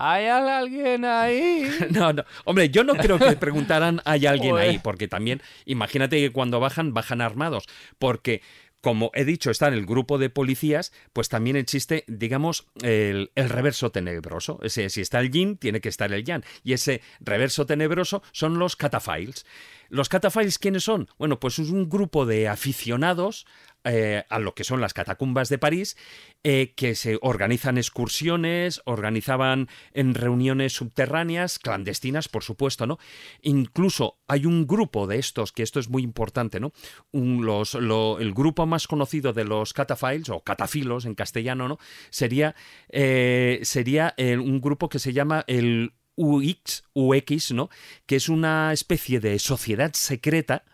¿Hay alguien ahí? No, no. Hombre, yo no creo que preguntaran ¿hay alguien ahí? Porque también, imagínate que cuando bajan, bajan armados. Porque como he dicho, está en el grupo de policías, pues también existe, digamos, el, reverso tenebroso. Si está el yin, tiene que estar el yang. Y ese reverso tenebroso son los cataphiles. ¿Los cataphiles quiénes son? Bueno, pues es un grupo de aficionados eh, a lo que son las catacumbas de París, eh, que se organizan excursiones, organizaban en reuniones subterráneas, clandestinas, por supuesto, ¿no? Incluso hay un grupo de estos, que esto es muy importante, ¿no? el grupo más conocido de los cataphiles, o catafilos en castellano, ¿no? Sería, eh, sería un grupo que se llama el UX, UX, ¿no? Que es una especie de sociedad secreta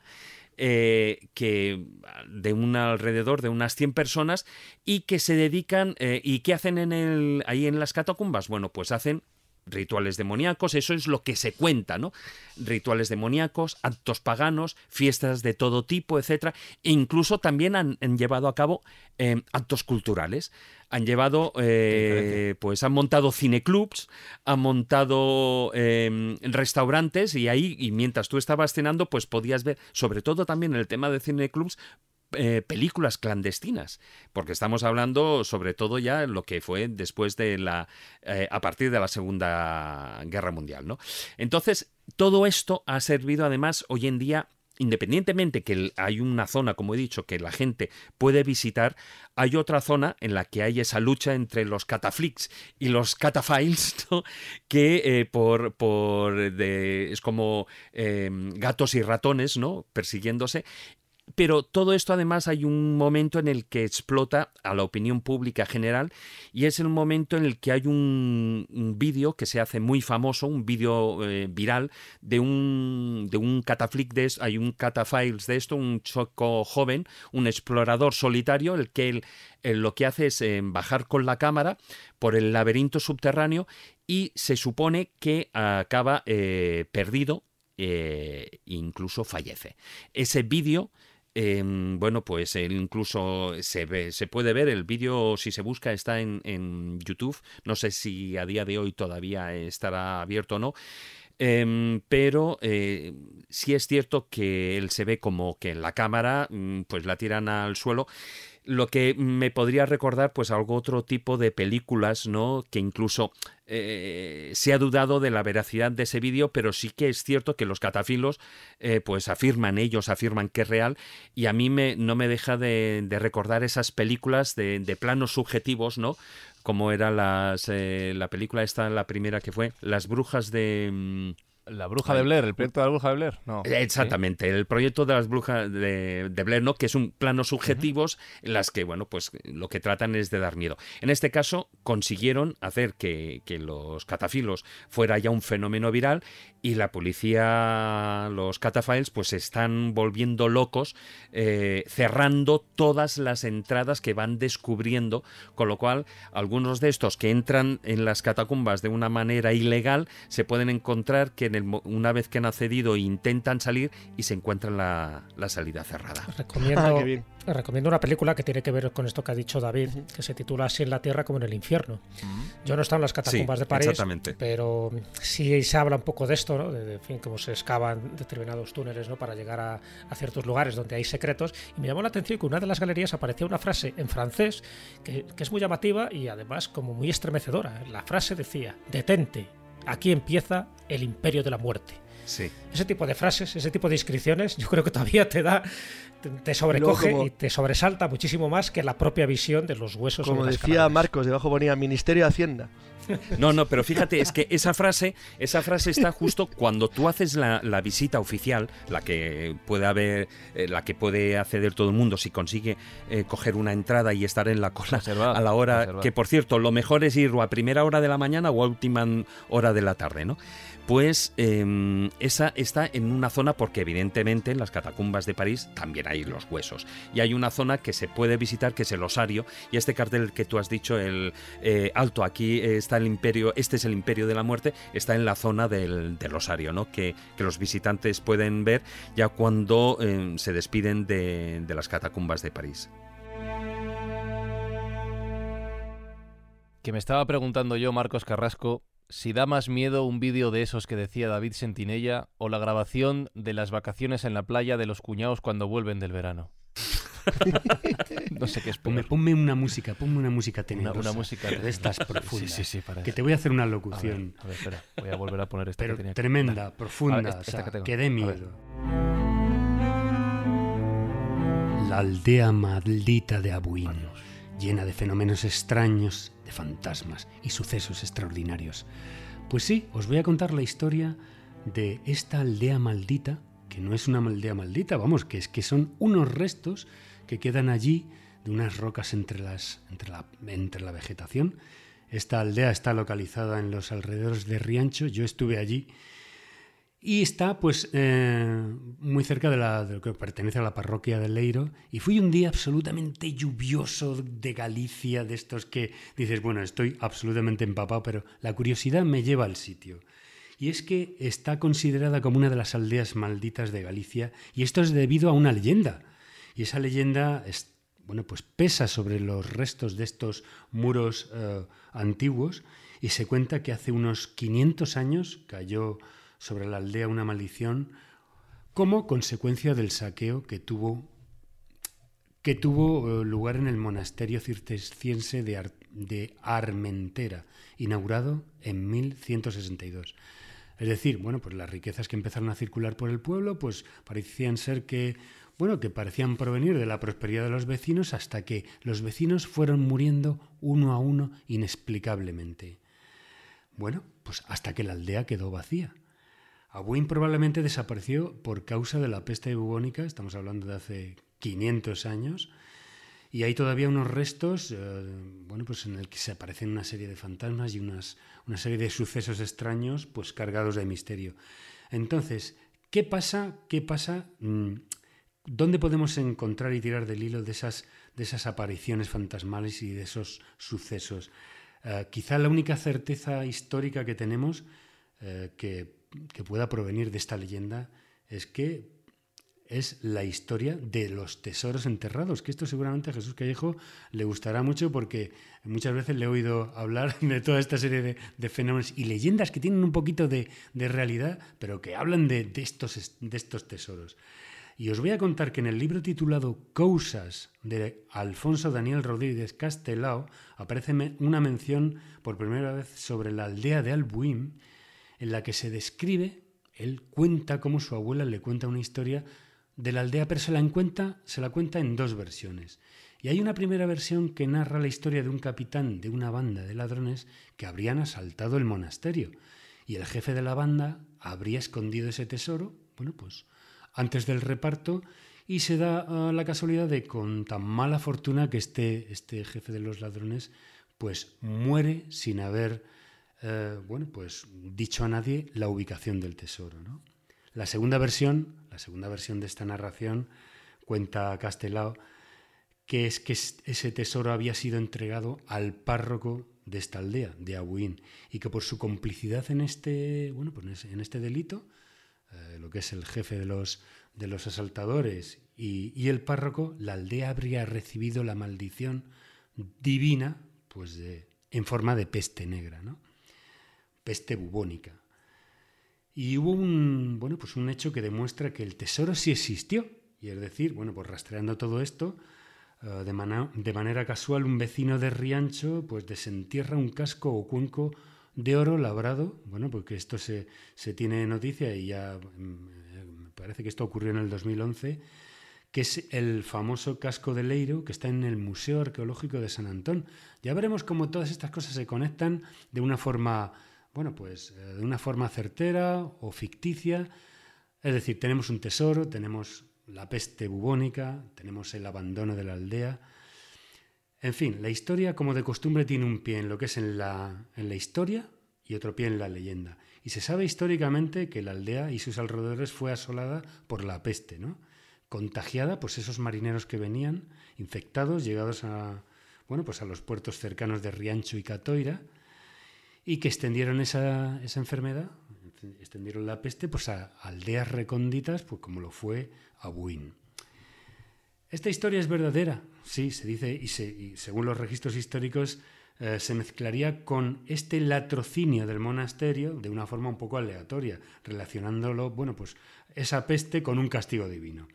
eh, que de un alrededor de unas 100 personas y que se dedican eh, y qué hacen en el ahí en las catacumbas bueno pues hacen rituales demoníacos, eso es lo que se cuenta, ¿no? Rituales demoníacos, actos paganos, fiestas de todo tipo, etcétera, e incluso también han, llevado a cabo em, actos culturales. Han llevado, eh, pues han montado cineclubs, han montado em, restaurantes y ahí, y mientras tú estabas cenando, pues podías ver, sobre todo también el tema de cineclubs, eh, películas clandestinas, porque estamos hablando sobre todo ya lo que fue después de la, eh, a partir de la Segunda Guerra Mundial, ¿no? Entonces, todo esto ha servido además hoy en día independientemente que hay una zona, como he dicho, que la gente puede visitar, hay otra zona en la que hay esa lucha entre los cataflix y los catafiles, que eh, por, por es como em, gatos y ratones, ¿no? persiguiéndose, pero todo esto además hay un momento en el que explota a la opinión pública general y es el momento en el que hay un, vídeo que se hace muy famoso, un vídeo eh, viral de un, de un cataflic de esto, hay un catafiles de esto, un choco joven, un explorador solitario, el que él, lo que hace es eh, bajar con la cámara por el laberinto subterráneo y se supone que acaba eh, perdido e incluso fallece. Ese vídeo Em, bueno, pues incluso se, ve, se puede ver el vídeo, si se busca, está en, en, YouTube. No sé si a día de hoy todavía estará abierto o no. Em, pero eh, sí es cierto que él se ve como que en la cámara mm, pues la tiran al suelo lo que me podría recordar pues algo otro tipo de películas, ¿no? Que incluso eh, se ha dudado de la veracidad de ese vídeo, pero sí que es cierto que los catafilos eh, pues afirman, ellos afirman que es real y a mí me, no me deja de, recordar esas películas de, planos subjetivos, ¿no? Como era las, eh, la película esta, la primera que fue, Las Brujas de... Mm, la bruja de Blair, el proyecto de la bruja de Blair. No. Exactamente, el proyecto de las brujas de, Blair, ¿no? Que es un plano subjetivos en las que, bueno, pues lo que tratan es de dar miedo. En este caso, consiguieron hacer que, los catafilos fuera ya un fenómeno viral y la policía, los catafiles, pues se están volviendo locos, eh, cerrando todas las entradas que van descubriendo, con lo cual algunos de estos que entran en las catacumbas de una manera ilegal se pueden encontrar que una vez que han accedido intentan salir y se encuentran la, salida cerrada. Recomiendo, ah, recomiendo una película que tiene que ver con esto que ha dicho David, que se titula Así en la Tierra como en el infierno. Yo no he estado en las catacumbas de París, pero sí se habla un poco de esto, de, fin, cómo se excavan determinados túneles ¿no? para llegar a, ciertos lugares donde hay secretos. Y me llamó la atención que en una de las galerías aparecía una frase en francés que, que es muy llamativa y además como muy estremecedora. La frase decía, detente, aquí empieza el imperio de la muerte. Sí. Ese tipo de frases, ese tipo de inscripciones, yo creo que todavía te da, te, sobrecoge y te sobresalta muchísimo más que la propia visión de los huesos. Como decía Marcos, debajo ponía Ministerio de Hacienda. No, no, pero fíjate, es que esa frase, esa frase está justo cuando tú haces la, visita oficial, la que puede haber, eh, la que puede acceder todo el mundo si consigue eh, coger una entrada y estar en la cola a la hora, que por cierto, lo mejor es ir a primera hora de la mañana o a última hora de la tarde, ¿no? pues em, esa está en una zona porque evidentemente en las catacumbas de París también hay los huesos y hay una zona que se puede visitar que es el osario y este cartel que tú has dicho el eh, alto aquí está el imperio este es el imperio de la muerte está en la zona del, osario no que, los visitantes pueden ver ya cuando em, se despiden de, de las catacumbas de París que me estaba preguntando yo Marcos Carrasco si da más miedo un vídeo de esos que decía David Sentinella o la grabación de las vacaciones en la playa de los cuñados cuando vuelven del verano. no sé qué es ponme, ponme, una música, ponme una música tenebrosa. Una, música de estas profundas. Sí, sí, sí, que te voy a hacer una locución. A ver, espera, voy a volver a poner esta Pero que tenía tremenda, profunda, que, dé miedo. La aldea maldita de Abuin, llena de fenómenos extraños de fantasmas y sucesos extraordinarios. Pues sí, os voy a contar la historia de esta aldea maldita, que no es una aldea maldita, vamos, que es que son unos restos que quedan allí de unas rocas entre, las, entre, la, entre la vegetación. Esta aldea está localizada en los alrededores de Riancho, yo estuve allí y está pues eh, muy cerca de, la, lo que pertenece a la parroquia de Leiro. Y fui un día absolutamente lluvioso de Galicia, de estos que dices, bueno, estoy absolutamente empapado, pero la curiosidad me lleva al sitio. Y es que está considerada como una de las aldeas malditas de Galicia, y esto es debido a una leyenda. Y esa leyenda es, bueno, pues pesa sobre los restos de estos muros eh, antiguos, y se cuenta que hace unos 500 años cayó sobre la aldea una maldición como consecuencia del saqueo que tuvo que tuvo eh, lugar en el monasterio cisterciense de, de Armentera, inaugurado en 1162. Es decir, bueno, pues las riquezas que empezaron a circular por el pueblo, pues parecían ser que, bueno, que parecían provenir de la prosperidad de los vecinos hasta que los vecinos fueron muriendo uno a uno inexplicablemente. Bueno, pues hasta que la aldea quedó vacía. Abuin probablemente desapareció por causa de la peste bubónica, estamos hablando de hace 500 años, y hay todavía unos restos, eh, bueno, pues en el que se aparecen una serie de fantasmas y unas, una serie de sucesos extraños, pues cargados de misterio. Entonces, ¿qué pasa? ¿Qué pasa? Mm, ¿Dónde podemos encontrar y tirar del hilo de esas, de esas apariciones fantasmales y de esos sucesos? Eh, quizá la única certeza histórica que tenemos eh, que, que pueda provenir de esta leyenda es que es la historia de los tesoros enterrados, que esto seguramente a Jesús Callejo le gustará mucho porque muchas veces le he oído hablar de toda esta serie de, de fenómenos y leyendas que tienen un poquito de, de realidad, pero que hablan de, de estos, de estos tesoros. Y os voy a contar que en el libro titulado Cousas de Alfonso Daniel Rodríguez Castelao aparece una mención por primera vez sobre la aldea de Albuín, en la que se describe, él cuenta cómo su abuela le cuenta una historia de la aldea, pero se la, encuentra, se la cuenta en dos versiones. Y hay una primera versión que narra la historia de un capitán de una banda de ladrones que habrían asaltado el monasterio. Y el jefe de la banda habría escondido ese tesoro, bueno, pues antes del reparto, y se da ah, la casualidad de con tan mala fortuna que este, este jefe de los ladrones pues muere sin haber eh, bueno, pues dicho a nadie la ubicación del tesoro. ¿no? La segunda versión, la segunda versión de esta narración cuenta Castelao que es que es- ese tesoro había sido entregado al párroco de esta aldea, de Abuín, y que por su complicidad en este, bueno, pues en este delito, eh, lo que es el jefe de los, de los asaltadores y, y el párroco, la aldea habría recibido la maldición divina, pues en forma de peste negra, ¿no? Peste bubónica. Y hubo un, bueno, pues un hecho que demuestra que el tesoro sí existió. Y es decir, bueno, pues rastreando todo esto, eh, de, de manera casual un vecino de Riancho pues desentierra un casco o cuenco de oro labrado, bueno, porque esto se, se tiene noticia y ya mm, me parece que esto ocurrió en el 2011, que es el famoso casco de Leiro que está en el Museo Arqueológico de San Antón. Ya veremos cómo todas estas cosas se conectan de una forma, bueno, pues eh, de una forma certera o ficticia. Es decir, tenemos un tesoro, tenemos la peste bubónica, tenemos el abandono de la aldea. En fin, la historia, como de costumbre, tiene un pie en lo que es en la, en la historia y otro pie en la leyenda. Y se sabe históricamente que la aldea y sus alrededores fue asolada por la peste, ¿no? Contagiada, pues esos marineros que venían infectados, llegados a, bueno, pues a los puertos cercanos de Riancho y Catoira, y que extendieron esa, esa enfermedad, extendieron la peste, pues a aldeas recónditas, pues como lo fue Abuín. Esta historia es verdadera, sí, se dice, y, se- y según los registros históricos, eh, se mezclaría con este latrocinio del monasterio de una forma un poco aleatoria, relacionándolo, bueno, pues esa peste con un castigo divino.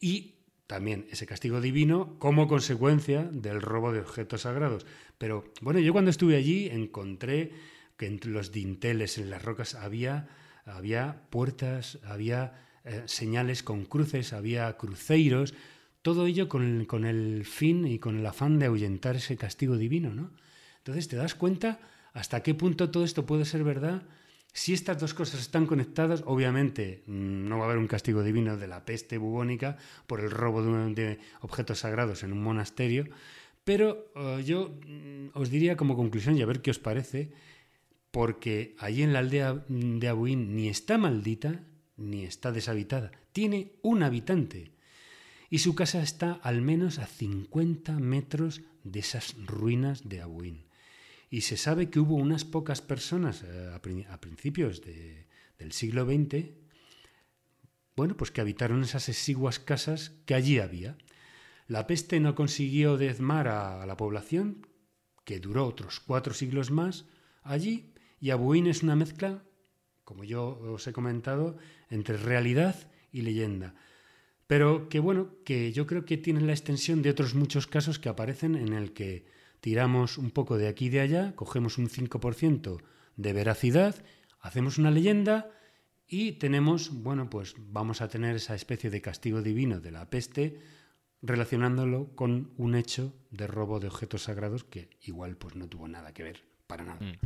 Y también ese castigo divino como consecuencia del robo de objetos sagrados. Pero bueno, yo cuando estuve allí encontré que entre los dinteles en las rocas había, había puertas, había eh, señales con cruces, había cruceiros, todo ello con el, fin y con el afán de ahuyentar ese castigo divino, ¿no? Entonces te das cuenta hasta qué punto todo esto puede ser verdad. Si estas dos cosas están conectadas, obviamente mm, no va a haber un castigo divino de la peste bubónica por el robo de objetos sagrados en un monasterio, pero eh, yo mm, os diría como conclusión, y a ver qué os parece, porque allí en la aldea de Abuín ni está maldita ni está deshabitada, tiene un habitante y su casa está al menos a 50 metros de esas ruinas de Abuín. Y se sabe que hubo unas pocas personas eh, a, pri- a principios de- del siglo XX, bueno, pues que habitaron esas exiguas casas que allí había. La peste no consiguió diezmar a, la población, que duró otros cuatro siglos más allí, y Abuín es una mezcla, como yo os he comentado, entre realidad y leyenda. Pero que bueno, que yo creo que tienen la extensión de otros muchos casos que aparecen en el que tiramos un poco de aquí y de allá, cogemos un 5% de veracidad, hacemos una leyenda y tenemos, bueno, pues vamos a tener esa especie de castigo divino de la peste relacionándolo con un hecho de robo de objetos sagrados que igual pues no tuvo nada que ver, para nada. Mm.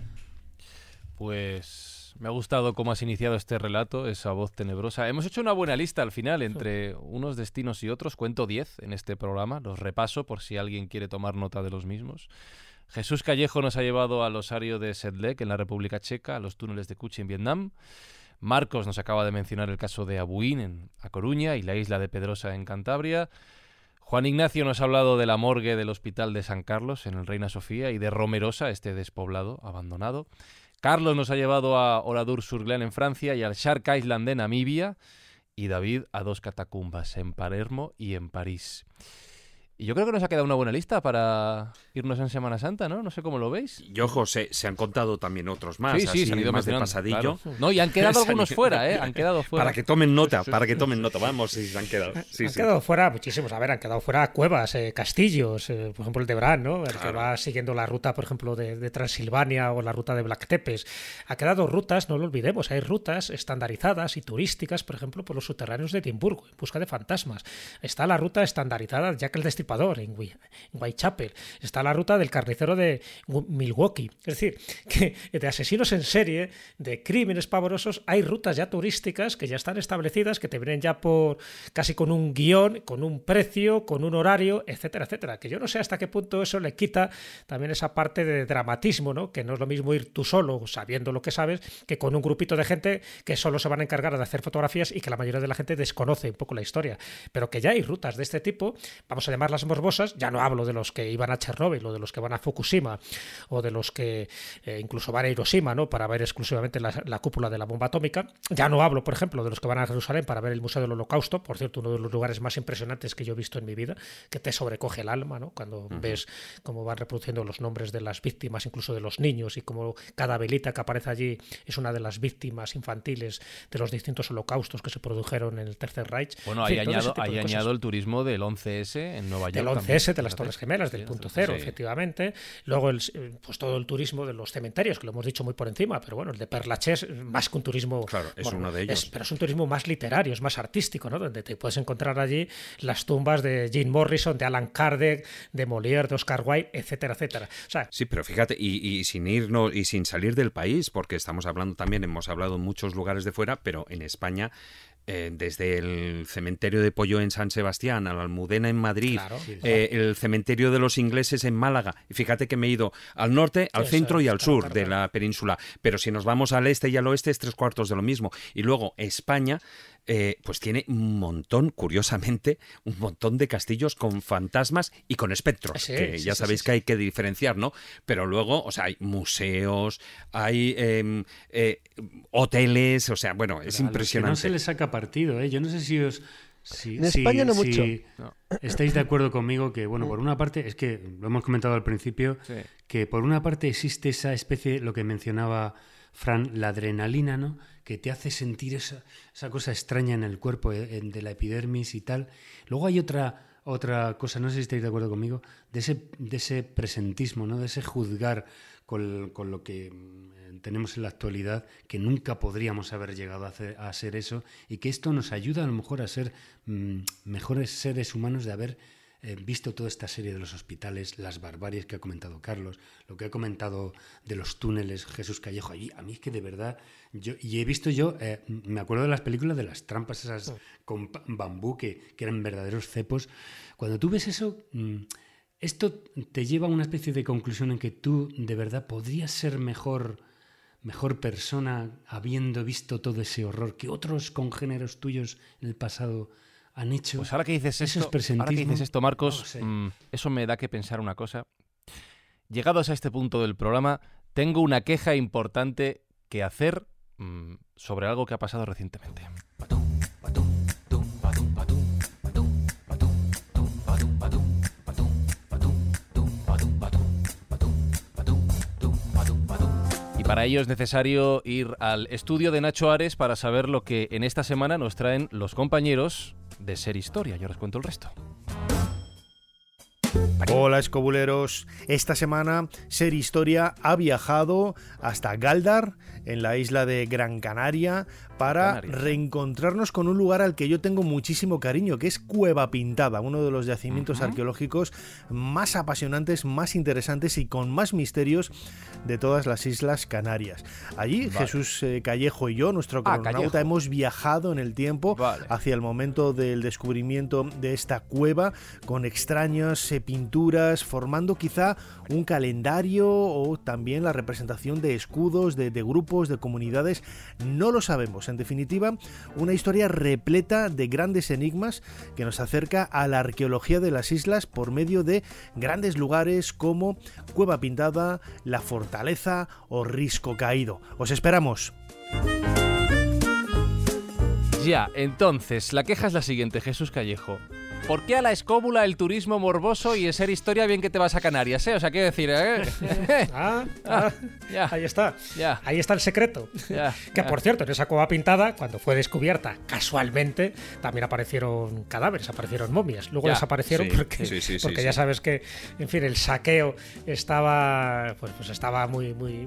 Pues me ha gustado cómo has iniciado este relato, esa voz tenebrosa. Hemos hecho una buena lista al final entre unos destinos y otros. Cuento 10 en este programa, los repaso por si alguien quiere tomar nota de los mismos. Jesús Callejo nos ha llevado al osario de Sedlec en la República Checa, a los túneles de Cuchi en Vietnam. Marcos nos acaba de mencionar el caso de Abuín en A Coruña y la isla de Pedrosa en Cantabria. Juan Ignacio nos ha hablado de la morgue del Hospital de San Carlos en el Reina Sofía y de Romerosa, este despoblado, abandonado. Carlos nos ha llevado a Oradour-sur-Glane en Francia y al Shark Island de Namibia. Y David a dos catacumbas en Palermo y en París. Y yo creo que nos ha quedado una buena lista para irnos en Semana Santa, ¿no? No sé cómo lo veis. Y ojo, se, se han contado también otros más. Sí, sí, así, se han ido más de pasadillo. claro. No, y han quedado algunos fuera, ¿eh? Han quedado fuera. Para que tomen nota, para que tomen nota. Vamos, si se han quedado. Sí, han sí. quedado fuera muchísimos. A ver, han quedado fuera cuevas, eh, castillos, eh, por ejemplo el de Bran, ¿no? El que Claro. va siguiendo la ruta, por ejemplo, de, de Transilvania o la ruta de Black Tepes. Ha quedado rutas, no lo olvidemos, hay rutas estandarizadas y turísticas, por ejemplo, por los subterráneos de Edimburgo, en busca de fantasmas. Está la ruta estandarizada Jack el En, Whitechapel. Está la ruta del carnicero de Milwaukee. Es decir, que de asesinos en serie, de crímenes pavorosos, hay rutas ya turísticas que ya están establecidas, que te vienen ya por casi con un guion, con un precio, con un horario, etcétera, etcétera. Que yo no sé hasta qué punto eso le quita también esa parte de dramatismo, ¿no? Que no es lo mismo ir tú solo, sabiendo lo que sabes, que con un grupito de gente que solo se van a encargar de hacer fotografías y que la mayoría de la gente desconoce un poco la historia. Pero que ya hay rutas de este tipo, vamos a llamarlas morbosas, ya no hablo de los que iban a Chernóbil o de los que van a Fukushima o de los que eh, incluso van a Hiroshima, ¿no? Para ver exclusivamente la, la cúpula de la bomba atómica. Ya no hablo, por ejemplo, de los que van a Jerusalén para ver el Museo del Holocausto, por cierto, uno de los lugares más impresionantes que yo he visto en mi vida, que te sobrecoge el alma, ¿no? Cuando ves cómo van reproduciendo los nombres de las víctimas, incluso de los niños, y cómo cada velita que aparece allí es una de las víctimas infantiles de los distintos holocaustos que se produjeron en el Tercer Reich. Bueno, En ahí añado, ahí añado el turismo del 11S en Nueva York. del también, 11S, de las. Torres Gemelas, del Sí, punto sí. cero, efectivamente. Luego, el, pues todo el turismo de los cementerios, que lo hemos dicho muy por encima, pero bueno, el de Perlachés, más que un turismo. Claro, es bueno, uno de ellos. es- pero es un turismo más literario, es más artístico, ¿no? Donde te puedes encontrar allí las tumbas de Jim Morrison, de Alan Kardec, de Molière, de Oscar Wilde, etcétera, etcétera. O sea, Sí, pero fíjate, y, y sin irnos y sin salir del país, porque estamos hablando también, hemos hablado en muchos lugares de fuera, pero en España, eh, desde el cementerio de Pollo en San Sebastián, a la Almudena en Madrid, Claro. Sí, eh, el cementerio de los ingleses en Málaga. Y fíjate que me he ido al norte, al centro y al sur de la península. Pero si nos vamos al este y al oeste, es tres cuartos de lo mismo. Y luego España. Eh, pues tiene un montón, curiosamente, un montón de castillos con fantasmas y con espectros, Sí, que sí, ya sí, sabéis sí, que hay que diferenciar, ¿no? Pero luego, o sea, hay museos, hay em, eh, hoteles, o sea, bueno, es A los que impresionante. no se le saca partido, ¿eh? Yo no sé si os. Si, En España no mucho. No. Estáis de acuerdo conmigo que, bueno, por una parte, es que lo hemos comentado al principio, Sí. que por una parte existe esa especie, lo que mencionaba Fran, la adrenalina, ¿no? Que te hace sentir esa, esa cosa extraña en el cuerpo eh, en- de la epidermis y tal. Luego hay otra, otra cosa, no sé si estáis de acuerdo conmigo, de ese, de ese presentismo, ¿no? De ese juzgar con, con lo que mm, tenemos en la actualidad, que nunca podríamos haber llegado a, hacer, ser eso, y que esto nos ayuda a lo mejor a ser mm, mejores seres humanos de haber eh, visto toda esta serie de los hospitales, las barbaries que ha comentado Carlos, lo que ha comentado de los túneles Jesús Callejo allí, a mí es que de verdad, yo, y he visto yo, eh, me acuerdo de las películas de las trampas esas con bambú que, que eran verdaderos cepos, cuando tú ves eso, mm, esto te lleva a una especie de conclusión en que tú de verdad podrías ser mejor mejor persona habiendo visto todo ese horror que otros congéneros tuyos en el pasado han hecho. Pues ahora que dices esto, ahora que dices esto, Marcos, No lo sé. mm, eso me da que pensar una cosa. Llegados a este punto del programa, tengo una queja importante que hacer mm, sobre algo que ha pasado recientemente. Para ello es necesario ir al estudio de Nacho Ares para saber lo que en esta semana nos traen los compañeros de Ser Historia. Yo os cuento el resto. Hola escobuleros, esta semana Ser Historia ha viajado hasta Galdar, en la isla de Gran Canaria, para reencontrarnos con un lugar al que yo tengo muchísimo cariño, que es Cueva Pintada, uno de los yacimientos arqueológicos más apasionantes, más interesantes y con más misterios de todas las islas Canarias. Allí Vale. Jesús eh, Callejo y yo, nuestro Ah, cronauta, Callejo. hemos viajado en el tiempo Vale. hacia el momento del descubrimiento de esta cueva con extrañas eh, pinturas, formando quizá un calendario o también la representación de escudos, de, de grupos, de comunidades. No lo sabemos. En definitiva, una historia repleta de grandes enigmas que nos acerca a la arqueología de las islas por medio de grandes lugares como Cueva Pintada, La Fortaleza o Risco Caído. Os esperamos. Ya, entonces, la queja es la siguiente, Jesús Callejo. ¿Por qué a la escóbula el turismo morboso y en ser historia bien que te vas a Canarias, eh? O sea, quiero decir, eh? Ah, ah, ya. ahí está. Ahí está el secreto. Que por cierto, en esa cueva pintada, cuando fue descubierta casualmente, también aparecieron cadáveres, aparecieron momias. Luego desaparecieron sí, porque, sí, sí, sí, porque sí. ya sabes que, en fin, el saqueo estaba, pues, pues estaba muy, muy,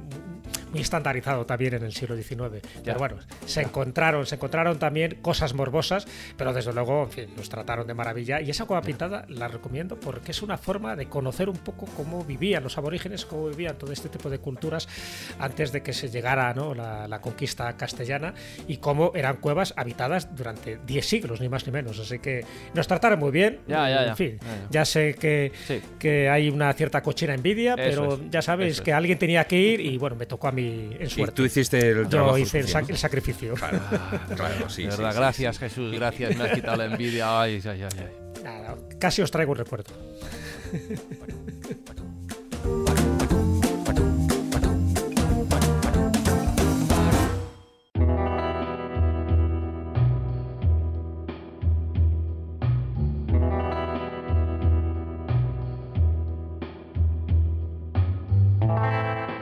muy estandarizado también en el siglo XIX. Pero bueno, se encontraron, se encontraron también cosas morbosas, pero desde luego, en fin, nos trataron de maravilla. Y esa cueva pintada la recomiendo porque es una forma de conocer un poco cómo vivían los aborígenes, cómo vivían todo este tipo de culturas antes de que se llegara ¿no? la, la conquista castellana y cómo eran cuevas habitadas durante 10 siglos, ni más ni menos. Así que nos trataron muy bien. Ya, ya, ya. En fin, Ya, ya. ya sé que, Sí. que hay una cierta cochina envidia, Eso pero es, ya sabes eso que es. alguien tenía que ir y bueno, me tocó a mí en Y suerte. tú hiciste el Yo trabajo hice el, sac- el sacrificio. Claro, claro, sí, de sí, verdad, sí, gracias sí. Jesús, gracias, me has quitado la envidia. Ay, ay, ay, ay. Casi os traigo un recuerdo.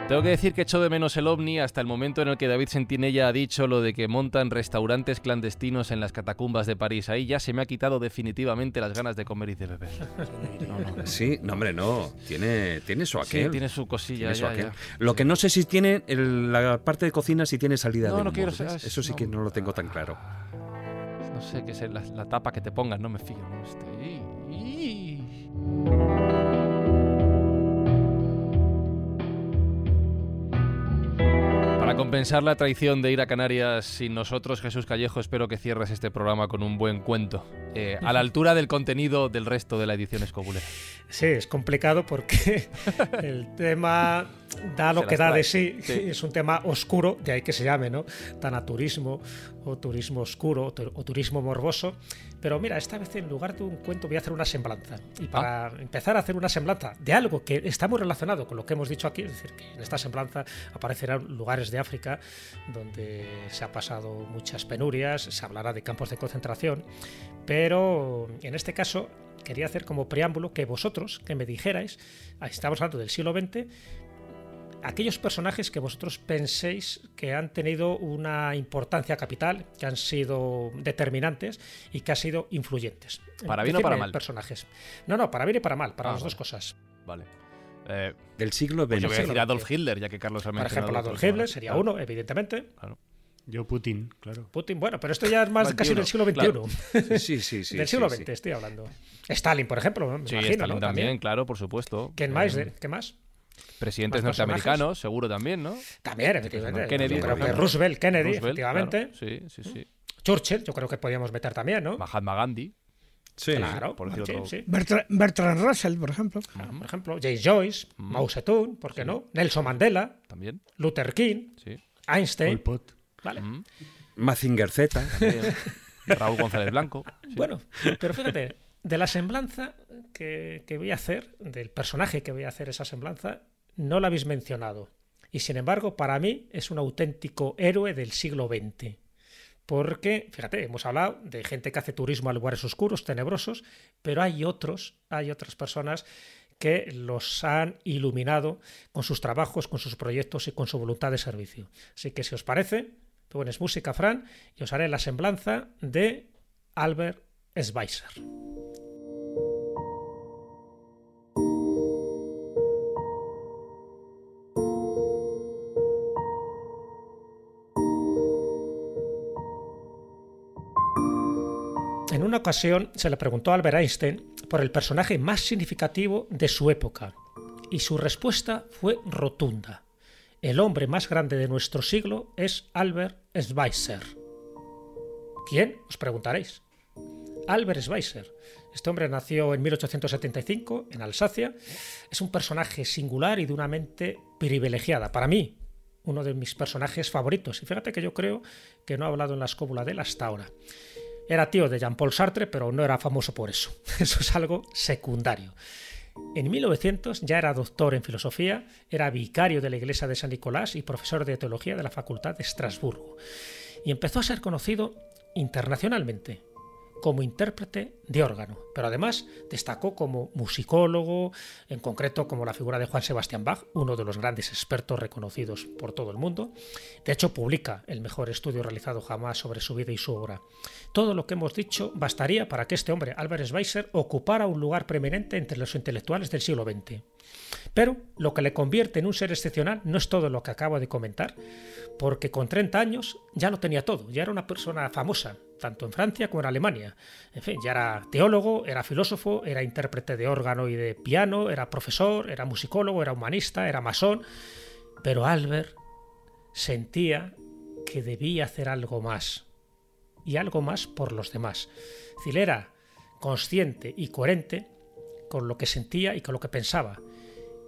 Tengo que decir que echo de menos el ovni hasta el momento en el que David Sentinella ha dicho lo de que montan restaurantes clandestinos en las catacumbas de París. Ahí ya se me ha quitado definitivamente las ganas de comer y de beber. No, no. Sí, no, hombre, no. Tiene, tiene su aquel. Sí, tiene su cosilla. Tiene su ya, aquel. ya. Lo que no sé si tiene el- la parte de cocina, si tiene salida No, de no quiero saber, Eso sí que no lo tengo tan claro. No sé qué es la, la tapa que te pongan, no me fío. Este, Para compensar la traición de ir a Canarias sin nosotros, Jesús Callejo, espero que cierres este programa con un buen cuento, eh, a la altura del contenido del resto de la edición escobulera. Sí, es complicado porque el tema da lo Se que da trae. de sí. Sí. Es un tema oscuro, de ahí que se llame, ¿no? Tanaturismo o turismo oscuro o turismo morboso. Pero mira, esta vez en lugar de un cuento voy a hacer una semblanza. Y para empezar a hacer una semblanza de algo que está muy relacionado con lo que hemos dicho aquí, es decir, que en esta semblanza aparecerán lugares de África donde se ha pasado muchas penurias, se hablará de campos de concentración, pero en este caso quería hacer como preámbulo que vosotros, que me dijerais, ah, estamos hablando del siglo XX, aquellos personajes que vosotros penséis que han tenido una importancia capital, que han sido determinantes y que han sido influyentes. ¿Para bien o para mal? personajes. No, no, para bien y para mal, para Ah, las dos cosas. Vale. Eh, Del siglo pues XX. yo voy a decir Adolf. Hitler, ya que Carlos ha Por ejemplo, Adolf Hitler sería Claro, uno, evidentemente. claro. Yo Putin, claro. Putin, bueno, pero esto ya es más casi del siglo XXI. claro. Sí, sí, sí. del siglo sí. XX estoy hablando. Stalin, por ejemplo, me Sí, imagino, Stalin ¿no? también, claro, por supuesto. ¿Quién Eh, más? de- ¿Qué más? Presidentes norteamericanos, seguro también, ¿no? También, efectivamente. Kennedy, Yo por creo que ejemplo. Roosevelt, Kennedy, Roosevelt, efectivamente. claro. Sí, sí, sí. Churchill, yo creo que podíamos meter también, ¿no? Mahatma Gandhi. Sí. Claro, por decir sí, otro. sí. Bertra- Bertrand Russell, por ejemplo. Claro, Por ejemplo, James Joyce, Mm. Mao Zedong, ¿por qué no? Nelson Mandela, También, Luther King, sí. Pol Einstein. Pot. Vale. Mm, Mazinger Z. también. Raúl González Blanco. sí. Bueno, pero fíjate, de la semblanza que, voy a hacer, del personaje que voy a hacer esa semblanza, no la habéis mencionado. Y sin embargo, para mí es un auténtico héroe del siglo XX. Porque, fíjate, hemos hablado de gente que hace turismo a lugares oscuros, tenebrosos, pero hay otros, hay otras personas que los han iluminado con sus trabajos, con sus proyectos y con su voluntad de servicio. Así que si os parece, pones música, Fran, y os haré la semblanza de Albert En una ocasión se le preguntó a Albert Einstein por el personaje más significativo de su época, y su respuesta fue rotunda. El hombre más grande de nuestro siglo es Albert Schweitzer. ¿Quién? Os preguntaréis. Albert Schweitzer. Este hombre nació en 1875 en Alsacia. Es un personaje singular y de una mente privilegiada. Para mí, uno de mis personajes favoritos. Y fíjate que yo creo que no he hablado en la escóbula de él hasta ahora. Era tío de Jean-Paul Sartre, pero no era famoso por eso. Eso es algo secundario. En 1900 ya era doctor en filosofía, era vicario de la iglesia de San Nicolás y profesor de teología de la Facultad de Estrasburgo. Y empezó a ser conocido internacionalmente como intérprete de órgano, pero además destacó como musicólogo, en concreto como la figura de Juan Sebastián Bach, uno de los grandes expertos reconocidos por todo el mundo. De hecho, publica el mejor estudio realizado jamás sobre su vida y su obra. Todo lo que hemos dicho bastaría para que este hombre, Albert Schweitzer, ocupara un lugar preeminente entre los intelectuales del siglo XX. Pero lo que le convierte en un ser excepcional no es todo lo que acabo de comentar, porque con 30 años ya lo tenía todo, ya era una persona famosa, tanto en Francia como en Alemania. En fin, ya era teólogo, era filósofo, era intérprete de órgano y de piano, era profesor, era musicólogo, era humanista, era masón. Pero Albert sentía que debía hacer algo más. Y algo más por los demás. Si era consciente y coherente con lo que sentía y con lo que pensaba.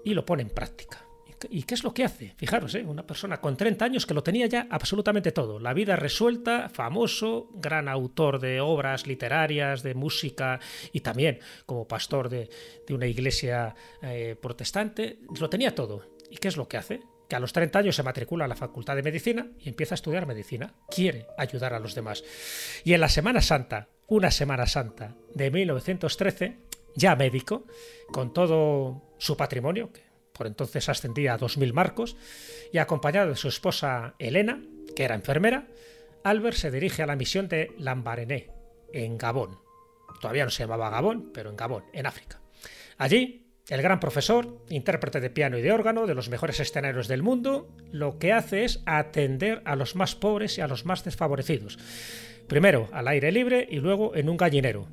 Y lo pone en práctica. ¿Y qué es lo que hace? Fijaros, ¿eh? una persona con 30 años que lo tenía ya absolutamente todo. La vida resuelta, famoso, gran autor de obras literarias, de música y también como pastor de, una iglesia eh, protestante. Lo tenía todo. ¿Y qué es lo que hace? que a los 30 años se matricula a la Facultad de Medicina y empieza a estudiar medicina. Quiere ayudar a los demás. Y en la Semana Santa, una Semana Santa de 1913, ya médico, con todo su patrimonio, que por entonces ascendía a 2.000 marcos, y acompañado de su esposa Elena, que era enfermera, Albert se dirige a la misión de Lambarené, en Gabón. Todavía no se llamaba Gabón, pero en Gabón, en África. Allí, el gran profesor, intérprete de piano y de órgano de los mejores escenarios del mundo, lo que hace es atender a los más pobres y a los más desfavorecidos. Primero al aire libre y luego en un gallinero.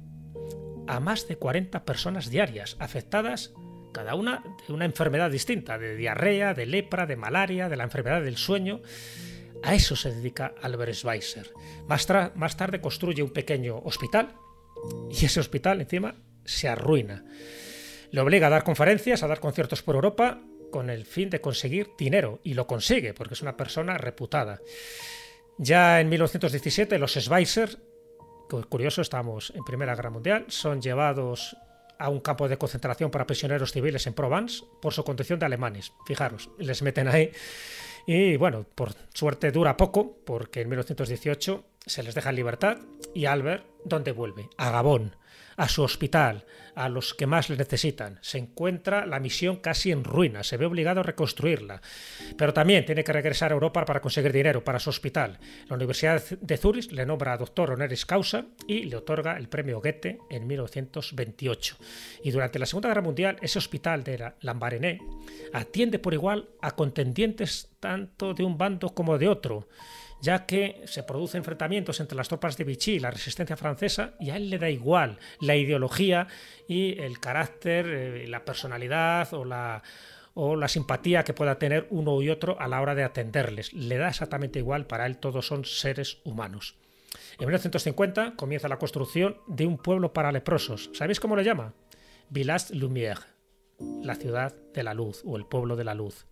A más de 40 personas diarias afectadas cada una de una enfermedad distinta, de diarrea, de lepra, de malaria, de la enfermedad del sueño. A eso se dedica Albert Schweitzer. Más, más tarde construye un pequeño hospital y ese hospital encima se arruina. Le obliga a dar conferencias, a dar conciertos por Europa con el fin de conseguir dinero y lo consigue porque es una persona reputada. Ya en 1917 los Schweitzer, curioso, estamos en Primera Guerra Mundial, son llevados a un campo de concentración para prisioneros civiles en Provence por su condición de alemanes. Fijaros, les meten ahí. Y bueno, por suerte dura poco, porque en 1918 se les deja en libertad y Albert, ¿dónde vuelve? A Gabón a su hospital, a los que más le necesitan. Se encuentra la misión casi en ruinas, se ve obligado a reconstruirla. Pero también tiene que regresar a Europa para conseguir dinero para su hospital. La Universidad de Zurich le nombra doctor honoris causa y le otorga el premio Goethe en 1928. Y durante la Segunda Guerra Mundial, ese hospital de Lambarené atiende por igual a contendientes tanto de un bando como de otro ya que se producen enfrentamientos entre las tropas de Vichy y la resistencia francesa, y a él le da igual la ideología y el carácter, eh, la personalidad o la, simpatía que pueda tener uno y otro a la hora de atenderles. Le da exactamente igual, para él todos son seres humanos. En 1950 comienza la construcción de un pueblo para leprosos. ¿Sabéis cómo le llama? Village Lumière, la ciudad de la luz o el pueblo de la luz.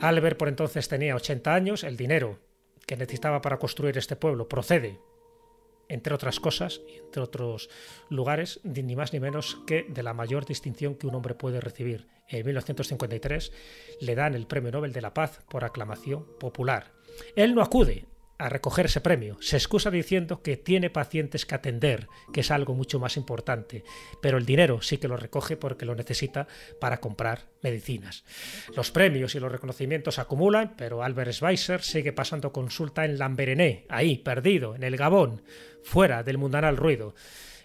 Albert por entonces tenía 80 años, el dinero que necesitaba para construir este pueblo procede, entre otras cosas, y entre otros lugares, ni más ni menos que de la mayor distinción que un hombre puede recibir. En 1953 le dan el Premio Nobel de la Paz por aclamación popular. Él no acude a recoger ese premio. Se excusa diciendo que tiene pacientes que atender, que es algo mucho más importante, pero el dinero sí que lo recoge porque lo necesita para comprar medicinas. Los premios y los reconocimientos acumulan, pero Albert Schweitzer sigue pasando consulta en Lamberené, ahí, perdido, en el Gabón, fuera del mundanal ruido.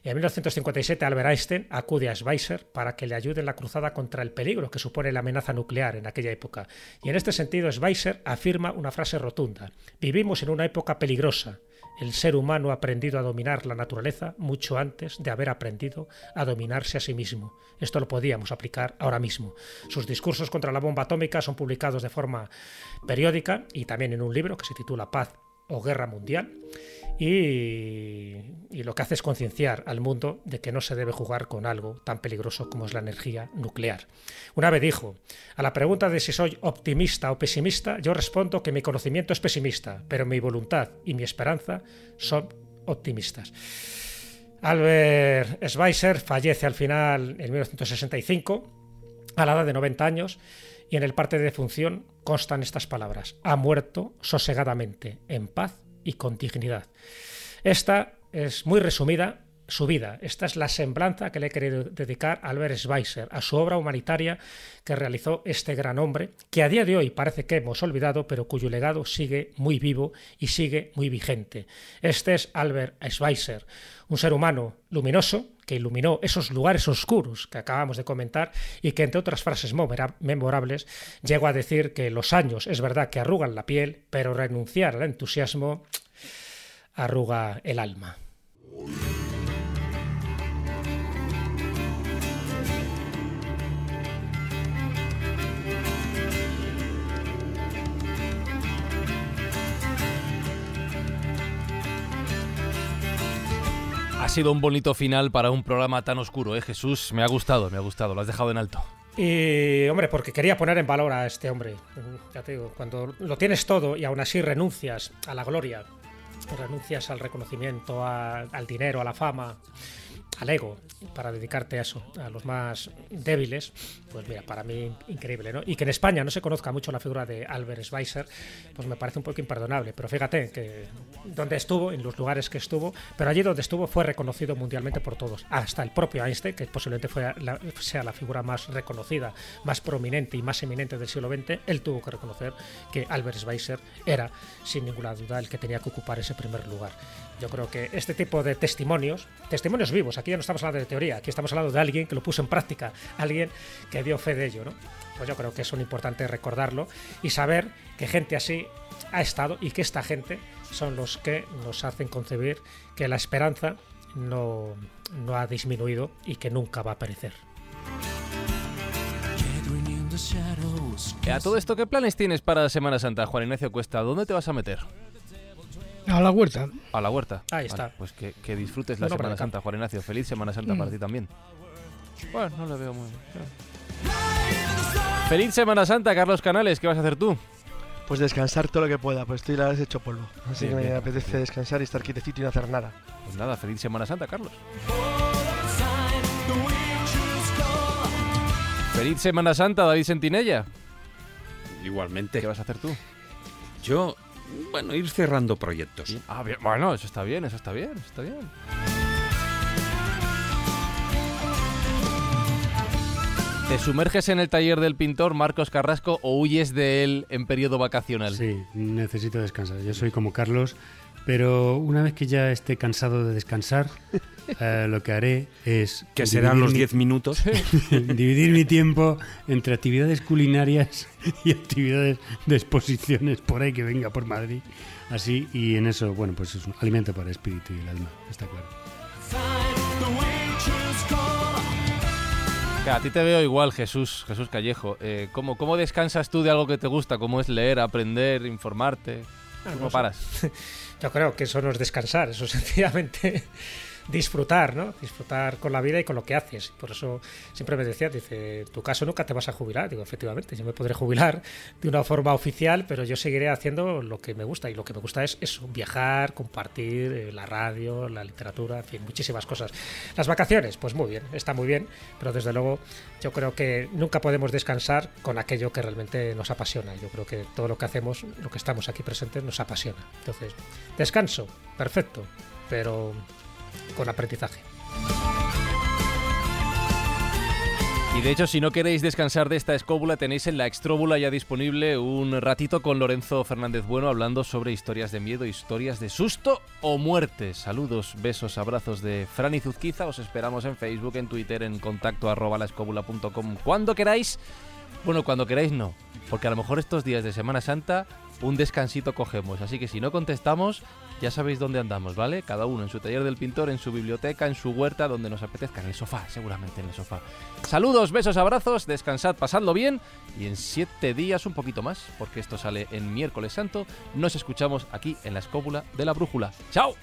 En 1957 Albert Einstein acude a Schweitzer para que le ayude en la cruzada contra el peligro que supone la amenaza nuclear en aquella época. Y en este sentido Schweitzer afirma una frase rotunda. Vivimos en una época peligrosa. El ser humano ha aprendido a dominar la naturaleza mucho antes de haber aprendido a dominarse a sí mismo. Esto lo podíamos aplicar ahora mismo. Sus discursos contra la bomba atómica son publicados de forma periódica y también en un libro que se titula Paz o Guerra Mundial. Y, lo que hace es concienciar al mundo de que no se debe jugar con algo tan peligroso como es la energía nuclear. Una vez dijo, a la pregunta de si soy optimista o pesimista, yo respondo que mi conocimiento es pesimista, pero mi voluntad y mi esperanza son optimistas. Albert Schweitzer fallece al final en 1965, a la edad de 90 años, y en el parte de defunción constan estas palabras, ha muerto sosegadamente, en paz y con dignidad. Esta es muy resumida su vida. Esta es la semblanza que le he querido dedicar a Albert Schweitzer, a su obra humanitaria que realizó este gran hombre, que a día de hoy parece que hemos olvidado, pero cuyo legado sigue muy vivo y sigue muy vigente. Este es Albert Schweitzer, un ser humano luminoso que iluminó esos lugares oscuros que acabamos de comentar y que, entre otras frases memorables, llegó a decir que los años es verdad que arrugan la piel, pero renunciar al entusiasmo arruga el alma. Ha sido un bonito final para un programa tan oscuro, ¿eh, Jesús? Me ha gustado, me ha gustado, lo has dejado en alto. Y, hombre, porque quería poner en valor a este hombre. Ya te digo, cuando lo tienes todo y aún así renuncias a la gloria, renuncias al reconocimiento, al dinero, a la fama, al ego para dedicarte a eso, a los más débiles, pues mira, para mí increíble, ¿no? Y que en España no se conozca mucho la figura de Albert Schweitzer, pues me parece un poco imperdonable. Pero fíjate que donde estuvo, en los lugares que estuvo, pero allí donde estuvo fue reconocido mundialmente por todos, hasta el propio Einstein, que posiblemente fue sea la figura más reconocida, más prominente y más eminente del siglo XX, él tuvo que reconocer que Albert Schweitzer era, sin ninguna duda, el que tenía que ocupar ese primer lugar. Yo creo que este tipo de testimonios, testimonios vivos, aquí ya no estamos hablando de teoría, aquí estamos hablando de alguien que lo puso en práctica, alguien que dio fe de ello, ¿no? Pues yo creo que es un importante recordarlo y saber que gente así ha estado y que esta gente son los que nos hacen concebir que la esperanza no, no ha disminuido y que nunca va a perecer. A todo esto, ¿qué planes tienes para Semana Santa, Juan Ignacio Cuesta? ¿Dónde te vas a meter? A la huerta. A la huerta. Ahí está. pues que, que disfrutes la Semana Santa, Juan Ignacio. Feliz Semana Santa para ti también. Bueno, no lo veo muy bien. Feliz Semana Santa, Carlos Canales. ¿Qué vas a hacer tú? Pues descansar todo lo que pueda, pues estoy la vez hecho polvo. Así Bien, que me bien. apetece descansar y estar quietecito y no hacer nada. Pues nada, feliz Semana Santa, Carlos. Feliz Semana Santa, David Sentinella. Igualmente. ¿Qué vas a hacer tú? Yo, bueno, ir cerrando proyectos. Ah, bien. Bueno, eso está bien, eso está bien, eso está bien. ¿Te sumerges en el taller del pintor Marcos Carrasco o huyes de él en periodo vacacional? Sí, necesito descansar. Yo soy como Carlos, pero una vez que ya esté cansado de descansar, eh, lo que haré es... Que serán los mi- 10 minutos. dividir mi tiempo entre actividades culinarias y actividades de exposiciones por ahí que venga por Madrid. Así, y en eso, bueno, pues es un alimento para el espíritu y el alma, está claro. A ti te veo igual, Jesús, Jesús Callejo. Eh, ¿cómo, ¿Cómo descansas tú de algo que te gusta? ¿Cómo es leer, aprender, informarte? Ah, ¿Cómo no sé. paras? Yo creo que eso no es descansar, eso es sencillamente disfrutar, ¿no? Disfrutar con la vida y con lo que haces. Por eso siempre me decía, dice, tu caso nunca te vas a jubilar. Digo, efectivamente, yo me podré jubilar de una forma oficial, pero yo seguiré haciendo lo que me gusta. Y lo que me gusta es eso, viajar, compartir eh, la radio, la literatura, en fin, muchísimas cosas. Las vacaciones, pues muy bien, está muy bien, pero desde luego yo creo que nunca podemos descansar con aquello que realmente nos apasiona. Yo creo que todo lo que hacemos, lo que estamos aquí presentes, nos apasiona. Entonces, descanso, perfecto, pero con aprendizaje. Y de hecho, si no queréis descansar de esta escóbula, tenéis en la extróbula ya disponible un ratito con Lorenzo Fernández Bueno hablando sobre historias de miedo, historias de susto o muerte. Saludos, besos, abrazos de Franny Zuzquiza. Os esperamos en Facebook, en Twitter, en contacto arroba laescóbula.com. Cuando queráis. Bueno, cuando queráis no. Porque a lo mejor estos días de Semana Santa un descansito cogemos. Así que si no contestamos, ya sabéis dónde andamos, ¿vale? Cada uno en su taller del pintor, en su biblioteca, en su huerta, donde nos apetezca, en el sofá, seguramente en el sofá. Saludos, besos, abrazos, descansad, pasadlo bien y en siete días un poquito más, porque esto sale en miércoles santo, nos escuchamos aquí en la escópula de la brújula. ¡Chao!